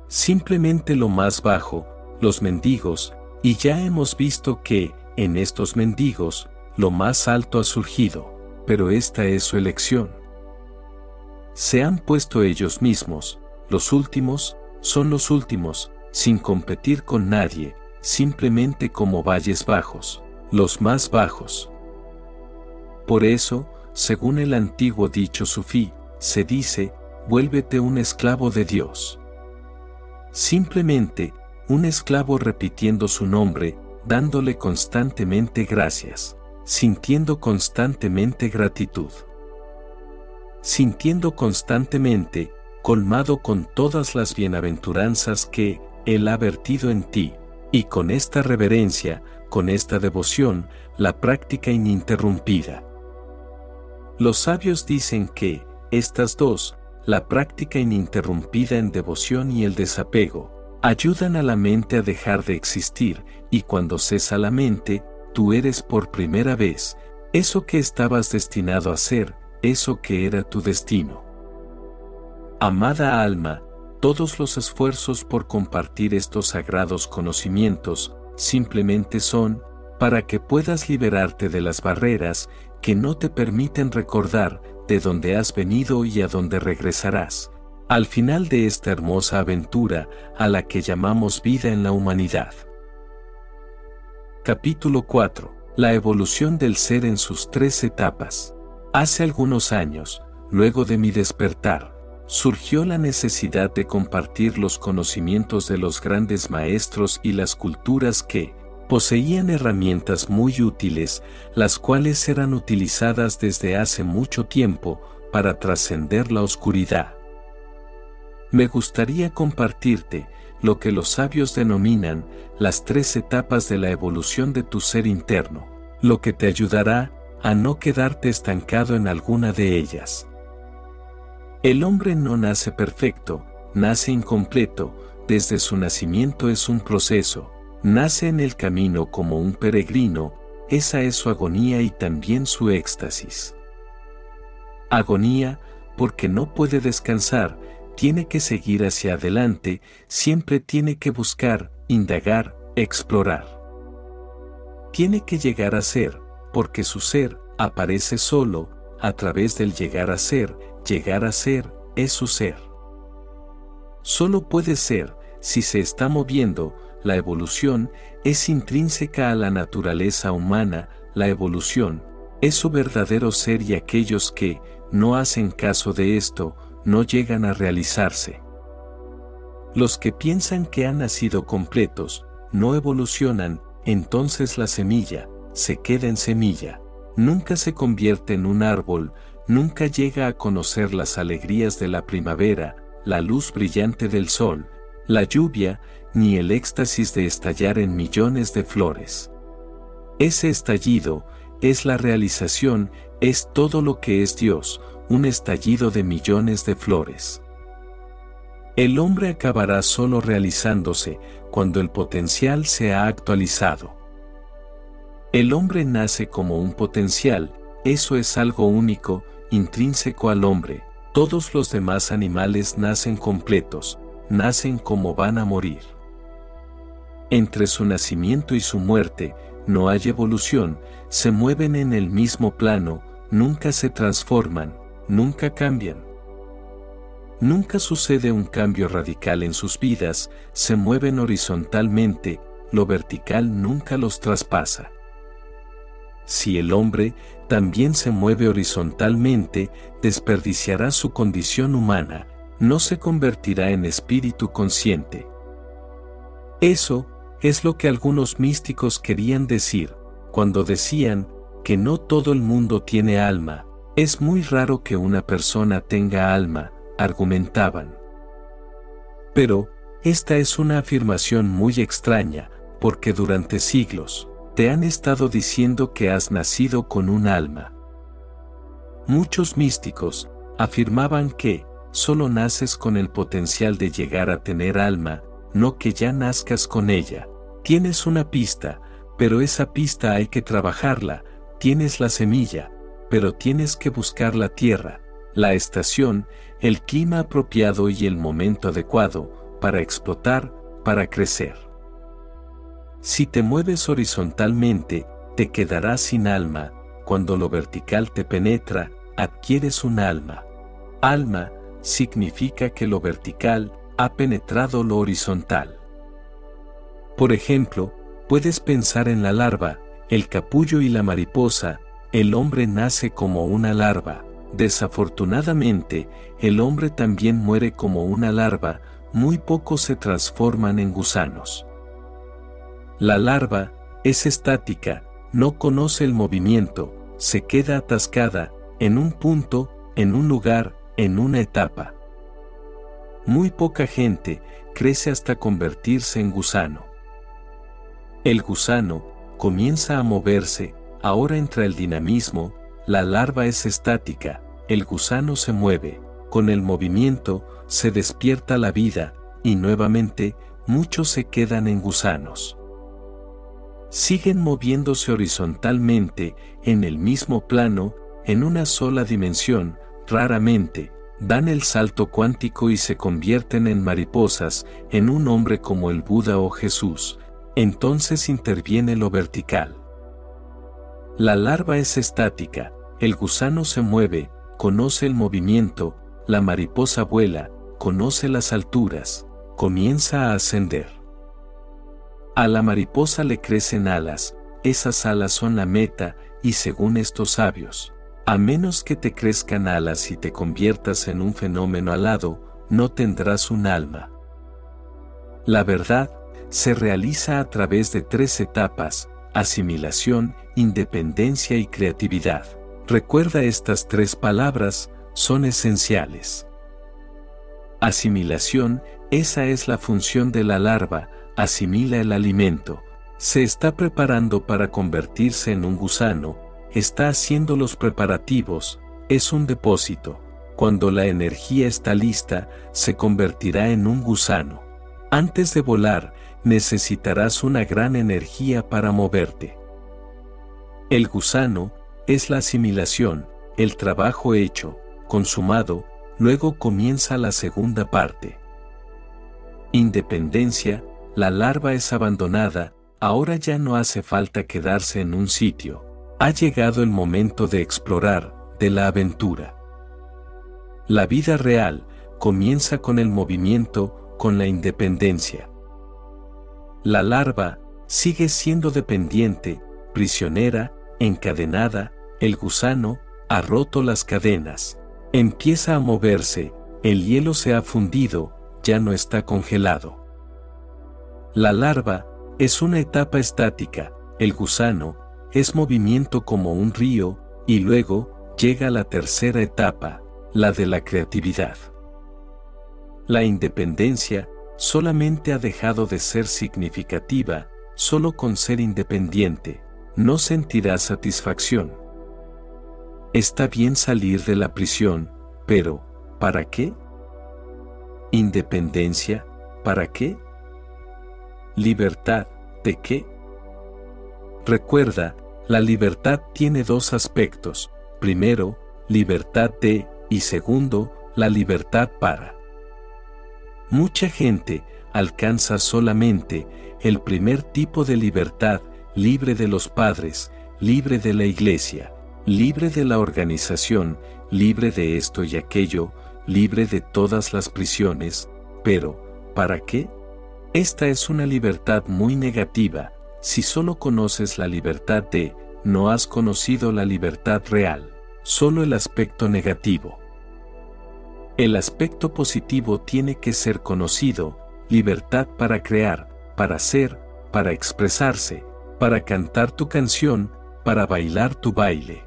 Simplemente lo más bajo, los mendigos, y ya hemos visto que, en estos mendigos, lo más alto ha surgido, pero esta es su elección. Se han puesto ellos mismos, los últimos, son los últimos, sin competir con nadie, simplemente como valles bajos, los más bajos. Por eso, según el antiguo dicho sufí, se dice, vuélvete un esclavo de Dios. Simplemente, un esclavo repitiendo su nombre, dándole constantemente gracias, sintiendo constantemente gratitud. Sintiendo constantemente, colmado con todas las bienaventuranzas que Él ha vertido en ti, y con esta reverencia, con esta devoción, la práctica ininterrumpida. Los sabios dicen que, estas dos, la práctica ininterrumpida en devoción y el desapego, ayudan a la mente a dejar de existir, y cuando cesa la mente, tú eres por primera vez, eso que estabas destinado a ser, eso que era tu destino. Amada alma, todos los esfuerzos por compartir estos sagrados conocimientos simplemente son para que puedas liberarte de las barreras que no te permiten recordar de dónde has venido y a dónde regresarás, al final de esta hermosa aventura a la que llamamos vida en la humanidad. Capítulo 4. La evolución del ser en sus tres etapas. Hace algunos años, luego de mi despertar, surgió la necesidad de compartir los conocimientos de los grandes maestros y las culturas que poseían herramientas muy útiles, las cuales eran utilizadas desde hace mucho tiempo para trascender la oscuridad. Me gustaría compartirte lo que los sabios denominan las tres etapas de la evolución de tu ser interno, lo que te ayudará a no quedarte estancado en alguna de ellas. El hombre no nace perfecto, nace incompleto, desde su nacimiento es un proceso, nace en el camino como un peregrino, esa es su agonía y también su éxtasis. Agonía, porque no puede descansar, tiene que seguir hacia adelante, siempre tiene que buscar, indagar, explorar. Tiene que llegar a ser, porque su ser aparece solo, a través del llegar a ser, llegar a ser, es su ser. Solo puede ser, si se está moviendo, la evolución es intrínseca a la naturaleza humana, la evolución es su verdadero ser y aquellos que no hacen caso de esto, no llegan a realizarse. Los que piensan que han nacido completos, no evolucionan, entonces la semilla, se queda en semilla, nunca se convierte en un árbol, nunca llega a conocer las alegrías de la primavera, la luz brillante del sol, la lluvia, ni el éxtasis de estallar en millones de flores. Ese estallido es la realización, es todo lo que es Dios, un estallido de millones de flores. El hombre acabará solo realizándose cuando el potencial se ha actualizado. El hombre nace como un potencial, eso es algo único, intrínseco al hombre, todos los demás animales nacen completos, nacen como van a morir. Entre su nacimiento y su muerte, no hay evolución, se mueven en el mismo plano, nunca se transforman, nunca cambian. Nunca sucede un cambio radical en sus vidas, se mueven horizontalmente, lo vertical nunca los traspasa. Si el hombre también se mueve horizontalmente, desperdiciará su condición humana, no se convertirá en espíritu consciente. Eso es lo que algunos místicos querían decir, cuando decían que no todo el mundo tiene alma, es muy raro que una persona tenga alma, argumentaban. Pero, esta es una afirmación muy extraña, porque durante siglos, te han estado diciendo que has nacido con un alma. Muchos místicos afirmaban que solo naces con el potencial de llegar a tener alma, no que ya nazcas con ella. Tienes una pista, pero esa pista hay que trabajarla, tienes la semilla, pero tienes que buscar la tierra, la estación, el clima apropiado y el momento adecuado para explotar, para crecer. Si te mueves horizontalmente, te quedarás sin alma, cuando lo vertical te penetra, adquieres un alma. Alma significa que lo vertical ha penetrado lo horizontal. Por ejemplo, puedes pensar en la larva, el capullo y la mariposa, el hombre nace como una larva. Desafortunadamente, el hombre también muere como una larva, muy pocos se transforman en gusanos. La larva es estática, no conoce el movimiento, se queda atascada, en un punto, en un lugar, en una etapa. Muy poca gente crece hasta convertirse en gusano. El gusano comienza a moverse, ahora entra el dinamismo, la larva es estática, el gusano se mueve, con el movimiento se despierta la vida, y nuevamente muchos se quedan en gusanos. Siguen moviéndose horizontalmente, en el mismo plano, en una sola dimensión, raramente, dan el salto cuántico y se convierten en mariposas, en un hombre como el Buda o Jesús, entonces interviene lo vertical. La larva es estática, el gusano se mueve, conoce el movimiento, la mariposa vuela, conoce las alturas, comienza a ascender. A la mariposa le crecen alas, esas alas son la meta, y según estos sabios, a menos que te crezcan alas y te conviertas en un fenómeno alado, no tendrás un alma. La verdad se realiza a través de tres etapas, asimilación, independencia y creatividad. Recuerda estas tres palabras, son esenciales. Asimilación, esa es la función de la larva, asimila el alimento, se está preparando para convertirse en un gusano, está haciendo los preparativos, es un depósito. Cuando la energía está lista, se convertirá en un gusano. Antes de volar, necesitarás una gran energía para moverte. El gusano es la asimilación, el trabajo hecho, consumado, luego comienza la segunda parte. Independencia, la larva es abandonada, ahora ya no hace falta quedarse en un sitio, ha llegado el momento de explorar, de la aventura. La vida real comienza con el movimiento, con la independencia. La larva sigue siendo dependiente, prisionera, encadenada, el gusano ha roto las cadenas, empieza a moverse, el hielo se ha fundido, ya no está congelado. La larva es una etapa estática, el gusano es movimiento como un río, y luego llega la tercera etapa, la de la creatividad. La independencia solamente ha dejado de ser significativa, solo con ser independiente, no sentirás satisfacción. Está bien salir de la prisión, pero, ¿para qué? Independencia, ¿para qué? Libertad, ¿de qué? Recuerda, la libertad tiene dos aspectos. Primero, libertad de, y segundo, la libertad para. Mucha gente alcanza solamente el primer tipo de libertad, libre de los padres, libre de la iglesia, libre de la organización, libre de esto y aquello, libre de todas las prisiones, pero, ¿para qué? Esta es una libertad muy negativa, si solo conoces la libertad de, no has conocido la libertad real, solo el aspecto negativo. El aspecto positivo tiene que ser conocido, libertad para crear, para ser, para expresarse, para cantar tu canción, para bailar tu baile.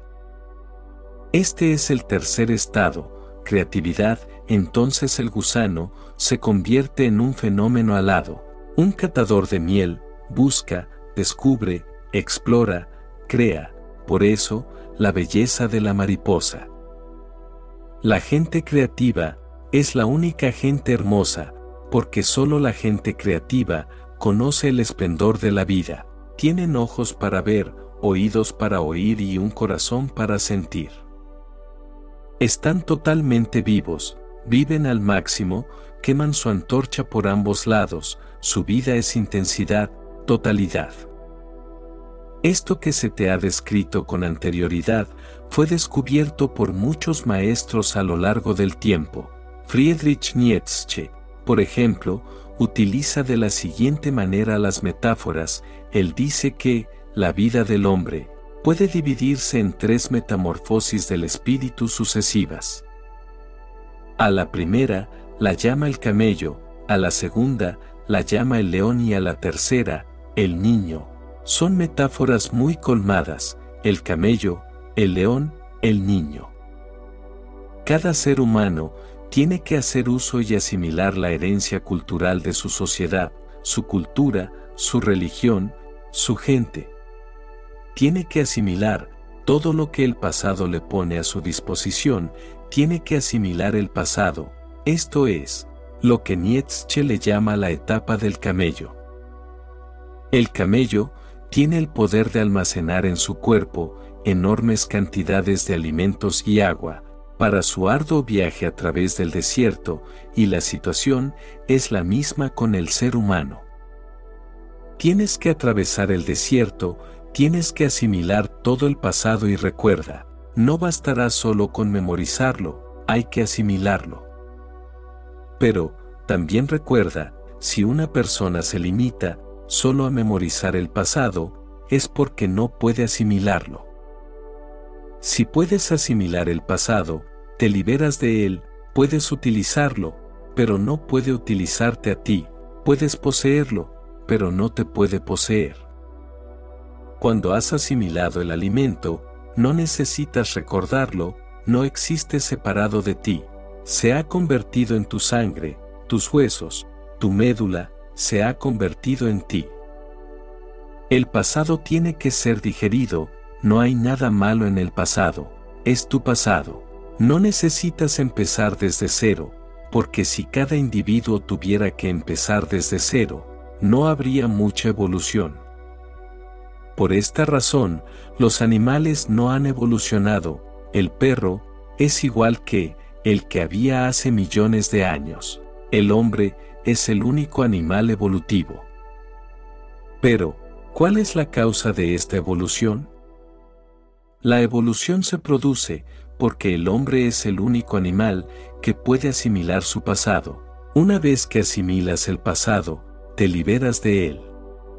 Este es el tercer estado, creatividad, entonces el gusano se convierte en un fenómeno alado, un catador de miel, busca, descubre, explora, crea, por eso, la belleza de la mariposa. La gente creativa es la única gente hermosa, porque solo la gente creativa conoce el esplendor de la vida, tienen ojos para ver, oídos para oír y un corazón para sentir. Están totalmente vivos, viven al máximo, queman su antorcha por ambos lados, su vida es intensidad, totalidad. Esto que se te ha descrito con anterioridad fue descubierto por muchos maestros a lo largo del tiempo. Friedrich Nietzsche, por ejemplo, utiliza de la siguiente manera las metáforas, él dice que, la vida del hombre, puede dividirse en tres metamorfosis del espíritu sucesivas. A la primera, la llama el camello, a la segunda, la llama el león y a la tercera, el niño. Son metáforas muy colmadas, el camello, el león, el niño. Cada ser humano tiene que hacer uso y asimilar la herencia cultural de su sociedad, su cultura, su religión, su gente. Tiene que asimilar todo lo que el pasado le pone a su disposición, tiene que asimilar el pasado, esto es, lo que Nietzsche le llama la etapa del camello. El camello tiene el poder de almacenar en su cuerpo enormes cantidades de alimentos y agua, para su arduo viaje a través del desierto, y la situación es la misma con el ser humano. Tienes que atravesar el desierto, tienes que asimilar todo el pasado y recuerda, no bastará solo con memorizarlo, hay que asimilarlo. Pero, también recuerda, si una persona se limita solo a memorizar el pasado, es porque no puede asimilarlo. Si puedes asimilar el pasado, te liberas de él, puedes utilizarlo, pero no puede utilizarte a ti, puedes poseerlo, pero no te puede poseer. Cuando has asimilado el alimento, no necesitas recordarlo, no existe separado de ti, se ha convertido en tu sangre, tus huesos, tu médula, se ha convertido en ti. El pasado tiene que ser digerido, no hay nada malo en el pasado, es tu pasado. No necesitas empezar desde cero, porque si cada individuo tuviera que empezar desde cero, no habría mucha evolución. Por esta razón, los animales no han evolucionado, el perro es igual que el que había hace millones de años, el hombre es el único animal evolutivo. Pero, ¿cuál es la causa de esta evolución? La evolución se produce porque el hombre es el único animal que puede asimilar su pasado. Una vez que asimilas el pasado, te liberas de él.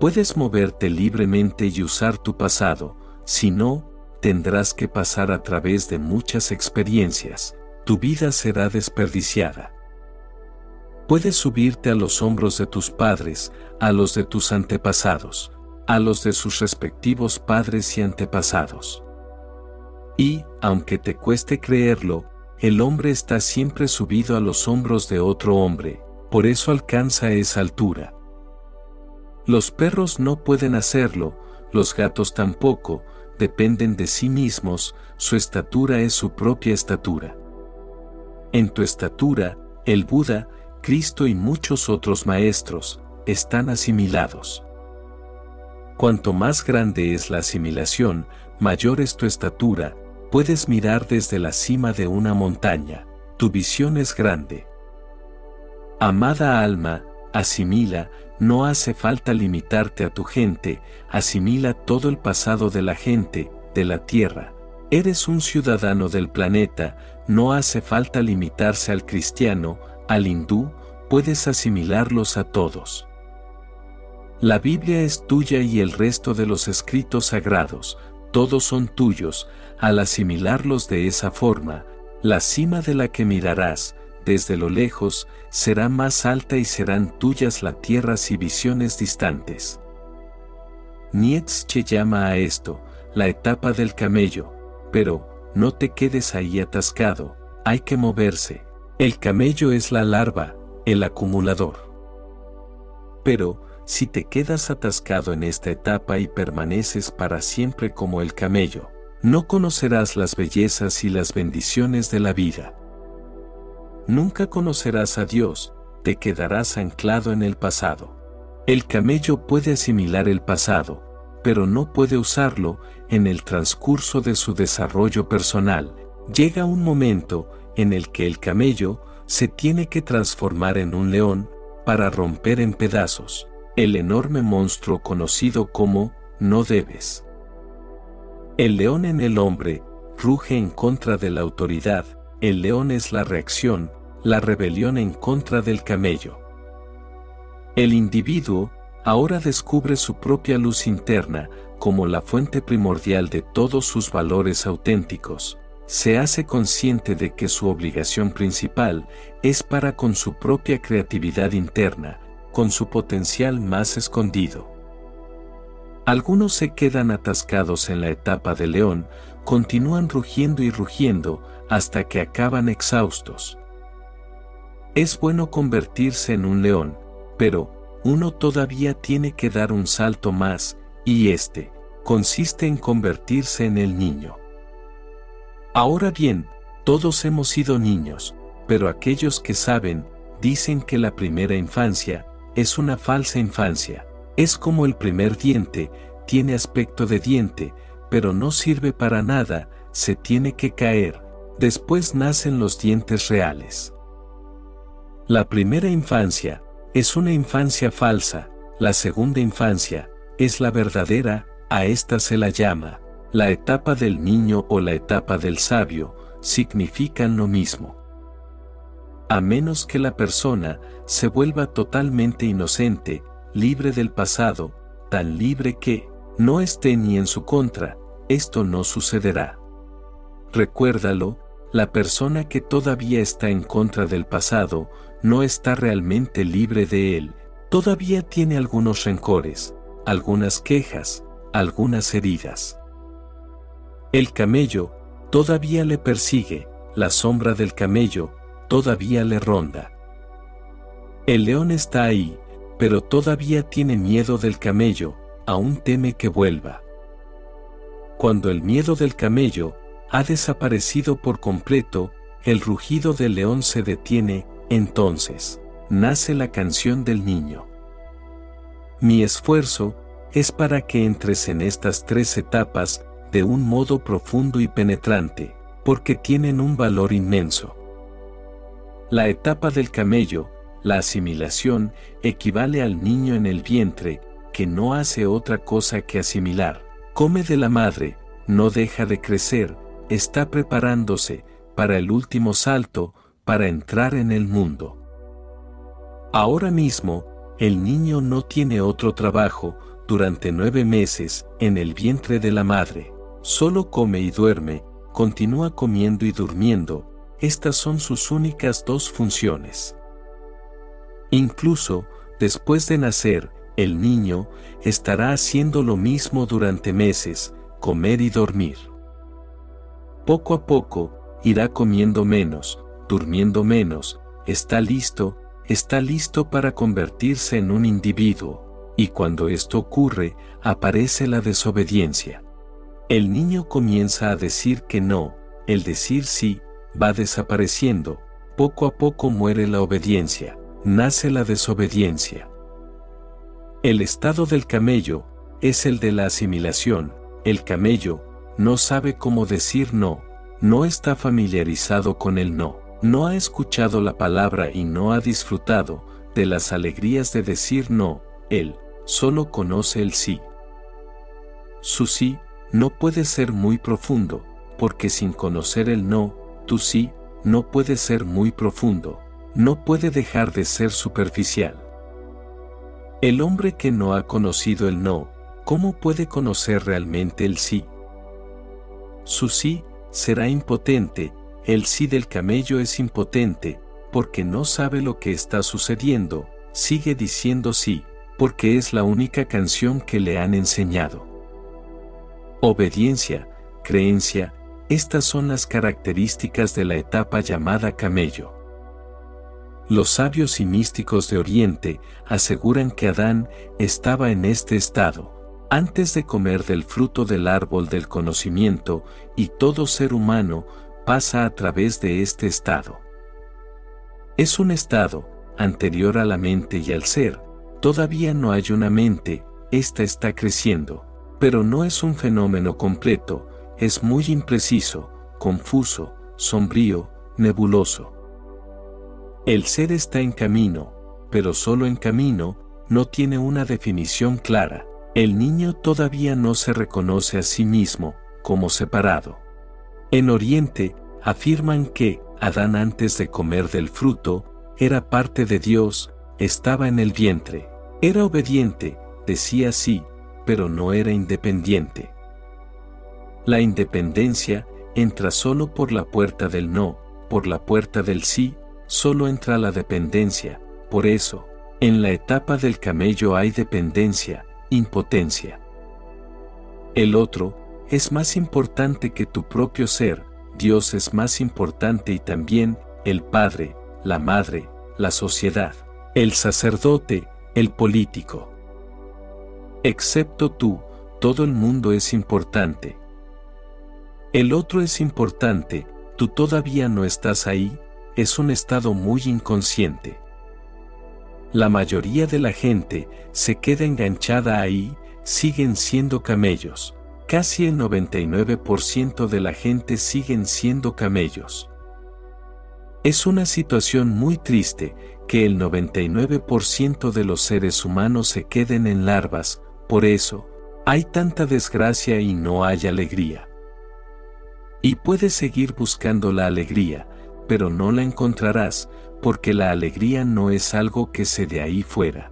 Puedes moverte libremente y usar tu pasado, si no, tendrás que pasar a través de muchas experiencias, tu vida será desperdiciada. Puedes subirte a los hombros de tus padres, a los de tus antepasados, a los de sus respectivos padres y antepasados. Y, aunque te cueste creerlo, el hombre está siempre subido a los hombros de otro hombre, por eso alcanza esa altura. Los perros no pueden hacerlo, los gatos tampoco, dependen de sí mismos, su estatura es su propia estatura. En tu estatura, el Buda, Cristo y muchos otros maestros, están asimilados. Cuanto más grande es la asimilación, mayor es tu estatura, Puedes mirar desde la cima de una montaña, tu visión es grande. Amada alma, asimila, no hace falta limitarte a tu gente, asimila todo el pasado de la gente, de la tierra. Eres un ciudadano del planeta, no hace falta limitarse al cristiano, al hindú, puedes asimilarlos a todos. La Biblia es tuya y el resto de los escritos sagrados, todos son tuyos, al asimilarlos de esa forma, la cima de la que mirarás, desde lo lejos, será más alta y serán tuyas las tierras y visiones distantes. Nietzsche llama a esto, la etapa del camello, pero, no te quedes ahí atascado, hay que moverse. El camello es la larva, el acumulador. Pero, si te quedas atascado en esta etapa y permaneces para siempre como el camello, no conocerás las bellezas y las bendiciones de la vida. Nunca conocerás a Dios, te quedarás anclado en el pasado. El camello puede asimilar el pasado, pero no puede usarlo en el transcurso de su desarrollo personal. Llega un momento en el que el camello se tiene que transformar en un león para romper en pedazos el enorme monstruo conocido como no debes. El león en el hombre ruge en contra de la autoridad, el león es la reacción, la rebelión en contra del camello. El individuo ahora descubre su propia luz interna como la fuente primordial de todos sus valores auténticos. Se hace consciente de que su obligación principal es para con su propia creatividad interna, con su potencial más escondido. Algunos se quedan atascados en la etapa de león, continúan rugiendo y rugiendo hasta que acaban exhaustos. Es bueno convertirse en un león, pero uno todavía tiene que dar un salto más, y este consiste en convertirse en el niño. Ahora bien, todos hemos sido niños, pero aquellos que saben dicen que la primera infancia es una falsa infancia. Es como el primer diente, tiene aspecto de diente, pero no sirve para nada, se tiene que caer, después nacen los dientes reales. La primera infancia es una infancia falsa, la segunda infancia es la verdadera, a esta se la llama, la etapa del niño o la etapa del sabio, significan lo mismo. A menos que la persona se vuelva totalmente inocente, libre del pasado, tan libre que, no esté ni en su contra, esto no sucederá. Recuérdalo, la persona que todavía está en contra del pasado, no está realmente libre de él, todavía tiene algunos rencores, algunas quejas, algunas heridas. El camello, todavía le persigue, la sombra del camello, todavía le ronda. El león está ahí, pero todavía tiene miedo del camello, aún teme que vuelva. Cuando el miedo del camello ha desaparecido por completo, el rugido del león se detiene, entonces, nace la canción del niño. Mi esfuerzo es para que entres en estas tres etapas de un modo profundo y penetrante, porque tienen un valor inmenso. La etapa del camello, la asimilación, equivale al niño en el vientre, que no hace otra cosa que asimilar. Come de la madre, no deja de crecer, está preparándose para el último salto, para entrar en el mundo. Ahora mismo, el niño no tiene otro trabajo durante nueve meses en el vientre de la madre. Solo come y duerme, continúa comiendo y durmiendo, estas son sus únicas dos funciones. Incluso, después de nacer, el niño estará haciendo lo mismo durante meses, comer y dormir. Poco a poco, irá comiendo menos, durmiendo menos, está listo, está listo para convertirse en un individuo, y cuando esto ocurre, aparece la desobediencia. El niño comienza a decir que no, el decir sí, va desapareciendo, poco a poco muere la obediencia, nace la desobediencia. El estado del camello es el de la asimilación. El camello no sabe cómo decir no, no está familiarizado con el no, no ha escuchado la palabra y no ha disfrutado de las alegrías de decir no, él solo conoce el sí. Su sí no puede ser muy profundo, porque sin conocer el no, tu sí no puede ser muy profundo, no puede dejar de ser superficial. El hombre que no ha conocido el no, ¿cómo puede conocer realmente el sí? Su sí será impotente, el sí del camello es impotente, porque no sabe lo que está sucediendo, sigue diciendo sí, porque es la única canción que le han enseñado. Obediencia, creencia, estas son las características de la etapa llamada camello. Los sabios y místicos de Oriente aseguran que Adán estaba en este estado, antes de comer del fruto del árbol del conocimiento, y todo ser humano pasa a través de este estado. Es un estado, anterior a la mente y al ser, todavía no hay una mente, ésta está creciendo, pero no es un fenómeno completo, es muy impreciso, confuso, sombrío, nebuloso. El ser está en camino, pero solo en camino, no tiene una definición clara. El niño todavía no se reconoce a sí mismo, como separado. En Oriente, afirman que, Adán antes de comer del fruto, era parte de Dios, estaba en el vientre, era obediente, decía sí, pero no era independiente. La independencia entra solo por la puerta del no, por la puerta del sí, solo entra la dependencia, por eso, en la etapa del camello hay dependencia, impotencia. El otro, es más importante que tu propio ser, Dios es más importante y también, el Padre, la Madre, la sociedad, el sacerdote, el político. Excepto tú, todo el mundo es importante. El otro es importante, tú todavía no estás ahí, es un estado muy inconsciente. La mayoría de la gente se queda enganchada ahí, siguen siendo camellos. Casi el 99% de la gente siguen siendo camellos. Es una situación muy triste que el 99% de los seres humanos se queden en larvas, por eso, hay tanta desgracia y no hay alegría. Y puedes seguir buscando la alegría, pero no la encontrarás, porque la alegría no es algo que se de ahí fuera.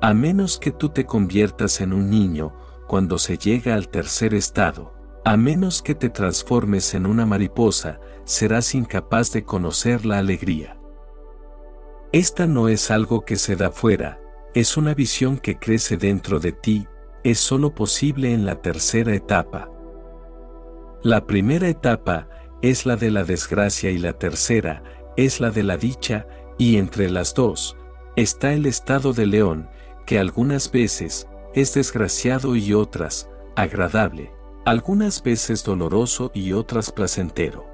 A menos que tú te conviertas en un niño, cuando se llega al tercer estado, a menos que te transformes en una mariposa, serás incapaz de conocer la alegría. Esta no es algo que se da fuera, es una visión que crece dentro de ti, es solo posible en la tercera etapa. La primera etapa es la de la desgracia y la tercera es la de la dicha, y entre las dos, está el estado de león, que algunas veces es desgraciado y otras, agradable, algunas veces doloroso y otras placentero.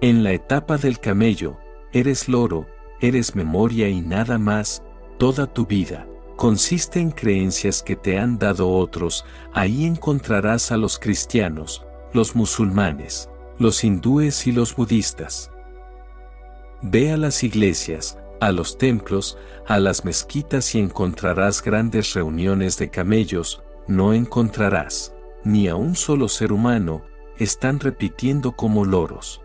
En la etapa del camello, eres loro, eres memoria y nada más, toda tu vida consiste en creencias que te han dado otros, ahí encontrarás a los cristianos, los musulmanes, los hindúes y los budistas. Ve a las iglesias, a los templos, a las mezquitas y encontrarás grandes reuniones de camellos, no encontrarás, ni a un solo ser humano, están repitiendo como loros.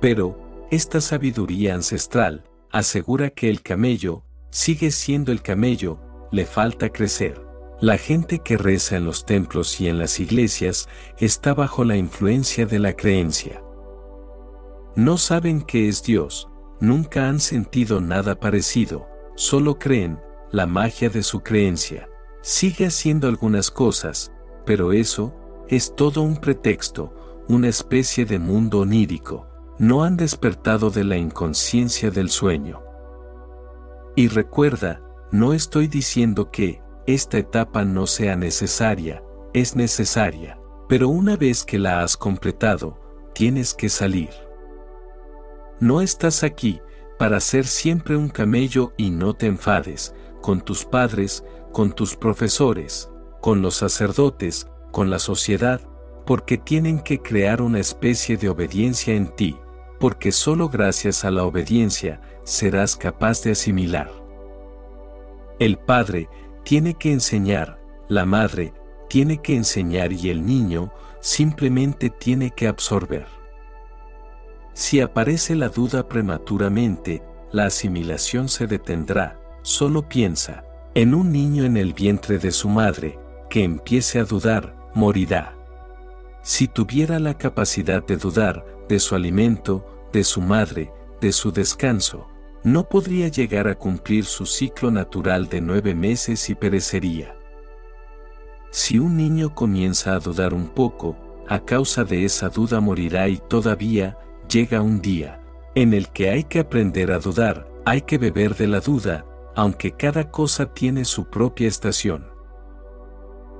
Pero, esta sabiduría ancestral asegura que el camello sigue siendo el camello, le falta crecer. La gente que reza en los templos y en las iglesias está bajo la influencia de la creencia. No saben qué es Dios, nunca han sentido nada parecido, solo creen, la magia de su creencia. Sigue haciendo algunas cosas, pero eso es todo un pretexto, una especie de mundo onírico. No han despertado de la inconsciencia del sueño. Y recuerda, no estoy diciendo que esta etapa no sea necesaria, es necesaria, pero una vez que la has completado, tienes que salir. No estás aquí para ser siempre un camello y no te enfades con tus padres, con tus profesores, con los sacerdotes, con la sociedad, porque tienen que crear una especie de obediencia en ti, porque solo gracias a la obediencia serás capaz de asimilar. El padre tiene que enseñar, la madre tiene que enseñar y el niño simplemente tiene que absorber. Si aparece la duda prematuramente, la asimilación se detendrá. Solo piensa, en un niño en el vientre de su madre, que empiece a dudar, morirá. Si tuviera la capacidad de dudar de su alimento, de su madre, de su descanso, no podría llegar a cumplir su ciclo natural de nueve meses y perecería. Si un niño comienza a dudar un poco, a causa de esa duda morirá y todavía, llega un día en el que hay que aprender a dudar, hay que beber de la duda, aunque cada cosa tiene su propia estación.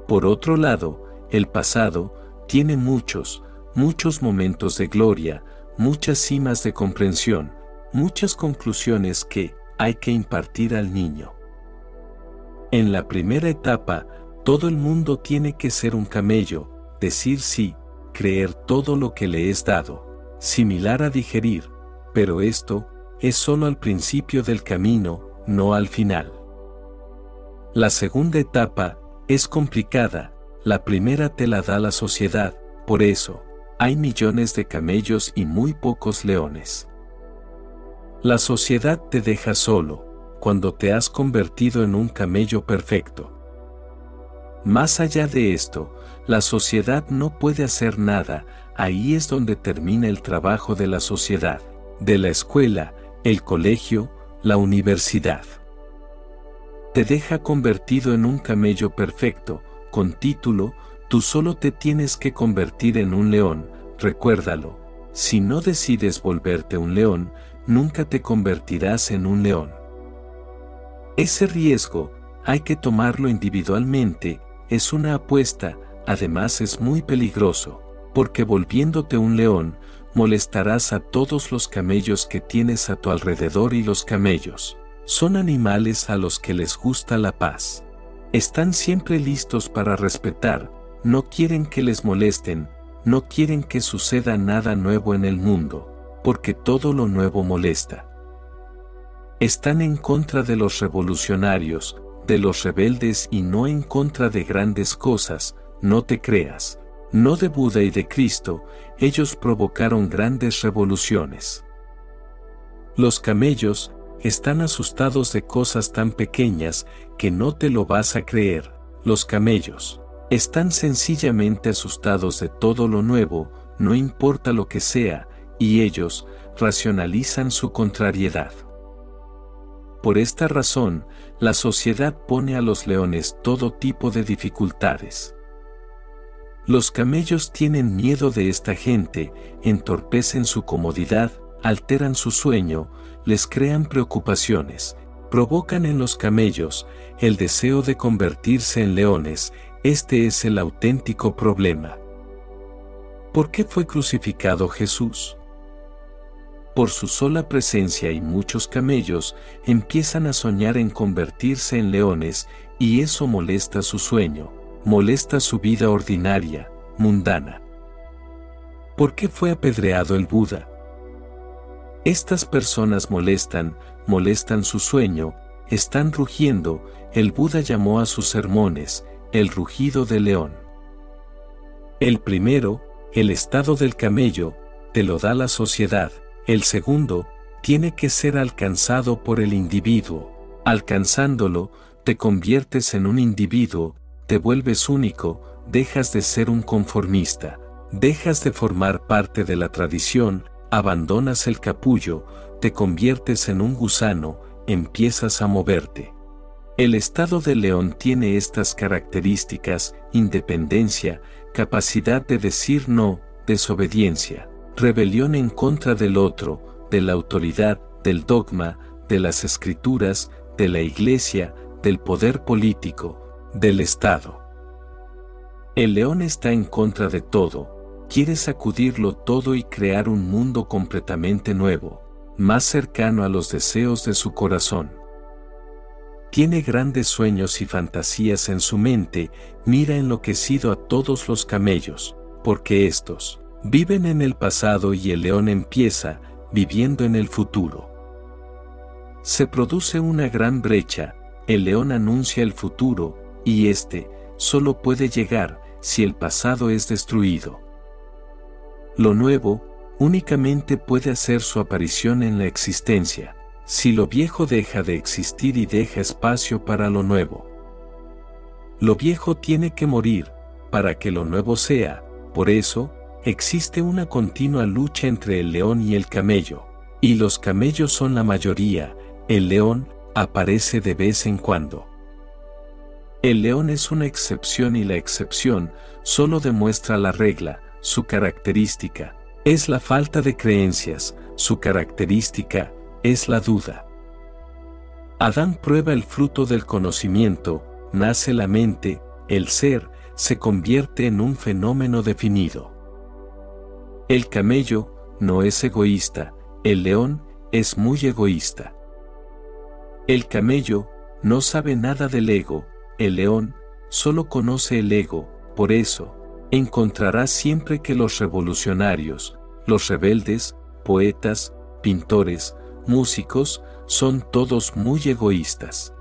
Por otro lado, el pasado tiene muchos, muchos momentos de gloria, muchas cimas de comprensión, muchas conclusiones que hay que impartir al niño. En la primera etapa, todo el mundo tiene que ser un camello, decir sí, creer todo lo que le es dado similar a digerir, pero esto es solo al principio del camino, no al final. La segunda etapa es complicada, la primera te la da la sociedad, por eso, hay millones de camellos y muy pocos leones. La sociedad te deja solo, cuando te has convertido en un camello perfecto. Más allá de esto, la sociedad no puede hacer nada, ahí es donde termina el trabajo de la sociedad, de la escuela, el colegio, la universidad. Te deja convertido en un camello perfecto, con título, tú solo te tienes que convertir en un león, recuérdalo. Si no decides volverte un león, nunca te convertirás en un león. Ese riesgo, hay que tomarlo individualmente, es una apuesta, además es muy peligroso, porque volviéndote un león, molestarás a todos los camellos que tienes a tu alrededor y los camellos. Son animales a los que les gusta la paz. Están siempre listos para respetar, no quieren que les molesten, no quieren que suceda nada nuevo en el mundo, porque todo lo nuevo molesta. Están en contra de los revolucionarios, de los rebeldes y no en contra de grandes cosas, no te creas. No de Buda y de Cristo, ellos provocaron grandes revoluciones. Los camellos, están asustados de cosas tan pequeñas que no te lo vas a creer. Los camellos están sencillamente asustados de todo lo nuevo, no importa lo que sea, y ellos racionalizan su contrariedad. Por esta razón, la sociedad pone a los leones todo tipo de dificultades. Los camellos tienen miedo de esta gente, entorpecen su comodidad, alteran su sueño, les crean preocupaciones, provocan en los camellos el deseo de convertirse en leones, este es el auténtico problema. ¿Por qué fue crucificado Jesús? Por su sola presencia y muchos camellos empiezan a soñar en convertirse en leones y eso molesta su sueño, molesta su vida ordinaria, mundana. ¿Por qué fue apedreado el Buda? Estas personas molestan, molestan su sueño, están rugiendo, el Buda llamó a sus sermones, el rugido del león. El primero, el estado del camello, te lo da la sociedad, el segundo, tiene que ser alcanzado por el individuo, alcanzándolo, te conviertes en un individuo, te vuelves único, dejas de ser un conformista, dejas de formar parte de la tradición, abandonas el capullo, te conviertes en un gusano, empiezas a moverte. El estado de león tiene estas características, independencia, capacidad de decir no, desobediencia, rebelión en contra del otro, de la autoridad, del dogma, de las escrituras, de la iglesia, del poder político, del Estado. El león está en contra de todo, quiere sacudirlo todo y crear un mundo completamente nuevo, más cercano a los deseos de su corazón. Tiene grandes sueños y fantasías en su mente, mira enloquecido a todos los camellos, porque estos viven en el pasado y el león empieza, viviendo en el futuro. Se produce una gran brecha, el león anuncia el futuro, y este solo puede llegar si el pasado es destruido. Lo nuevo, únicamente puede hacer su aparición en la existencia, si lo viejo deja de existir y deja espacio para lo nuevo. Lo viejo tiene que morir, para que lo nuevo sea, por eso, existe una continua lucha entre el león y el camello, y los camellos son la mayoría, el león aparece de vez en cuando. El león es una excepción y la excepción solo demuestra la regla, su característica es la falta de creencias, su característica es la duda. Adán prueba el fruto del conocimiento, nace la mente, el ser, se convierte en un fenómeno definido. El camello no es egoísta, el león es muy egoísta. El camello no sabe nada del ego, el león solo conoce el ego, por eso, encontrarás siempre que los revolucionarios, los rebeldes, poetas, pintores, músicos, son todos muy egoístas.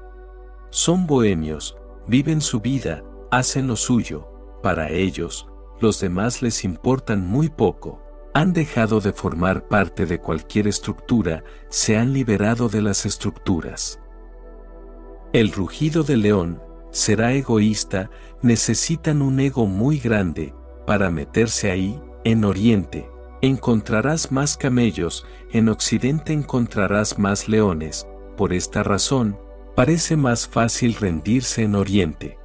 Son bohemios, viven su vida, hacen lo suyo, para ellos, los demás les importan muy poco. Han dejado de formar parte de cualquier estructura, se han liberado de las estructuras. El rugido del león, será egoísta, necesitan un ego muy grande, para meterse ahí, en Oriente, encontrarás más camellos, en Occidente encontrarás más leones, por esta razón, parece más fácil rendirse en Oriente.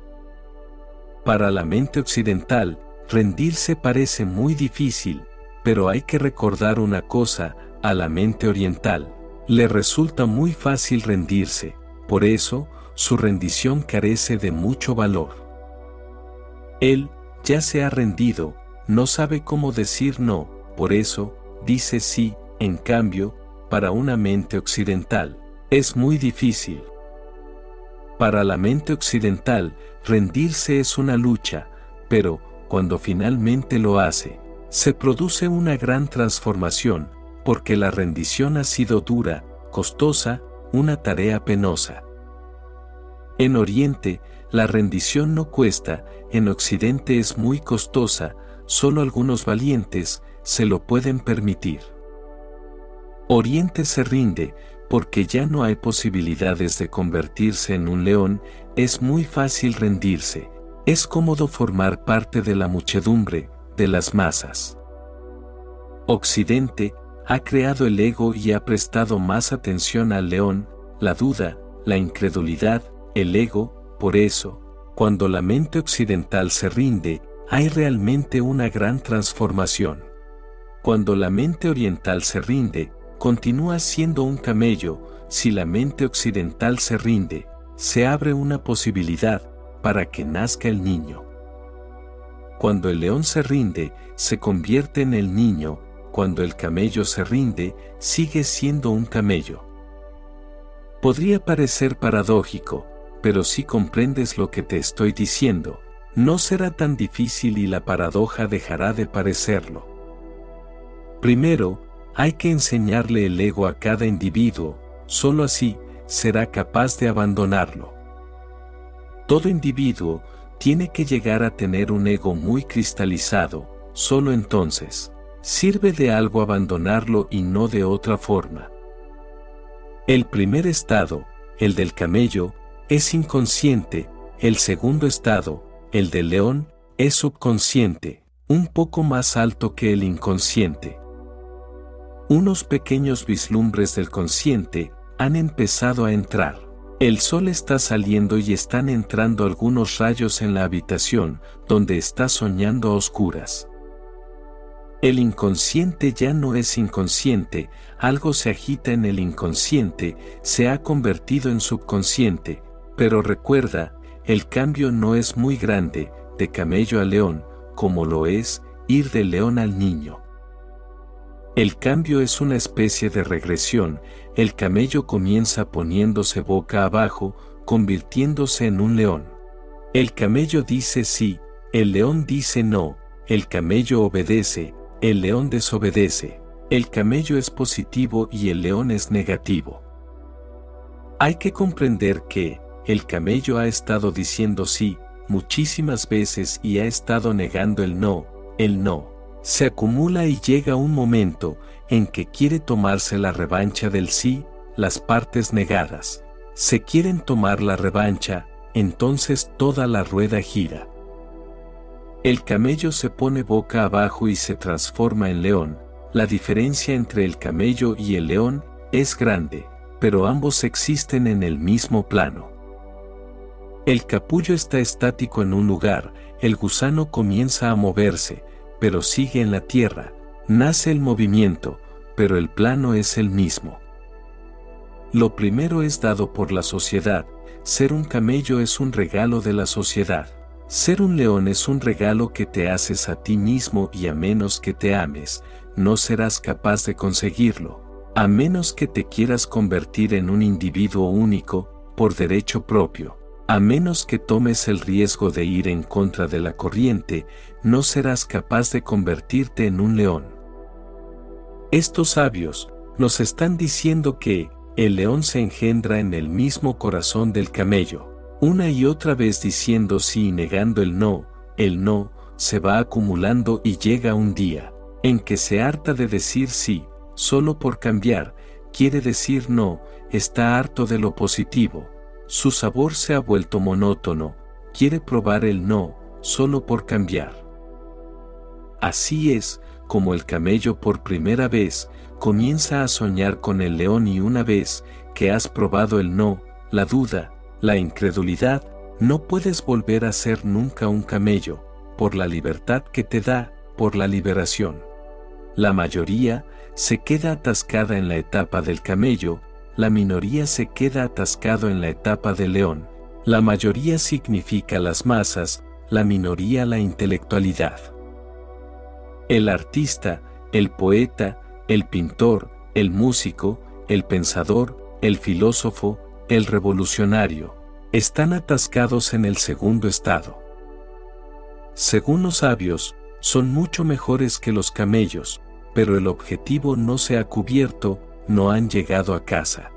Para la mente occidental, rendirse parece muy difícil, pero hay que recordar una cosa, a la mente oriental, le resulta muy fácil rendirse, por eso, su rendición carece de mucho valor. Él, ya se ha rendido, no sabe cómo decir no, por eso, dice sí, en cambio, para una mente occidental, es muy difícil. Para la mente occidental, rendirse es una lucha, pero, cuando finalmente lo hace, se produce una gran transformación, porque la rendición ha sido dura, costosa, una tarea penosa. En Oriente, la rendición no cuesta, en Occidente es muy costosa, solo algunos valientes se lo pueden permitir. Oriente se rinde, porque ya no hay posibilidades de convertirse en un león, es muy fácil rendirse, es cómodo formar parte de la muchedumbre, de las masas. Occidente ha creado el ego y ha prestado más atención al león, la duda, la incredulidad, el ego, por eso, cuando la mente occidental se rinde, hay realmente una gran transformación. Cuando la mente oriental se rinde, continúa siendo un camello, si la mente occidental se rinde, se abre una posibilidad para que nazca el niño. Cuando el león se rinde, se convierte en el niño, cuando el camello se rinde, sigue siendo un camello. Podría parecer paradójico, pero si comprendes lo que te estoy diciendo, no será tan difícil y la paradoja dejará de parecerlo. Primero, hay que enseñarle el ego a cada individuo, solo así será capaz de abandonarlo. Todo individuo tiene que llegar a tener un ego muy cristalizado, solo entonces sirve de algo abandonarlo y no de otra forma. El primer estado, el del camello, es inconsciente, el segundo estado, el del león, es subconsciente, un poco más alto que el inconsciente. Unos pequeños vislumbres del consciente han empezado a entrar. El sol está saliendo y están entrando algunos rayos en la habitación donde está soñando a oscuras. El inconsciente ya no es inconsciente, algo se agita en el inconsciente, se ha convertido en subconsciente, pero recuerda, el cambio no es muy grande, de camello a león, como lo es ir de león al niño. El cambio es una especie de regresión, el camello comienza poniéndose boca abajo, convirtiéndose en un león. El camello dice sí, el león dice no, el camello obedece, el león desobedece, el camello es positivo y el león es negativo. Hay que comprender que, el camello ha estado diciendo sí, muchísimas veces y ha estado negando el no, el no se acumula y llega un momento en que quiere tomarse la revancha del sí, las partes negadas. Se quieren tomar la revancha, entonces toda la rueda gira. El camello se pone boca abajo y se transforma en león. La diferencia entre el camello y el león es grande, pero ambos existen en el mismo plano. El capullo está estático en un lugar, el gusano comienza a moverse, pero sigue en la tierra, nace el movimiento, pero el plano es el mismo. Lo primero es dado por la sociedad, ser un camello es un regalo de la sociedad. Ser un león es un regalo que te haces a ti mismo y a menos que te ames, no serás capaz de conseguirlo, a menos que te quieras convertir en un individuo único, por derecho propio. A menos que tomes el riesgo de ir en contra de la corriente, no serás capaz de convertirte en un león. Estos sabios nos están diciendo que el león se engendra en el mismo corazón del camello, una y otra vez diciendo sí y negando el no, el no, se va acumulando y llega un día, en que se harta de decir sí, solo por cambiar, quiere decir no, está harto de lo positivo, su sabor se ha vuelto monótono, quiere probar el no, solo por cambiar. Así es, como el camello por primera vez, comienza a soñar con el león y una vez que has probado el no, la duda, la incredulidad, no puedes volver a ser nunca un camello, por la libertad que te da, por la liberación. La mayoría se queda atascada en la etapa del camello, la minoría se queda atascado en la etapa del león. La mayoría significa las masas, la minoría la intelectualidad. El artista, el poeta, el pintor, el músico, el pensador, el filósofo, el revolucionario, están atascados en el segundo estado. Según los sabios, son mucho mejores que los camellos, pero el objetivo no se ha cubierto, no han llegado a casa.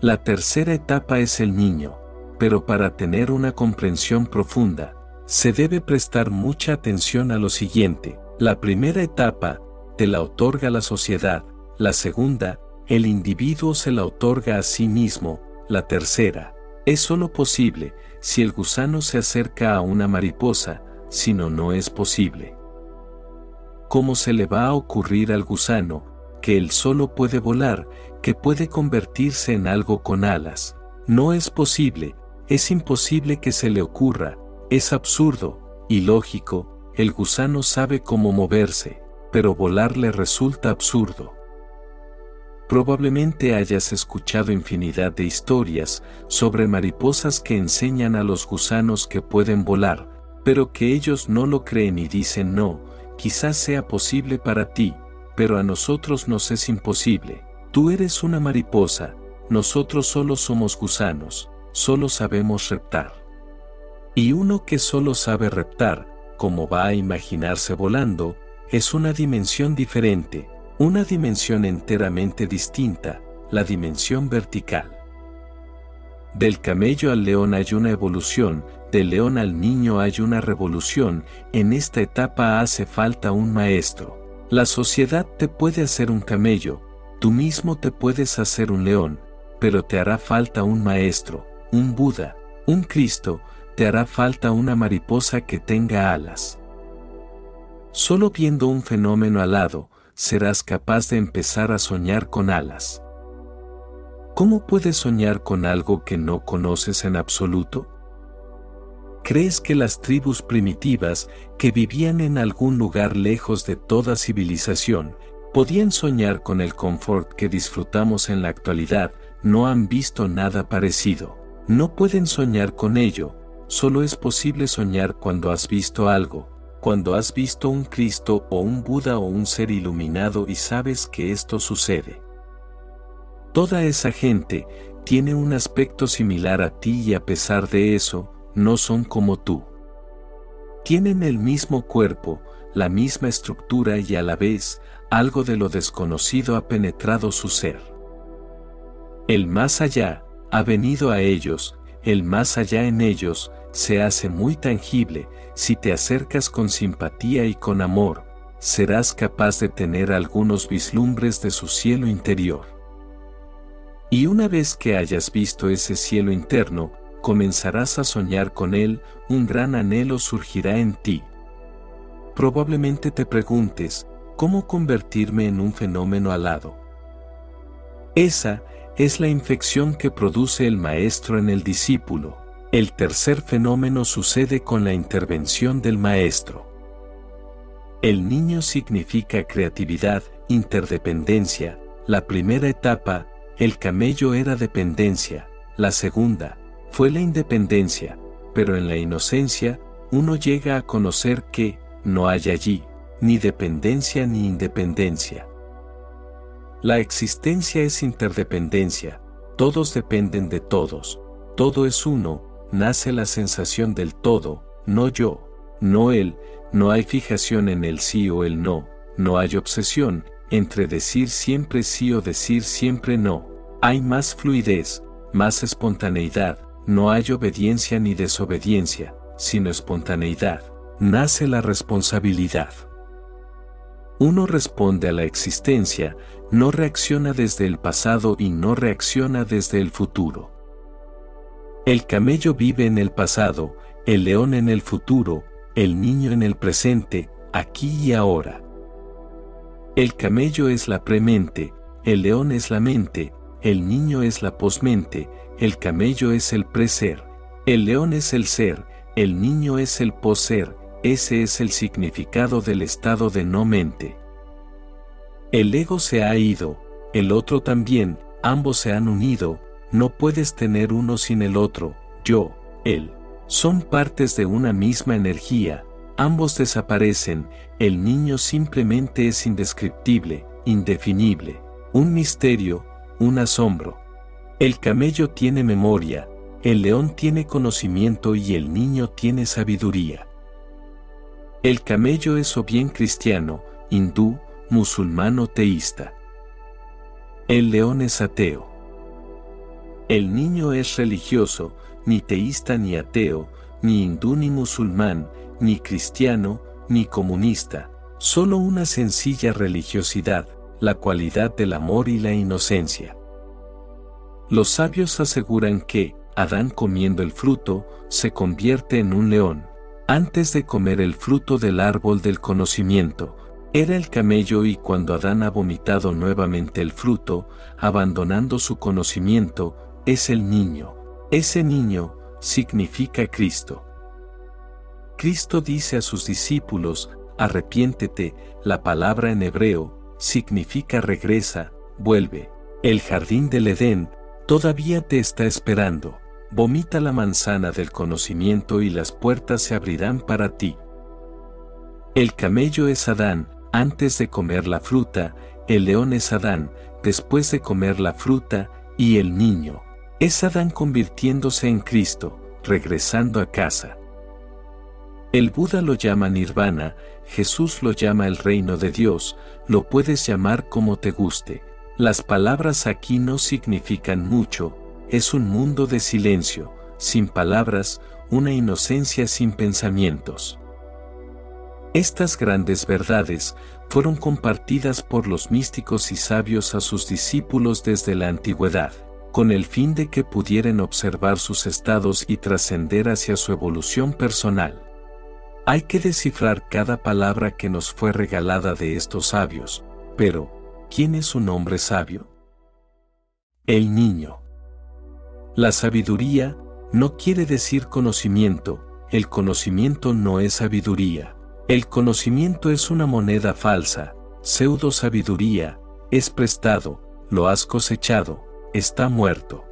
La tercera etapa es el niño, pero para tener una comprensión profunda, se debe prestar mucha atención a lo siguiente. La primera etapa, te la otorga la sociedad, la segunda, el individuo se la otorga a sí mismo, la tercera, es solo posible si el gusano se acerca a una mariposa, si no, no es posible. ¿Cómo se le va a ocurrir al gusano, que él solo puede volar, que puede convertirse en algo con alas? No es posible, es imposible que se le ocurra, es absurdo, ilógico, el gusano sabe cómo moverse, pero volar le resulta absurdo. Probablemente hayas escuchado infinidad de historias sobre mariposas que enseñan a los gusanos que pueden volar, pero que ellos no lo creen y dicen no, quizás sea posible para ti, pero a nosotros nos es imposible. Tú eres una mariposa, nosotros solo somos gusanos, solo sabemos reptar. Y uno que solo sabe reptar, como va a imaginarse volando, es una dimensión diferente, una dimensión enteramente distinta, la dimensión vertical. Del camello al león hay una evolución, del león al niño hay una revolución, en esta etapa hace falta un maestro. La sociedad te puede hacer un camello, tú mismo te puedes hacer un león, pero te hará falta un maestro, un Buda, un Cristo, te hará falta una mariposa que tenga alas. Solo viendo un fenómeno alado, serás capaz de empezar a soñar con alas. ¿Cómo puedes soñar con algo que no conoces en absoluto? ¿Crees que las tribus primitivas, que vivían en algún lugar lejos de toda civilización, podían soñar con el confort que disfrutamos en la actualidad, no han visto nada parecido? No pueden soñar con ello, solo es posible soñar cuando has visto algo, cuando has visto un Cristo o un Buda o un ser iluminado y sabes que esto sucede. Toda esa gente tiene un aspecto similar a ti y a pesar de eso, no son como tú. Tienen el mismo cuerpo, la misma estructura y a la vez, algo de lo desconocido ha penetrado su ser. El más allá, ha venido a ellos, el más allá en ellos, se hace muy tangible, si te acercas con simpatía y con amor, serás capaz de tener algunos vislumbres de su cielo interior. Y una vez que hayas visto ese cielo interno, comenzarás a soñar con él, un gran anhelo surgirá en ti. Probablemente te preguntes, ¿cómo convertirme en un fenómeno alado? Esa es la infección que produce el maestro en el discípulo. El tercer fenómeno sucede con la intervención del maestro. El niño significa creatividad, interdependencia. La primera etapa, el camello era dependencia. La segunda, fue la independencia, pero en la inocencia, uno llega a conocer que, no hay allí, ni dependencia ni independencia. La existencia es interdependencia, todos dependen de todos, todo es uno, nace la sensación del todo, no yo, no él, no hay fijación en el sí o el no, no hay obsesión entre decir siempre sí o decir siempre no, hay más fluidez, más espontaneidad, no hay obediencia ni desobediencia, sino espontaneidad, nace la responsabilidad. Uno responde a la existencia, no reacciona desde el pasado y no reacciona desde el futuro. El camello vive en el pasado, el león en el futuro, el niño en el presente, aquí y ahora. El camello es la premente, el león es la mente, el niño es la posmente, el camello es el preser, el león es el ser, el niño es el poser, ese es el significado del estado de no mente. El ego se ha ido, el otro también, ambos se han unido, no puedes tener uno sin el otro, yo, él. Son partes de una misma energía, ambos desaparecen, el niño simplemente es indescriptible, indefinible, un misterio, un asombro. El camello tiene memoria, el león tiene conocimiento y el niño tiene sabiduría. El camello es o bien cristiano, hindú, musulmán o teísta. El león es ateo. El niño es religioso, ni teísta ni ateo, ni hindú ni musulmán, ni cristiano, ni comunista, solo una sencilla religiosidad, la cualidad del amor y la inocencia. Los sabios aseguran que, Adán comiendo el fruto, se convierte en un león. Antes de comer el fruto del árbol del conocimiento, era el camello y cuando Adán ha vomitado nuevamente el fruto, abandonando su conocimiento, es el niño. Ese niño significa Cristo. Cristo dice a sus discípulos, arrepiéntete, la palabra en hebreo, significa regresa, vuelve. El jardín del Edén, todavía te está esperando. Vomita la manzana del conocimiento y las puertas se abrirán para ti. El camello es Adán, antes de comer la fruta, el león es Adán, después de comer la fruta, y el niño. Es Adán convirtiéndose en Cristo, regresando a casa. El Buda lo llama nirvana, Jesús lo llama el reino de Dios, lo puedes llamar como te guste. Las palabras aquí no significan mucho, es un mundo de silencio, sin palabras, una inocencia sin pensamientos. Estas grandes verdades fueron compartidas por los místicos y sabios a sus discípulos desde la antigüedad, con el fin de que pudieran observar sus estados y trascender hacia su evolución personal. Hay que descifrar cada palabra que nos fue regalada de estos sabios, pero, ¿quién es un hombre sabio? El niño. La sabiduría no quiere decir conocimiento, el conocimiento no es sabiduría. El conocimiento es una moneda falsa, pseudo sabiduría, es prestado, lo has cosechado, está muerto.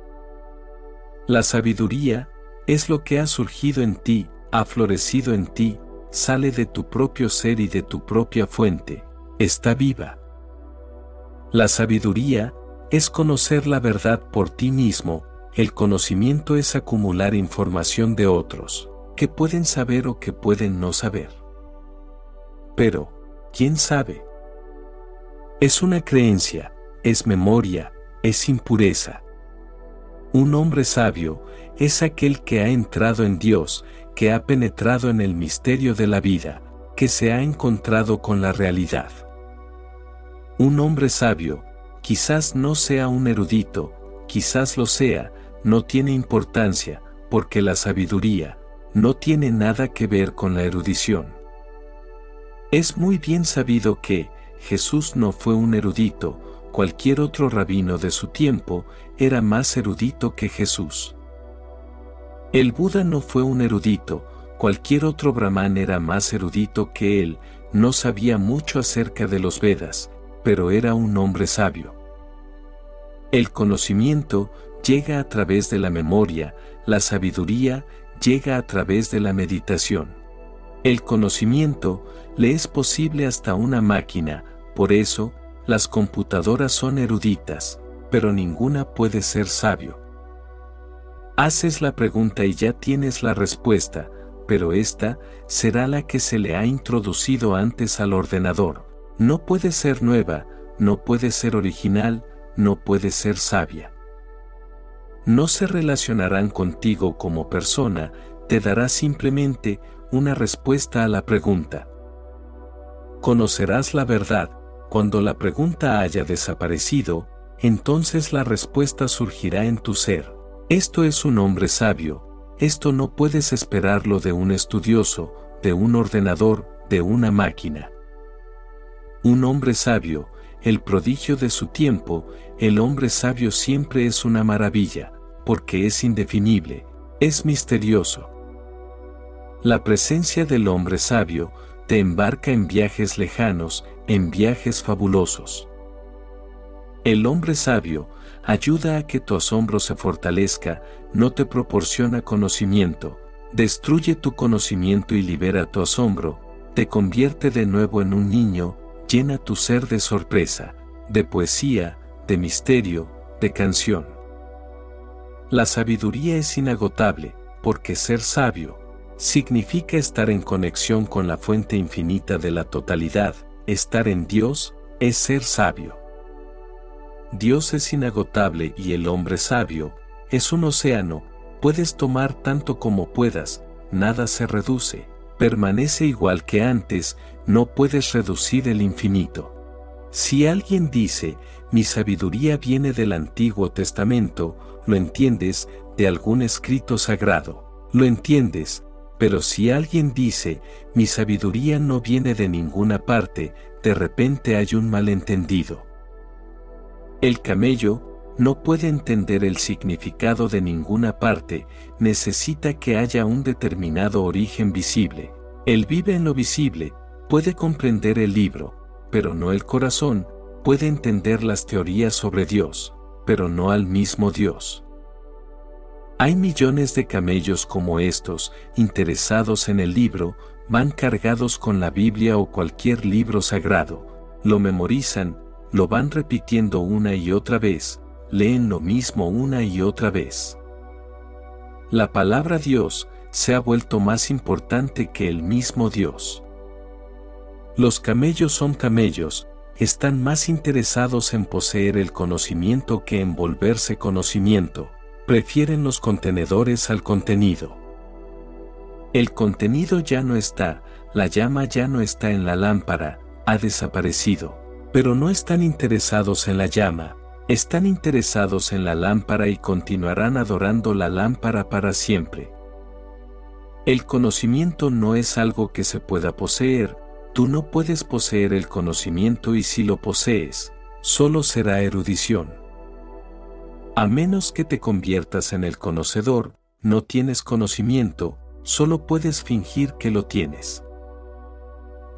La sabiduría es lo que ha surgido en ti, ha florecido en ti, sale de tu propio ser y de tu propia fuente, está viva. La sabiduría es conocer la verdad por ti mismo, el conocimiento es acumular información de otros, que pueden saber o que pueden no saber. Pero, ¿quién sabe? Es una creencia, es memoria, es impureza. Un hombre sabio es aquel que ha entrado en Dios, que ha penetrado en el misterio de la vida, que se ha encontrado con la realidad. Un hombre sabio, quizás no sea un erudito, quizás lo sea, no tiene importancia, porque la sabiduría no tiene nada que ver con la erudición. Es muy bien sabido que Jesús no fue un erudito, cualquier otro rabino de su tiempo era más erudito que Jesús. El Buda no fue un erudito, cualquier otro brahman era más erudito que él, no sabía mucho acerca de los Vedas, pero era un hombre sabio. El conocimiento llega a través de la memoria, la sabiduría llega a través de la meditación. El conocimiento le es posible hasta una máquina, por eso, las computadoras son eruditas, pero ninguna puede ser sabio. Haces la pregunta y ya tienes la respuesta, pero esta será la que se le ha introducido antes al ordenador. No puede ser nueva, no puede ser original, no puede ser sabia. No se relacionarán contigo como persona, te dará simplemente una respuesta a la pregunta. Conocerás la verdad, cuando la pregunta haya desaparecido, entonces la respuesta surgirá en tu ser. Esto es un hombre sabio, esto no puedes esperarlo de un estudioso, de un ordenador, de una máquina. Un hombre sabio, el prodigio de su tiempo, el hombre sabio siempre es una maravilla, porque es indefinible, es misterioso. La presencia del hombre sabio te embarca en viajes lejanos, en viajes fabulosos. El hombre sabio ayuda a que tu asombro se fortalezca, no te proporciona conocimiento, destruye tu conocimiento y libera tu asombro, te convierte de nuevo en un niño, llena tu ser de sorpresa, de poesía, de misterio, de canción. La sabiduría es inagotable, porque ser sabio significa estar en conexión con la fuente infinita de la totalidad, estar en Dios es ser sabio. Dios es inagotable y el hombre sabio es un océano, puedes tomar tanto como puedas, nada se reduce, permanece igual que antes, no puedes reducir el infinito. Si alguien dice, mi sabiduría viene del Antiguo Testamento, lo entiendes, de algún escrito sagrado, lo entiendes, pero si alguien dice, mi sabiduría no viene de ninguna parte, de repente hay un malentendido. El camello, no puede entender el significado de ninguna parte, necesita que haya un determinado origen visible. Él vive en lo visible, puede comprender el libro, pero no el corazón, puede entender las teorías sobre Dios, pero no al mismo Dios. Hay millones de camellos como estos, interesados en el libro, van cargados con la Biblia o cualquier libro sagrado, lo memorizan, lo van repitiendo una y otra vez, leen lo mismo una y otra vez. La palabra Dios se ha vuelto más importante que el mismo Dios. Los camellos son camellos, están más interesados en poseer el conocimiento que en volverse conocimiento, prefieren los contenedores al contenido. El contenido ya no está, la llama ya no está en la lámpara, ha desaparecido, pero no están interesados en la llama, están interesados en la lámpara y continuarán adorando la lámpara para siempre. El conocimiento no es algo que se pueda poseer, tú no puedes poseer el conocimiento y si lo posees, solo será erudición. A menos que te conviertas en el conocedor, no tienes conocimiento, solo puedes fingir que lo tienes.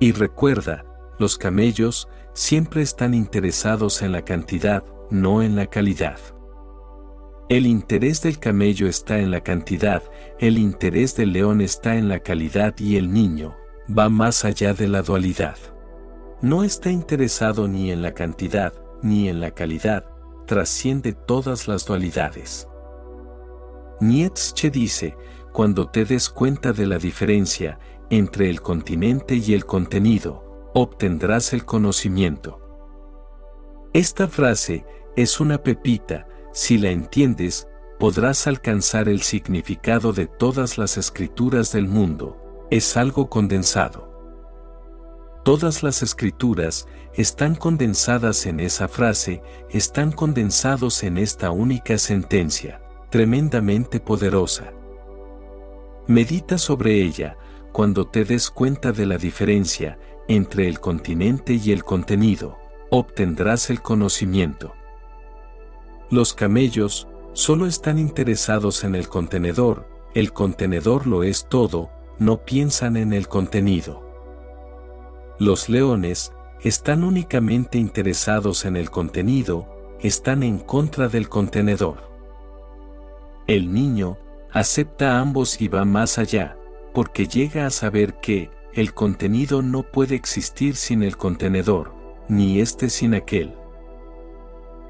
Y recuerda, los camellos siempre están interesados en la cantidad, no en la calidad. El interés del camello está en la cantidad, el interés del león está en la calidad y el niño va más allá de la dualidad. No está interesado ni en la cantidad ni en la calidad, trasciende todas las dualidades. Nietzsche dice, cuando te des cuenta de la diferencia entre el continente y el contenido, obtendrás el conocimiento. Esta frase es una pepita, si la entiendes, podrás alcanzar el significado de todas las escrituras del mundo, es algo condensado. Todas las escrituras están condensadas en esa frase, están condensados en esta única sentencia, tremendamente poderosa. Medita sobre ella, cuando te des cuenta de la diferencia entre el continente y el contenido, obtendrás el conocimiento. Los camellos solo están interesados en el contenedor, el contenedor lo es todo, no piensan en el contenido. Los leones están únicamente interesados en el contenido, están en contra del contenedor. El niño acepta ambos y va más allá, porque llega a saber que el contenido no puede existir sin el contenedor, ni este sin aquel.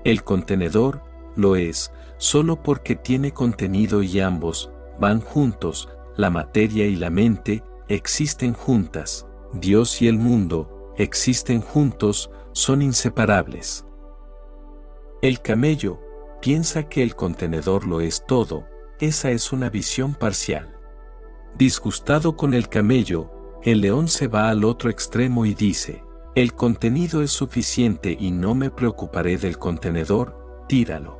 El contenedor lo es, solo porque tiene contenido y ambos, van juntos, la materia y la mente, existen juntas, Dios y el mundo, existen juntos, son inseparables. El camello, piensa que el contenedor lo es todo, esa es una visión parcial. Disgustado con el camello, el león se va al otro extremo y dice, el contenido es suficiente y no me preocuparé del contenedor, tíralo.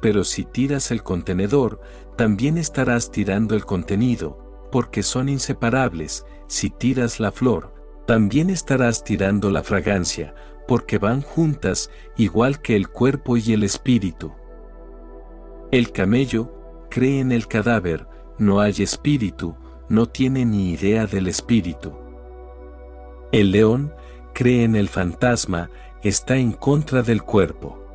Pero si tiras el contenedor, también estarás tirando el contenido, porque son inseparables, si tiras la flor, también estarás tirando la fragancia, porque van juntas, igual que el cuerpo y el espíritu. El camello cree en el cadáver, no hay espíritu, no tiene ni idea del espíritu. El león cree en el fantasma, está en contra del cuerpo.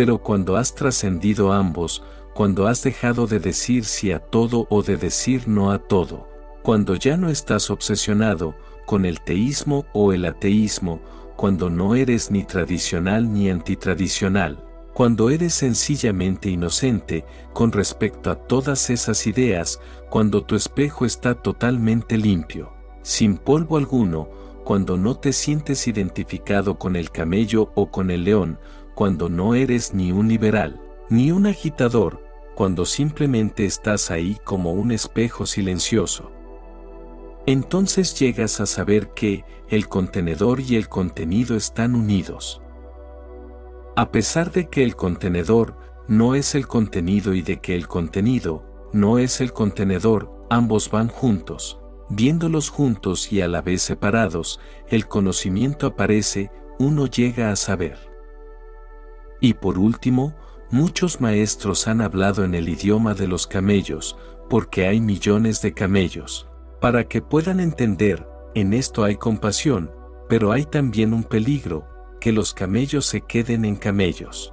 Pero cuando has trascendido ambos, cuando has dejado de decir sí a todo o de decir no a todo, cuando ya no estás obsesionado con el teísmo o el ateísmo, cuando no eres ni tradicional ni antitradicional, cuando eres sencillamente inocente con respecto a todas esas ideas, cuando tu espejo está totalmente limpio, sin polvo alguno, cuando no te sientes identificado con el camello o con el león, cuando no eres ni un liberal, ni un agitador, cuando simplemente estás ahí como un espejo silencioso. Entonces llegas a saber que el contenedor y el contenido están unidos. A pesar de que el contenedor no es el contenido y de que el contenido no es el contenedor, ambos van juntos. Viéndolos juntos y a la vez separados, el conocimiento aparece, uno llega a saber. Y por último, muchos maestros han hablado en el idioma de los camellos, porque hay millones de camellos. Para que puedan entender, en esto hay compasión, pero hay también un peligro, que los camellos se queden en camellos.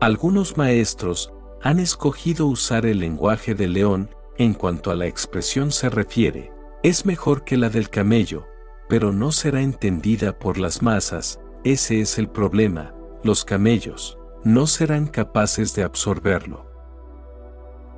Algunos maestros han escogido usar el lenguaje del león en cuanto a la expresión se refiere. Es mejor que la del camello, pero no será entendida por las masas, ese es el problema, los camellos no serán capaces de absorberlo.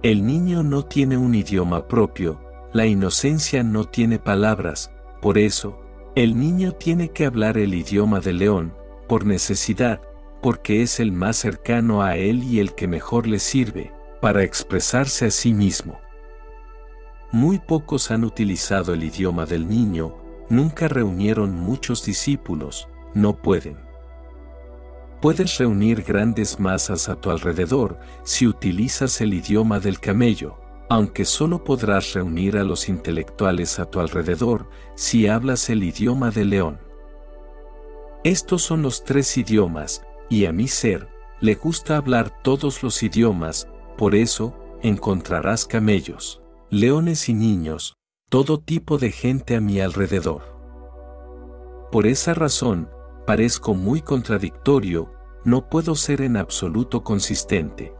El niño no tiene un idioma propio, la inocencia no tiene palabras, por eso, el niño tiene que hablar el idioma del león, por necesidad, porque es el más cercano a él y el que mejor le sirve, para expresarse a sí mismo. Muy pocos han utilizado el idioma del niño, nunca reunieron muchos discípulos, no pueden. Puedes reunir grandes masas a tu alrededor si utilizas el idioma del camello, aunque solo podrás reunir a los intelectuales a tu alrededor si hablas el idioma del león. Estos son los tres idiomas, y a mi ser, le gusta hablar todos los idiomas, por eso, encontrarás camellos, leones y niños, todo tipo de gente a mi alrededor. Por esa razón, parezco muy contradictorio, no puedo ser en absoluto consistente.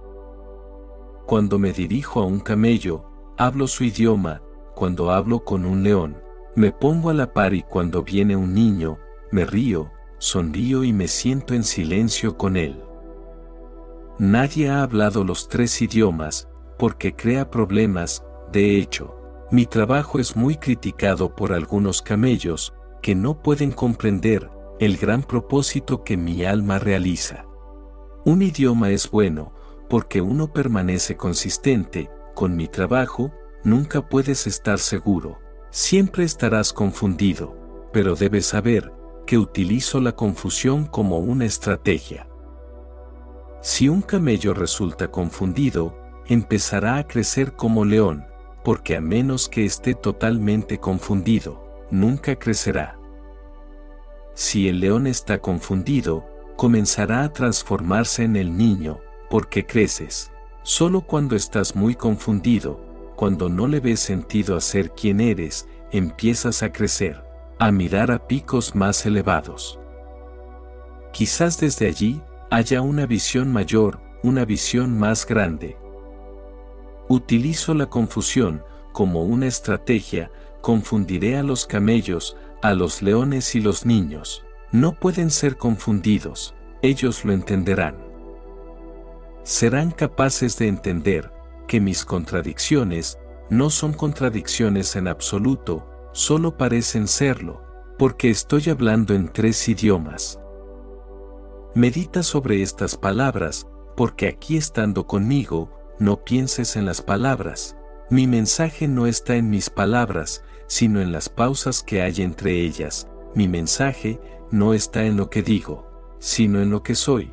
Cuando me dirijo a un camello, hablo su idioma, cuando hablo con un león, me pongo a la par y cuando viene un niño, me río, sonrío y me siento en silencio con él. Nadie ha hablado los tres idiomas, porque crea problemas, de hecho, mi trabajo es muy criticado por algunos camellos, que no pueden comprender el gran propósito que mi alma realiza. Un idioma es bueno, porque uno permanece consistente, con mi trabajo, nunca puedes estar seguro, siempre estarás confundido, pero debes saber, que utilizo la confusión como una estrategia. Si un camello resulta confundido, empezará a crecer como león, porque a menos que esté totalmente confundido, nunca crecerá. Si el león está confundido, comenzará a transformarse en el niño, porque creces. Solo cuando estás muy confundido, cuando no le ves sentido a ser quien eres, empiezas a crecer a mirar a picos más elevados. Quizás desde allí haya una visión mayor, una visión más grande. Utilizo la confusión como una estrategia, confundiré a los camellos, a los leones y los niños. No pueden ser confundidos, ellos lo entenderán. Serán capaces de entender que mis contradicciones no son contradicciones en absoluto, solo parecen serlo, porque estoy hablando en tres idiomas. Medita sobre estas palabras, porque aquí estando conmigo, no pienses en las palabras, Mi mensaje no está en mis palabras, sino en las pausas que hay entre ellas. Mi mensaje no está en lo que digo, sino en lo que soy.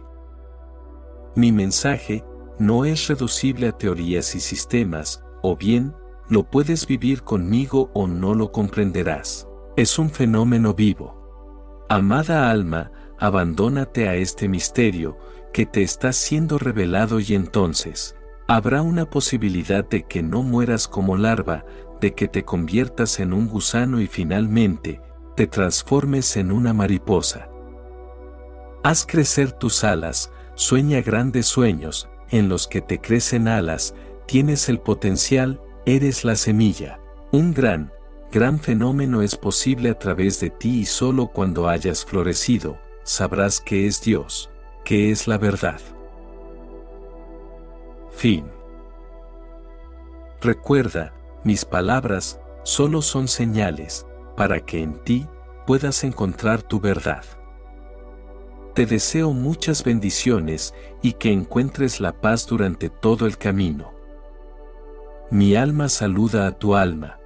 Mi mensaje no es reducible a teorías y sistemas, o bien, lo puedes vivir conmigo o no lo comprenderás. Es un fenómeno vivo. Amada alma, abandónate a este misterio que te está siendo revelado y entonces, Habrá una posibilidad de que no mueras como larva, de que te conviertas en un gusano y finalmente, te transformes en una mariposa. Haz crecer tus alas, sueña grandes sueños, en los que te crecen alas, tienes el potencial, eres la semilla. Un gran, gran fenómeno es posible a través de ti y solo cuando hayas florecido, sabrás que es Dios, que es la verdad. Fin. Recuerda, mis palabras solo son señales para que en ti puedas encontrar tu verdad. Te deseo muchas bendiciones y que encuentres la paz durante todo el camino. Mi alma saluda a tu alma.